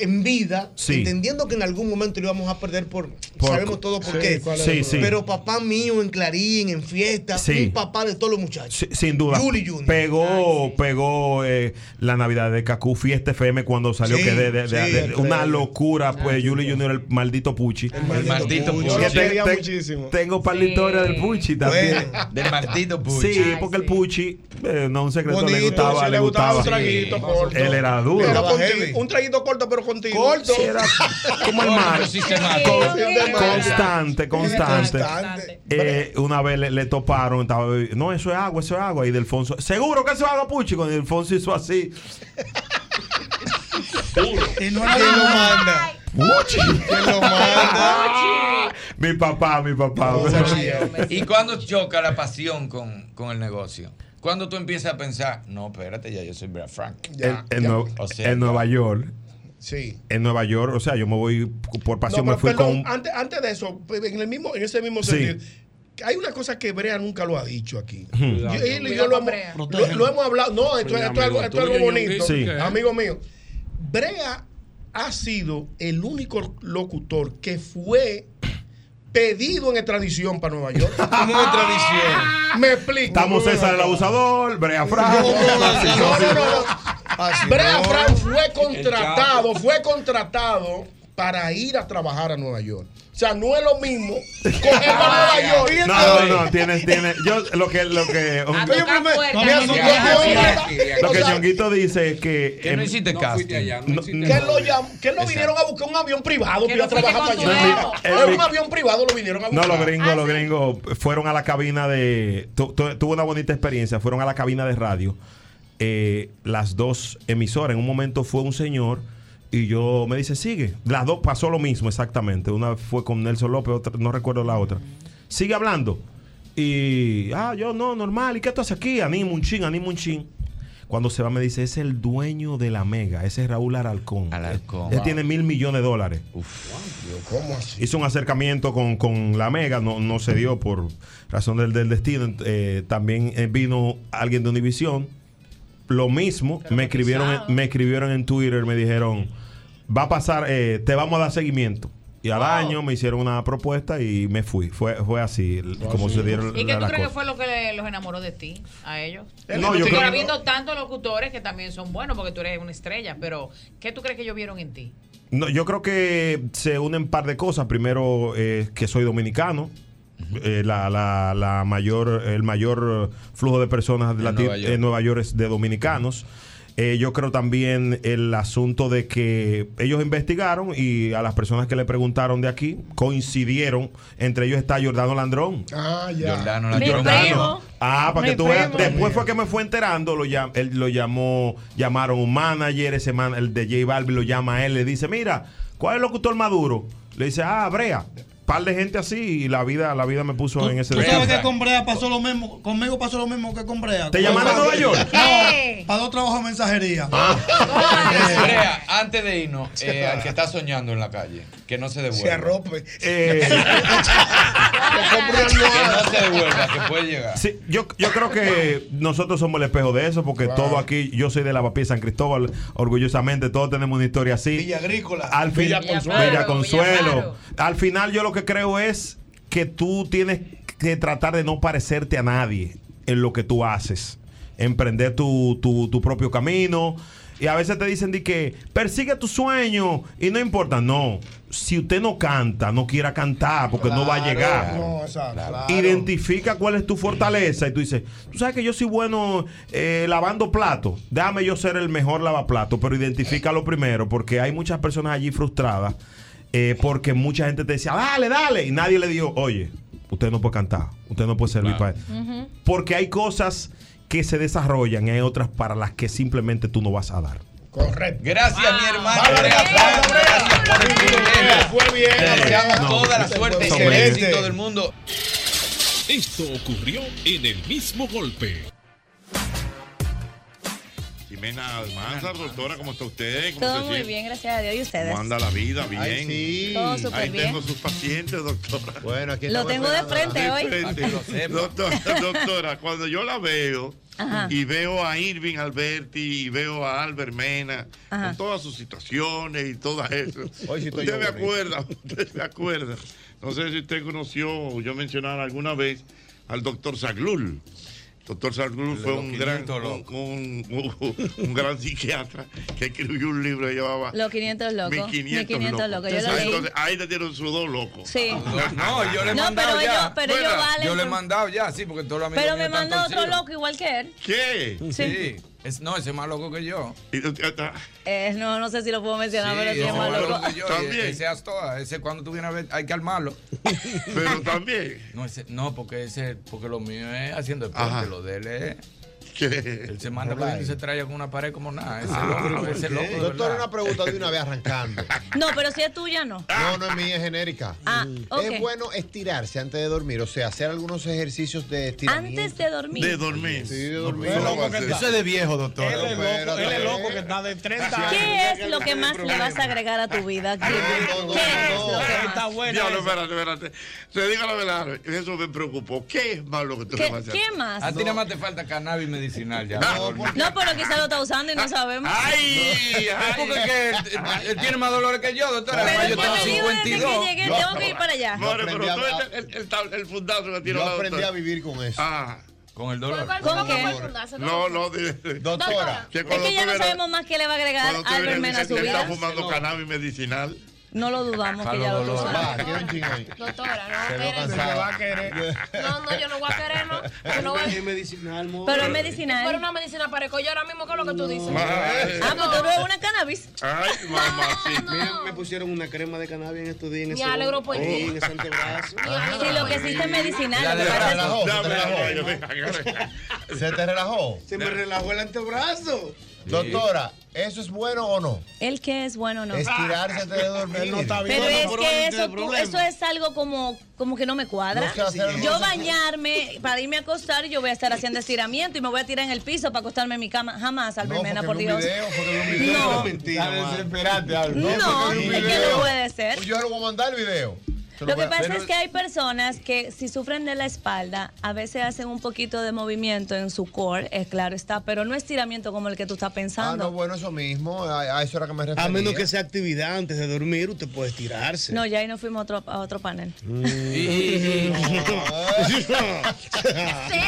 en vida, Sí. entendiendo que en algún momento lo íbamos a perder por, Por- sabemos todo por Sí, qué. ¿cuál es el Sí. Pero papá mío en Clarín, en fiesta, Sí. un papá de todos los muchachos. Sí, sin duda. Julie Junior. Pegó, pegó eh, la Navidad de Cacú, Fiesta FM cuando salió, Sí, que de, de- de- sí, de- increíble. una locura, pues Julie Junior, el maldito Puchi. El maldito Puchi. Yo lo te- muchísimo. Tengo para la historia del Puchi también. Bueno, del maldito Puchi. Sí, Ay, porque el Puchi, eh, no un secreto, le gustaba, le gustaba. un traguito corto. Él era duro. Un traguito corto, pero contigo. Corto. Sí, era como el mar. Con- constante, constante. Constante. Eh, una vez le, le toparon, estaba no, eso es agua, eso es agua. Y Delfonso, seguro que eso es agua, Puchi. Cuando Delfonso hizo así, Y no ¿Quién lo manda? Puchi. ¿Quién lo manda? mi papá, mi papá. ¿Y cuando choca la pasión con, con el negocio? Cuando tú empiezas a pensar, no, espérate, ya yo soy Brea Frank. en, en Nue- O sea, en Nueva York. Sí. En Nueva York, o sea, yo me voy por pasión, No, me fui pero perdón, con. antes, antes de eso, en, el mismo, en ese mismo Sí. sentido, hay una cosa que Brea nunca lo ha dicho aquí. Hmm. Yo- él y Cuidado yo lo hemos, Brea. lo, lo hemos hablado. No, esto, esto es algo, amigo esto es algo tuyo, bonito. Amigo mío. Brea ha sido el único locutor que fue pedido en extradición para Nueva York. (laughs) ¿Cómo en extradición? Me explico. Estamos César el abusador, Brea Frank. No, no, no, no. Así Brea no. Frank fue contratado, fue contratado para ir a trabajar a Nueva York. O sea, no es lo mismo cogerlo a Nueva (laughs) York. No, no, no, tienes, tienes. Yo lo que, lo que. A tocar me- me asustó Lo que ya. Ñonguito dice es que. Que no hiciste casting. no- Que lo, que lo vinieron a buscar un avión privado Que para ir a no trabajar para allá. No, es un avión privado lo vinieron a No, buscar. los gringos, los gringos fueron a la cabina de. tu- tu- tuvo una bonita experiencia. Fueron a la cabina de radio. Eh, las dos emisoras. En un momento fue un señor y yo me dice, sigue. Las dos pasó lo mismo exactamente. Una fue con Nelson López, otra, no recuerdo la otra. Sigue hablando. Y, ah, yo no, normal. ¿Y qué tú haces aquí? Animo un chin, animo un chin. Cuando se va me dice, es el dueño de la Mega, ese es Raúl Alarcón. Alarcón. Él Wow. tiene mil millones de dólares. ¿Cómo así? Hizo un acercamiento con, con la Mega, no, no se dio por razón del, del destino. Eh, también eh, vino alguien de Univision. Lo mismo, me escribieron, en- me escribieron en Twitter, me dijeron, va a pasar, eh, te vamos a dar seguimiento. Y al año me hicieron una propuesta y me fui. Fue, fue así, como se dieron ¿Y qué la- tú crees que fue lo que le- los enamoró de ti, a ellos? No, yo Porque creo- habiendo tantos locutores que también son buenos porque tú eres una estrella, pero ¿qué tú crees que ellos vieron en ti? No, yo creo que se unen un par de cosas. Primero, eh, que soy dominicano. Eh, la, la- la mayor, el mayor flujo de personas de En Nueva York. en Nueva York es de dominicanos. Eh, yo creo también el asunto de que ellos investigaron y a las personas que le preguntaron de aquí coincidieron. Entre ellos está Jordano Landrón. Ah, ya. Jordano Landrón. Ah, para que tú veas. Después fue que me fue enterando, lo llam- él lo llamó, llamaron un manager, ese man, el de J Balvin lo llama a él, le dice, mira, ¿cuál es el locutor maduro? Le dice, ah, Brea. Par de gente así y la vida, la vida me puso en ese Tú sabes que con Brea pasó lo mismo, conmigo pasó lo mismo que con Brea. ¿Te llamaron a Nueva York? No, para dos trabajos de mensajería. Brea, antes de irnos, eh, al que está soñando en la calle, que no se devuelva. Se arrope. Eh, (laughs) (laughs) que no se devuelva, que puede llegar. Sí, yo, yo creo que nosotros somos el espejo de eso, porque Claro. todo aquí, yo soy de Lavapiés San Cristóbal, orgullosamente, todos tenemos una historia así. Villa Agrícola. Al fin- Villa Villa Consuelo. Consuelo. Villa Faro. Al final yo lo que creo es que tú tienes que tratar de no parecerte a nadie en lo que tú haces. Emprender tu, tu- tu propio camino. Y a veces te dicen de que persigue tu sueño y no importa. No, si usted no canta, no quiera cantar porque no va a llegar. No, exacto. Identifica cuál es tu fortaleza y tú dices, tú sabes que yo soy bueno eh, lavando platos, déjame yo ser el mejor lavaplato, pero identifícalo primero porque hay muchas personas allí frustradas eh, porque mucha gente te decía, dale, dale, y nadie le dijo, oye, usted no puede cantar, usted no puede servir para eso. Porque hay cosas que se desarrollan y hay otras para las que simplemente tú no vas a dar. Correcto. Gracias, mi hermano. Frank. Gracias por el privilegio. Fue bien. Deseamos No, toda la suerte y el éxito del mundo. Esto ocurrió en el mismo golpe. Jimena Almanzar, doctora, ¿cómo está usted? ¿Cómo Todo se muy siente? bien, gracias a Dios. ¿Y ustedes? ¿Cómo anda la vida? Bien. Ay, sí. Todo súper Ahí bien. tengo sus pacientes, doctora. Bueno, aquí Lo tengo de frente hoy. frente. Lo. Doctora, (laughs) doctora, cuando yo la veo Ajá. y veo a Irving Alberti y veo a Albert Mena Ajá. con todas sus situaciones y todo eso. (laughs) Hoy sí estoy usted yo me acuerda, (laughs) usted me acuerda. No sé si usted conoció, yo mencionara alguna vez al doctor Zaglul. Doctor de fue un gran, 500 un, un- un gran psiquiatra que escribió un libro que llevaba Los 500 locos. 1500 1500 locos. Yo lo leí. Entonces, ahí te tienen sus dos locos. Sí. No, yo le he No, mandado pero ya. ellos- pero ellos Fuera. valen Yo le he mandado ya, sí, porque todos los amigos Pero me mandó otro loco igual que él. ¿Qué? Sí. Es, no, ese es más loco que yo. Eh, no, no sé si lo puedo mencionar, pero sí ese es más loco. que yo. y Ese Astoa, ese cuando tú vienes a ver, hay que armarlo. (laughs) Pero también. No, ese, no porque ese, porque lo mío es haciendo deporte, lo de él es. ¿Qué? Él se manda ahí y se trae con una pared como nada. Ese Ah, loco, ese loco. de Doctor, verdad. una pregunta de una vez arrancando. (laughs) No, pero si es tuya, no. No, no es mía, es genérica. Ah, ok. Es bueno estirarse antes de dormir, o sea, hacer algunos ejercicios de estiramiento. Antes de dormir. De dormir. Sí, de dormir. pero loco que está. Eso es de viejo, doctor. Él es loco, él es loco que está de 30 años. ¿Qué es lo que más le vas a agregar a tu vida? ¿Qué, qué es lo que está buena Diablo, espérate, espérate. Te digo la verdad, eso me preocupó. ¿Qué es más lo que tú ¿Qué- le vas a hacer? qué más? A ti nada más te falta cannabis medicinal ya. No, pero quizá lo está usando y no sabemos. ¡Ay! Porque es que él, él tiene más dolores que yo, doctora. Pero Además, yo tengo me dijo desde 52. que llegué, tengo que ir para allá. Pero tú a- el, el, el, fundazo que tiene Yo aprendí a vivir con eso. Ah. Con el dolor. ¿Cuál- ¿Con qué? No, no, Doctora. Que Es que ya no sabemos más que le va a agregar Albert Mena a su él está vida. fumando cannabis medicinal. No lo dudamos que ya lo está Va. Doctora, no va a querer. No, no, yo no voy a querer, no. Yo no voy a Es medicinal, mo. Pero es Pero medicinal. una medicina parejo yo ahora mismo, ¿qué es lo que tú dices? Ah, pues tú eres una cannabis. Ay, mamá, sí. Mira, me pusieron una crema de cannabis en estos días en Me alegro por sí, ti. en ese antebrazo. Sí, lo que existe es medicinal. Lo se te relajó. ¿Se te relajó? Se me relajó el antebrazo. Doctora, ¿eso es bueno o no? el que es bueno no. Estirarse antes de dormir. Él no está bien. Pero No, es que eso, tú- eso es algo como, como que no me cuadra. No Yo bañarme para irme a acostar y yo voy a estar haciendo estiramiento y me voy a tirar en el piso para acostarme en mi cama. Jamás, No, Albert Mena, porque por Dios. video, video. No. Mentira. No, es que no puede ser. Pues Yo le voy a mandar el video. Lo que pasa pero- es que hay personas que si sufren de la espalda, a veces hacen un poquito de movimiento en su core, es claro está, pero no estiramiento como el que tú estás Ah, pensando. no, bueno, eso mismo. A, a eso era que me refería. A menos que sea actividad antes de dormir, usted puede estirarse. No, ya ahí nos fuimos a otro, a otro panel.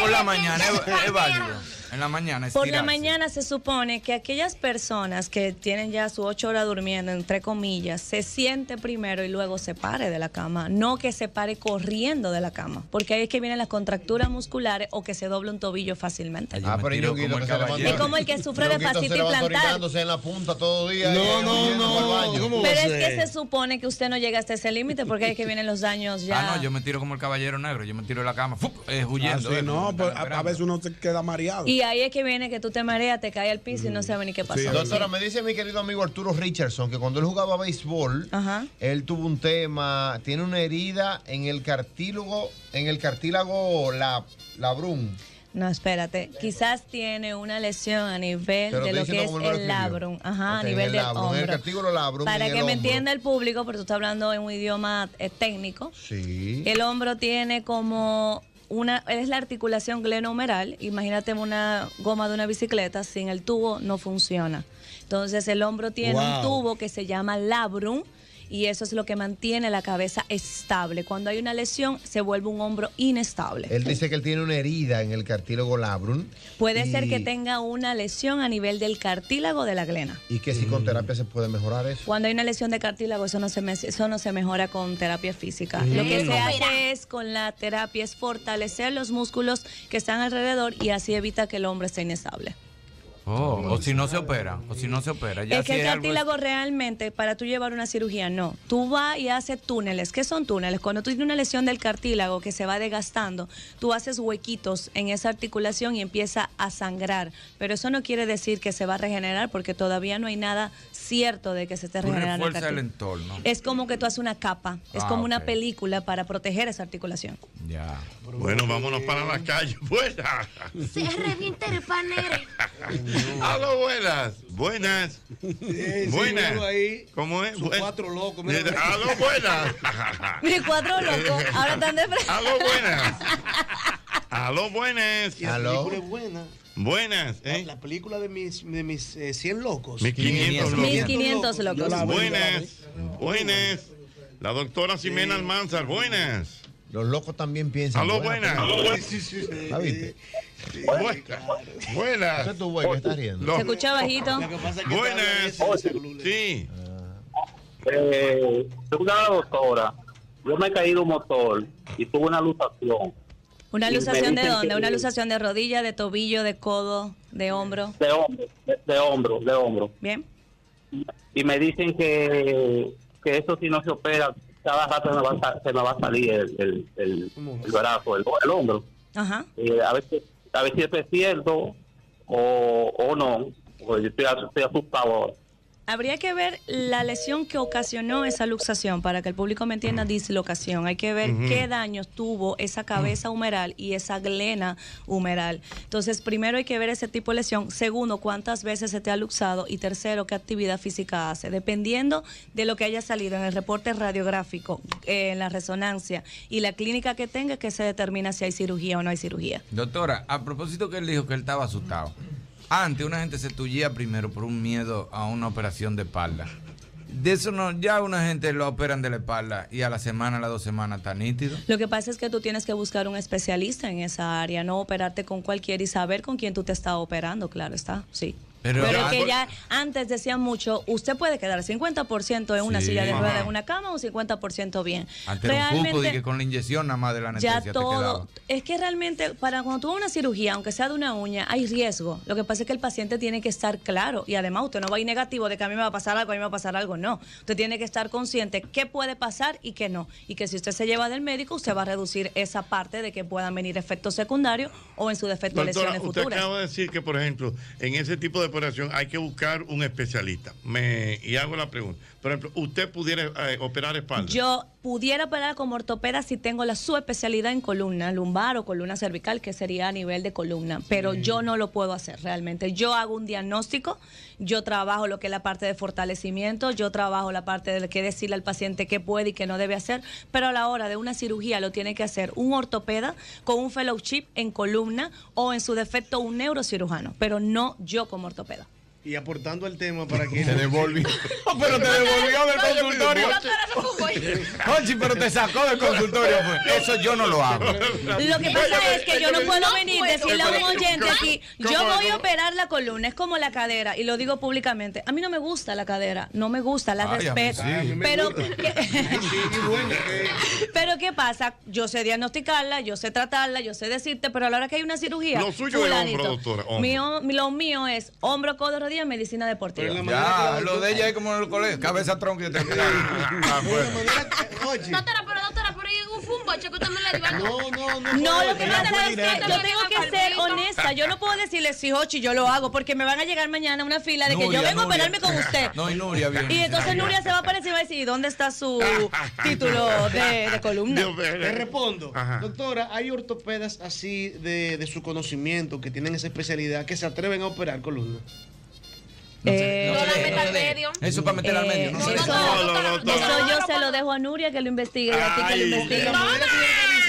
Por la mañana es, es válido. En la mañana Por la mañana se supone que aquellas personas que tienen ya sus ocho horas durmiendo, entre comillas, se siente primero y luego se pare de la cama, no que se pare corriendo de la cama, porque ahí es que vienen las contracturas musculares o que se doble un tobillo fácilmente. Ah, pero Ñonguito como que el caballero. Es como el que sufre de fascitis plantar. en la punta todo el día. No, no, no, al baño. ¿cómo va a Pero es que se supone que usted no llega hasta ese límite porque ahí es que vienen los daños ya. Ah, no, yo me tiro como el caballero negro. Yo me tiro de la cama, eh, huyendo. Así eh, no, pues, a, veces uno se queda mareado. Y ahí es que viene que tú te mareas, te caes al piso y no sabes ni qué pasó. Doctora, me dice mi querido amigo Arturo Richardson que cuando él jugaba béisbol, Ajá. él tuvo un tema, tiene una herida en el cartílago, en el cartílago la, labrum. No, espérate. Quizás tiene una lesión a nivel de lo que es lo el labrum. Ajá, a nivel el del labrum, en el hombro. cartílago labrum Para que el me entienda el público, pero tú estás hablando en un idioma eh, técnico. Sí. El hombro tiene como una, es la articulación glenohumeral. Imagínate una goma de una bicicleta, sin el tubo no funciona. Entonces el hombro tiene un tubo que se llama labrum y eso es lo que mantiene la cabeza estable. Cuando hay una lesión se vuelve un hombro inestable. Él dice que él tiene una herida en el cartílago labrum. Puede y- ser que tenga una lesión a nivel del cartílago de la glena. Y que si con terapia se puede mejorar eso. Cuando hay una lesión de cartílago, eso no se, me- eso no se mejora con terapia física. Mm. Lo que se hace es con la terapia es fortalecer los músculos que están alrededor y así evita que el hombre esté inestable. Oh, o si no se opera, o si no se opera. Ya es que si el es cartílago realmente, para tú llevar una cirugía, no. Tú vas y haces túneles. ¿Qué son túneles? Cuando tú tienes una lesión del cartílago que se va desgastando, tú haces huequitos en esa articulación y empieza a sangrar. Pero eso no quiere decir que se va a regenerar porque todavía no hay nada cierto de que se esté regenerando el el entorno. Es como que tú haces una capa, es Ah, como una película para proteger esa articulación. Ya. Bueno, vámonos para la calle. Buenas. Se revienta el panero. (laughs) Aló, buenas. Buenas. sí, buenas. ahí. ¿Cómo es? Sus Buen- cuatro locos, mira. Aló, buenas. (laughs) Mis cuatro locos, ahora están de frente. Aló, buenas. (laughs) Aló, buenas. Y la película es buena. Buenas. La, ¿eh? la película de mis, de mis eh, 100 locos. 1500 locos. 1500 locos. La la Buenas. Buenas. La doctora Ximena Almanzar. Buenas. Los locos también piensan. Aló, buena, buenas. Sí, sí, sí. ¿La viste? Buenas. Buenas. ¿Qué tu güey que estás riendo? Se escucha bajito. Lo que pasa es que Buenas. Sí. Eh, una doctora, yo me he caído un motor y tuve una luxación ¿Una luxación de dónde? que- ¿Una luxación de rodilla, de tobillo, de codo, de hombro? de hombro, de, de hombro, de hombro. Bien. Y me dicen que, que eso si no se opera, cada rato se me va a, sa- se me va a salir el, el, el, el brazo, el, el hombro. Ajá. Eh, a veces a ver si esto es cierto o, o no, porque yo estoy, estoy asustado ahora. Habría que ver la lesión que ocasionó esa luxación para que el público me entienda dislocación. Hay que ver qué daños tuvo esa cabeza humeral y esa glena humeral. Entonces, primero hay que ver ese tipo de lesión. Segundo, cuántas veces se te ha luxado. Y tercero, qué actividad física hace. Dependiendo de lo que haya salido en el reporte radiográfico, eh, en la resonancia y la clínica que tenga, que se determina si hay cirugía o no hay cirugía. Doctora, a propósito que él dijo que él estaba asustado. Antes una gente se tullía primero por un miedo a una operación de espalda. De eso no, ya una gente lo operan de la espalda y a la semana, a las dos semanas está nítido. Lo que pasa es que tú tienes que buscar un especialista en esa área, no operarte con cualquiera y saber con quién tú te estás operando, claro está, sí. Pero- Pero, que ya antes decían mucho, usted puede quedar 50% en una Sí. silla de ruedas en una cama o 50% bien. Antes era un que con la inyección nada más de la anestesia ya te todo. Es que realmente, para cuando tú vas a una cirugía, aunque sea de una uña, hay riesgo. Lo que pasa es que el paciente tiene que estar claro. Y además, usted no va a ir negativo de que a mí me va a pasar algo, a mí me va a pasar algo. No. Usted tiene que estar consciente qué puede pasar y qué no. Y que si usted se lleva del médico, usted va a reducir esa parte de que puedan venir efectos secundarios o en su defecto Doctora, lesiones usted futuras. acaba de decir que, por ejemplo, en ese tipo de hay que buscar un especialista. Me, y hago la pregunta. Por ejemplo, ¿usted pudiera eh, operar espalda? Yo pudiera operar como ortopeda si tengo la subespecialidad en columna lumbar o columna cervical, que sería a nivel de columna, pero yo no lo puedo hacer realmente. Yo hago un diagnóstico, yo trabajo lo que es la parte de fortalecimiento, yo trabajo la parte de qué decirle al paciente qué puede y qué no debe hacer, pero a la hora de una cirugía lo tiene que hacer un ortopeda con un fellowship en columna o en su defecto un neurocirujano, pero no yo como ortopeda. Y aportando al tema para que... Te (laughs) devolvió. (laughs) pero te devolvió del (laughs) consultorio. Ochi, pero te sacó del consultorio. pues. Eso yo no lo hago. Lo que pasa es que yo no puedo venir y decirle a un oyente aquí, yo voy a operar la columna, es como la cadera, y lo digo públicamente. A mí no me gusta la cadera, no me gusta, la Ay, respeto. sí. Pero, gusta. pero ¿qué pasa? Yo sé diagnosticarla, yo sé tratarla, yo sé decirte, pero a la hora que hay una cirugía, Lo suyo es hombro, doctora, hombro. mío- lo mío es hombro, codo, rodilla, medicina deportiva. Ya, lo de ella es como en el colegio. Cabeza, tronco y te Ah. Doctora, pero doctora, pero hay un fumboche que usted me le dio. No, no, no. No, lo que pasa es que yo tengo que ser honesta. Yo no puedo decirle si Hochi yo lo hago porque me van a llegar mañana una fila de que yo vengo a operarme con usted. No, y Nuria viene. Y entonces Nuria se va a aparecer y va a decir, ¿dónde está su (laughs) título de, columna? Te respondo. Doctora, hay ortopedas así de, de su conocimiento que tienen esa especialidad que se atreven a operar columna. Eh, no se se medio. Eso para meter al medio. No eso, yo se lo dejo a Nuria que lo investigue y a ti que lo Ay, investigue.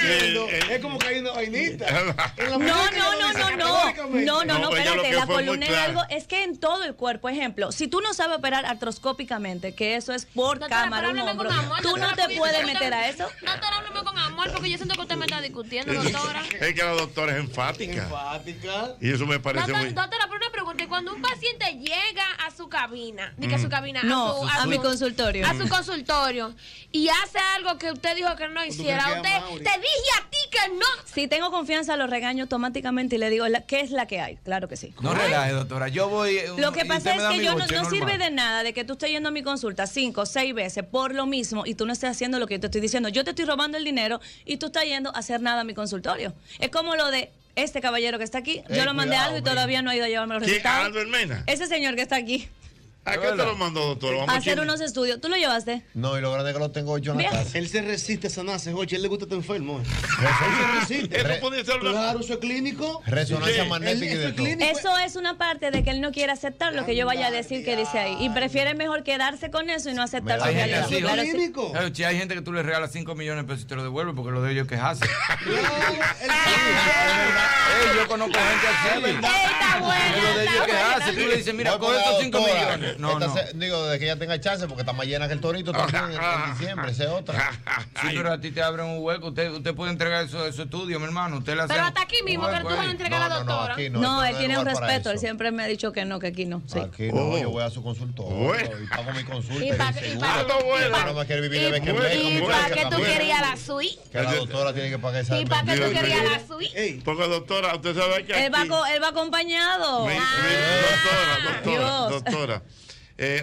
Diciendo es como (laughs) que hay una vainita. No, no, no, no, no, no, no, no, espérate, la columna es algo, es que en todo el cuerpo, ejemplo, si tú no sabes operar artroscópicamente, que eso es por cámara, un hombro, con amor, tú no te puedes meter a eso. Doctora, háblame con amor porque yo siento que usted me está discutiendo, doctora. Es que la doctora es enfática. Enfática. Y eso me parece Doctora, muy. doctora, pero una pregunta, y cuando un paciente llega a su cabina, diga a su cabina, No, a, mi consultorio. a su consultorio, y hace algo que usted dijo que no hiciera, usted, te dije a ti que no. Si tengo confianza, lo regaño automáticamente y le digo, ¿qué es la que hay? Claro que sí. No relaje, doctora. Yo voy. eh, Lo que pasa es que yo no, sirve de nada de que tú estés yendo a mi consulta cinco o seis veces por lo mismo y tú no estés haciendo lo que yo te estoy diciendo. Yo te estoy robando el dinero y tú estás yendo a hacer nada a mi consultorio. Es como lo de este caballero que está aquí. Yo lo mandé cuidado, algo y todavía no ha ido a llevarme los resultados. Albert Mena. Ese señor que está aquí. ¿A qué te lo mandó, doctor? Vamos A hacer unos estudios. ¿Tú lo llevaste? No, y lo grande es que lo tengo yo en la casa. Él se resiste a sanarse, Joche. Él le gusta estar enfermo. eh. Él se resiste. Eso puede ser una- Claro, eso es clínico. Resonancia Sí. magnética y Él- de eso es todo. clínico. Eso es una parte de que él no quiere aceptar lo que yo vaya a decir que dice ahí. Y prefiere mejor quedarse con eso y no aceptar Hay gente realidad. así, Claro, clínico. Claro, si hay gente que tú le regalas 5 millones de pesos y te lo devuelve porque lo de ellos quejarse. Él- (laughs) yo conozco gente así. Está buena, Lo de ellos quejarse. Tú le dices, mira, coge estos 5 doctora. millones. No, Esta no. se- digo, de que ella tenga chance, porque está más llena que el torito también en, en (laughs) diciembre, esa es otra. (laughs) Sí, pero a ti te abren un hueco. Usted, usted puede entregar eso, esos estudios, mi hermano. Usted hace Pero hasta aquí mismo, que tú vas a entregar a la No, no, no, doctora. No, no. él tiene un respeto. Él siempre me ha dicho que no, que aquí no. Sí. Aquí no, Oh. yo voy a su consultorio y pago mi consulta. Y de vez que en ¿Y, vez, y como para qué tú querías la suite? Que la doctora tiene que pagar esa ¿Y para qué tú querías la suite? Porque, doctora, usted sabe que. Él va, acompañado. Ah, doctora, doctora, Dios. Doctora. Eh,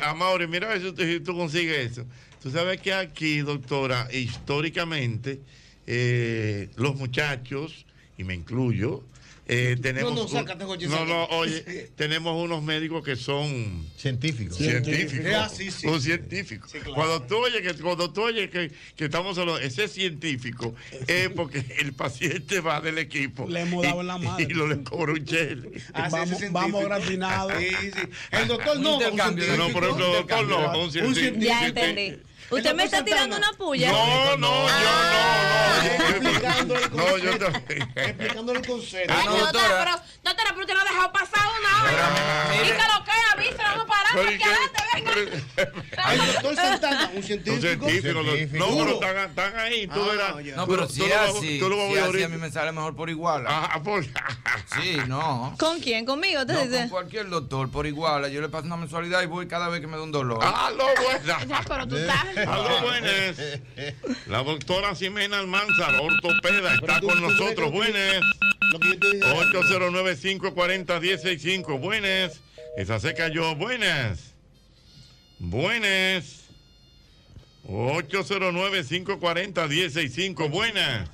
mira a ver si tú, si tú consigues eso. Tú sabes que aquí, doctora, históricamente, eh, los muchachos, y me incluyo, Eh, tenemos No, no, un- sácate, no, no, oye, (laughs) tenemos unos médicos que son científicos. Científicos. Ah, sí, sí. Un científico. claro. Cuando tú oyes que, cuando tú oyes que, que estamos hablando, ese científico es porque el paciente va del equipo. Le hemos y- dado en la madre. Y lo le cobra un chel. Ah, sí, vamos, vamos gratinados. Sí, sí. El doctor no, un. No, pero el doctor no, un científico. Ya entendí. ¿Usted me está tirando una puya? No, no, Explicando el No, yo concepto. te- Explicándole el concepto. Ah, no, Doctora, pero, doctora, pero usted no ha dejado pasar una hora. Y que lo que avisa, vamos a parar adelante, venga. El doctor Santana, un Un científico. científico. lo- No, pero están, ahí. Tú Ah, verás. No, pero si tú es lo vas- así, si así, a mí me sale mejor por igual. Ah, por- (laughs) Sí, no. ¿Con quién? ¿Conmigo? ¿Te No, dice? con cualquier doctor, por igual. Yo le paso una mensualidad y voy cada vez que me da un dolor. ¡Aló, buenas! Ya, pero tú estás. ¡Aló, buenas! La doctora Ximena Almanzar, ortopeda, está con nosotros. Buenas. Lo que yo te dije. 809-540-165. Buenas. Esa se cayó. Buenas. Buenas. 809-540-165. Buenas.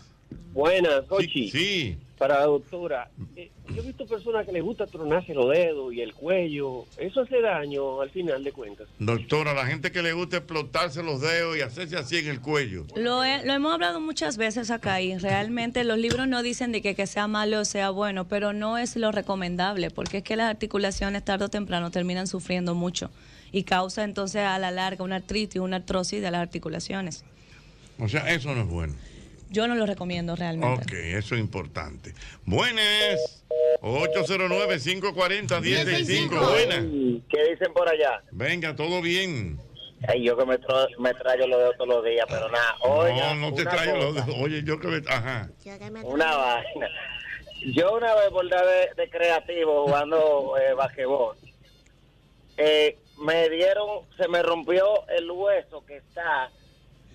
Buenas, Sí, Jochi. sí. Para la doctora, eh, yo he visto personas que les gusta tronarse los dedos y el cuello. ¿Eso hace daño al final de cuentas? Doctora, la gente que le gusta explotarse los dedos y hacerse así en el cuello. Lo, he- lo hemos hablado muchas veces acá y realmente los libros no dicen de que, que sea malo o sea bueno, pero no es lo recomendable porque es que las articulaciones tarde o temprano terminan sufriendo mucho y causa entonces a la larga una artritis, una artrosis de las articulaciones. O sea, eso no es bueno. Yo no lo recomiendo realmente. Ok, eso es importante. Buenas. 809-540-165. Buenas. ¿Qué dicen por allá? Venga, todo bien. Ay, yo que me, tro- me traigo los dedos todos los días, pero nada. Oiga, no, no te una traigo cosa, dedos. Oye, yo que me. Ajá. Una vaina. Yo una vez por de, de creativo jugando eh, basquetbol, eh, me dieron, se me rompió el hueso que está,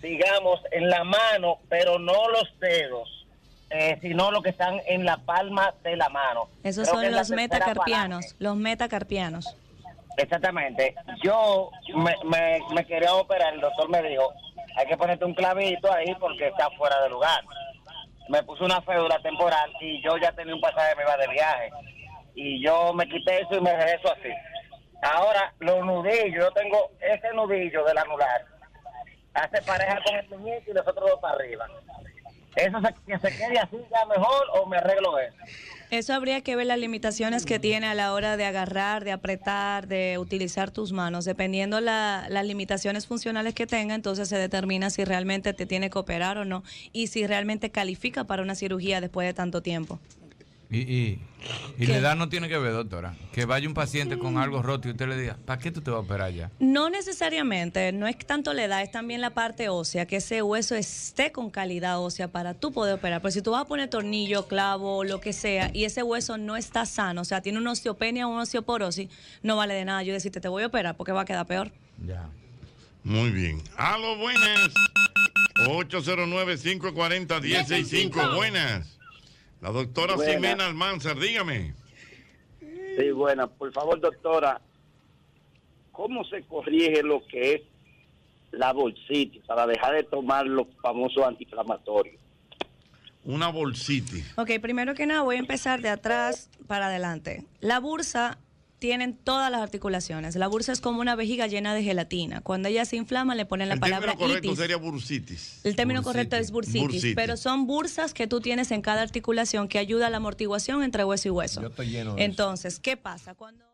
digamos, en la mano, pero no los dedos, eh, sino lo que están en la palma de la mano. Esos Creo son los metacarpianos, los metacarpianos. Exactamente. Yo me, me, me quería operar, el doctor me dijo, hay que ponerte un clavito ahí porque está fuera de lugar. Me puso una fédula temporal y yo ya tenía un pasaje, me iba de viaje. Y yo me quité eso y me dejé eso así. Ahora, los nudillos, yo tengo ese nudillo del anular. Hace pareja con el muñeco y los otros dos para arriba. ¿Eso se, que se quede así ya mejor o me arreglo eso? Eso habría que ver las limitaciones que tiene a la hora de agarrar, de apretar, de utilizar tus manos. Dependiendo la- las limitaciones funcionales que tenga, entonces se determina si realmente te tiene que operar o no y si realmente califica para una cirugía después de tanto tiempo. Y, y, y la edad no tiene que ver, doctora. Que vaya un paciente con algo roto y usted le diga, ¿para qué tú te vas a operar ya? No necesariamente, no es tanto la edad, es también la parte ósea, que ese hueso esté con calidad ósea para tú poder operar. Pero si tú vas a poner tornillo, clavo, lo que sea, y ese hueso no está sano, o sea, tiene una osteopenia o una osteoporosis, no vale de nada yo decirte te voy a operar porque va a quedar peor. Ya. Muy bien. Aló, buenas. 809-540-165. Buenas. La doctora Buenas. Ximena Almanzar, dígame. Sí, bueno, por favor, doctora, ¿cómo se corrige lo que es la bolsitis para dejar de tomar los famosos antiinflamatorios? Una bolsitis. Ok, primero que nada voy a empezar de atrás para adelante. La bursa tienen todas las articulaciones. La bursa es como una vejiga llena de gelatina. Cuando ella se inflama le ponen la El palabra término correcto sería bursitis. El término correcto es bursitis, Bursitis. pero son bursas que tú tienes en cada articulación que ayuda a la amortiguación entre hueso y hueso. Yo estoy lleno de eso. Entonces, ¿qué pasa? Cuando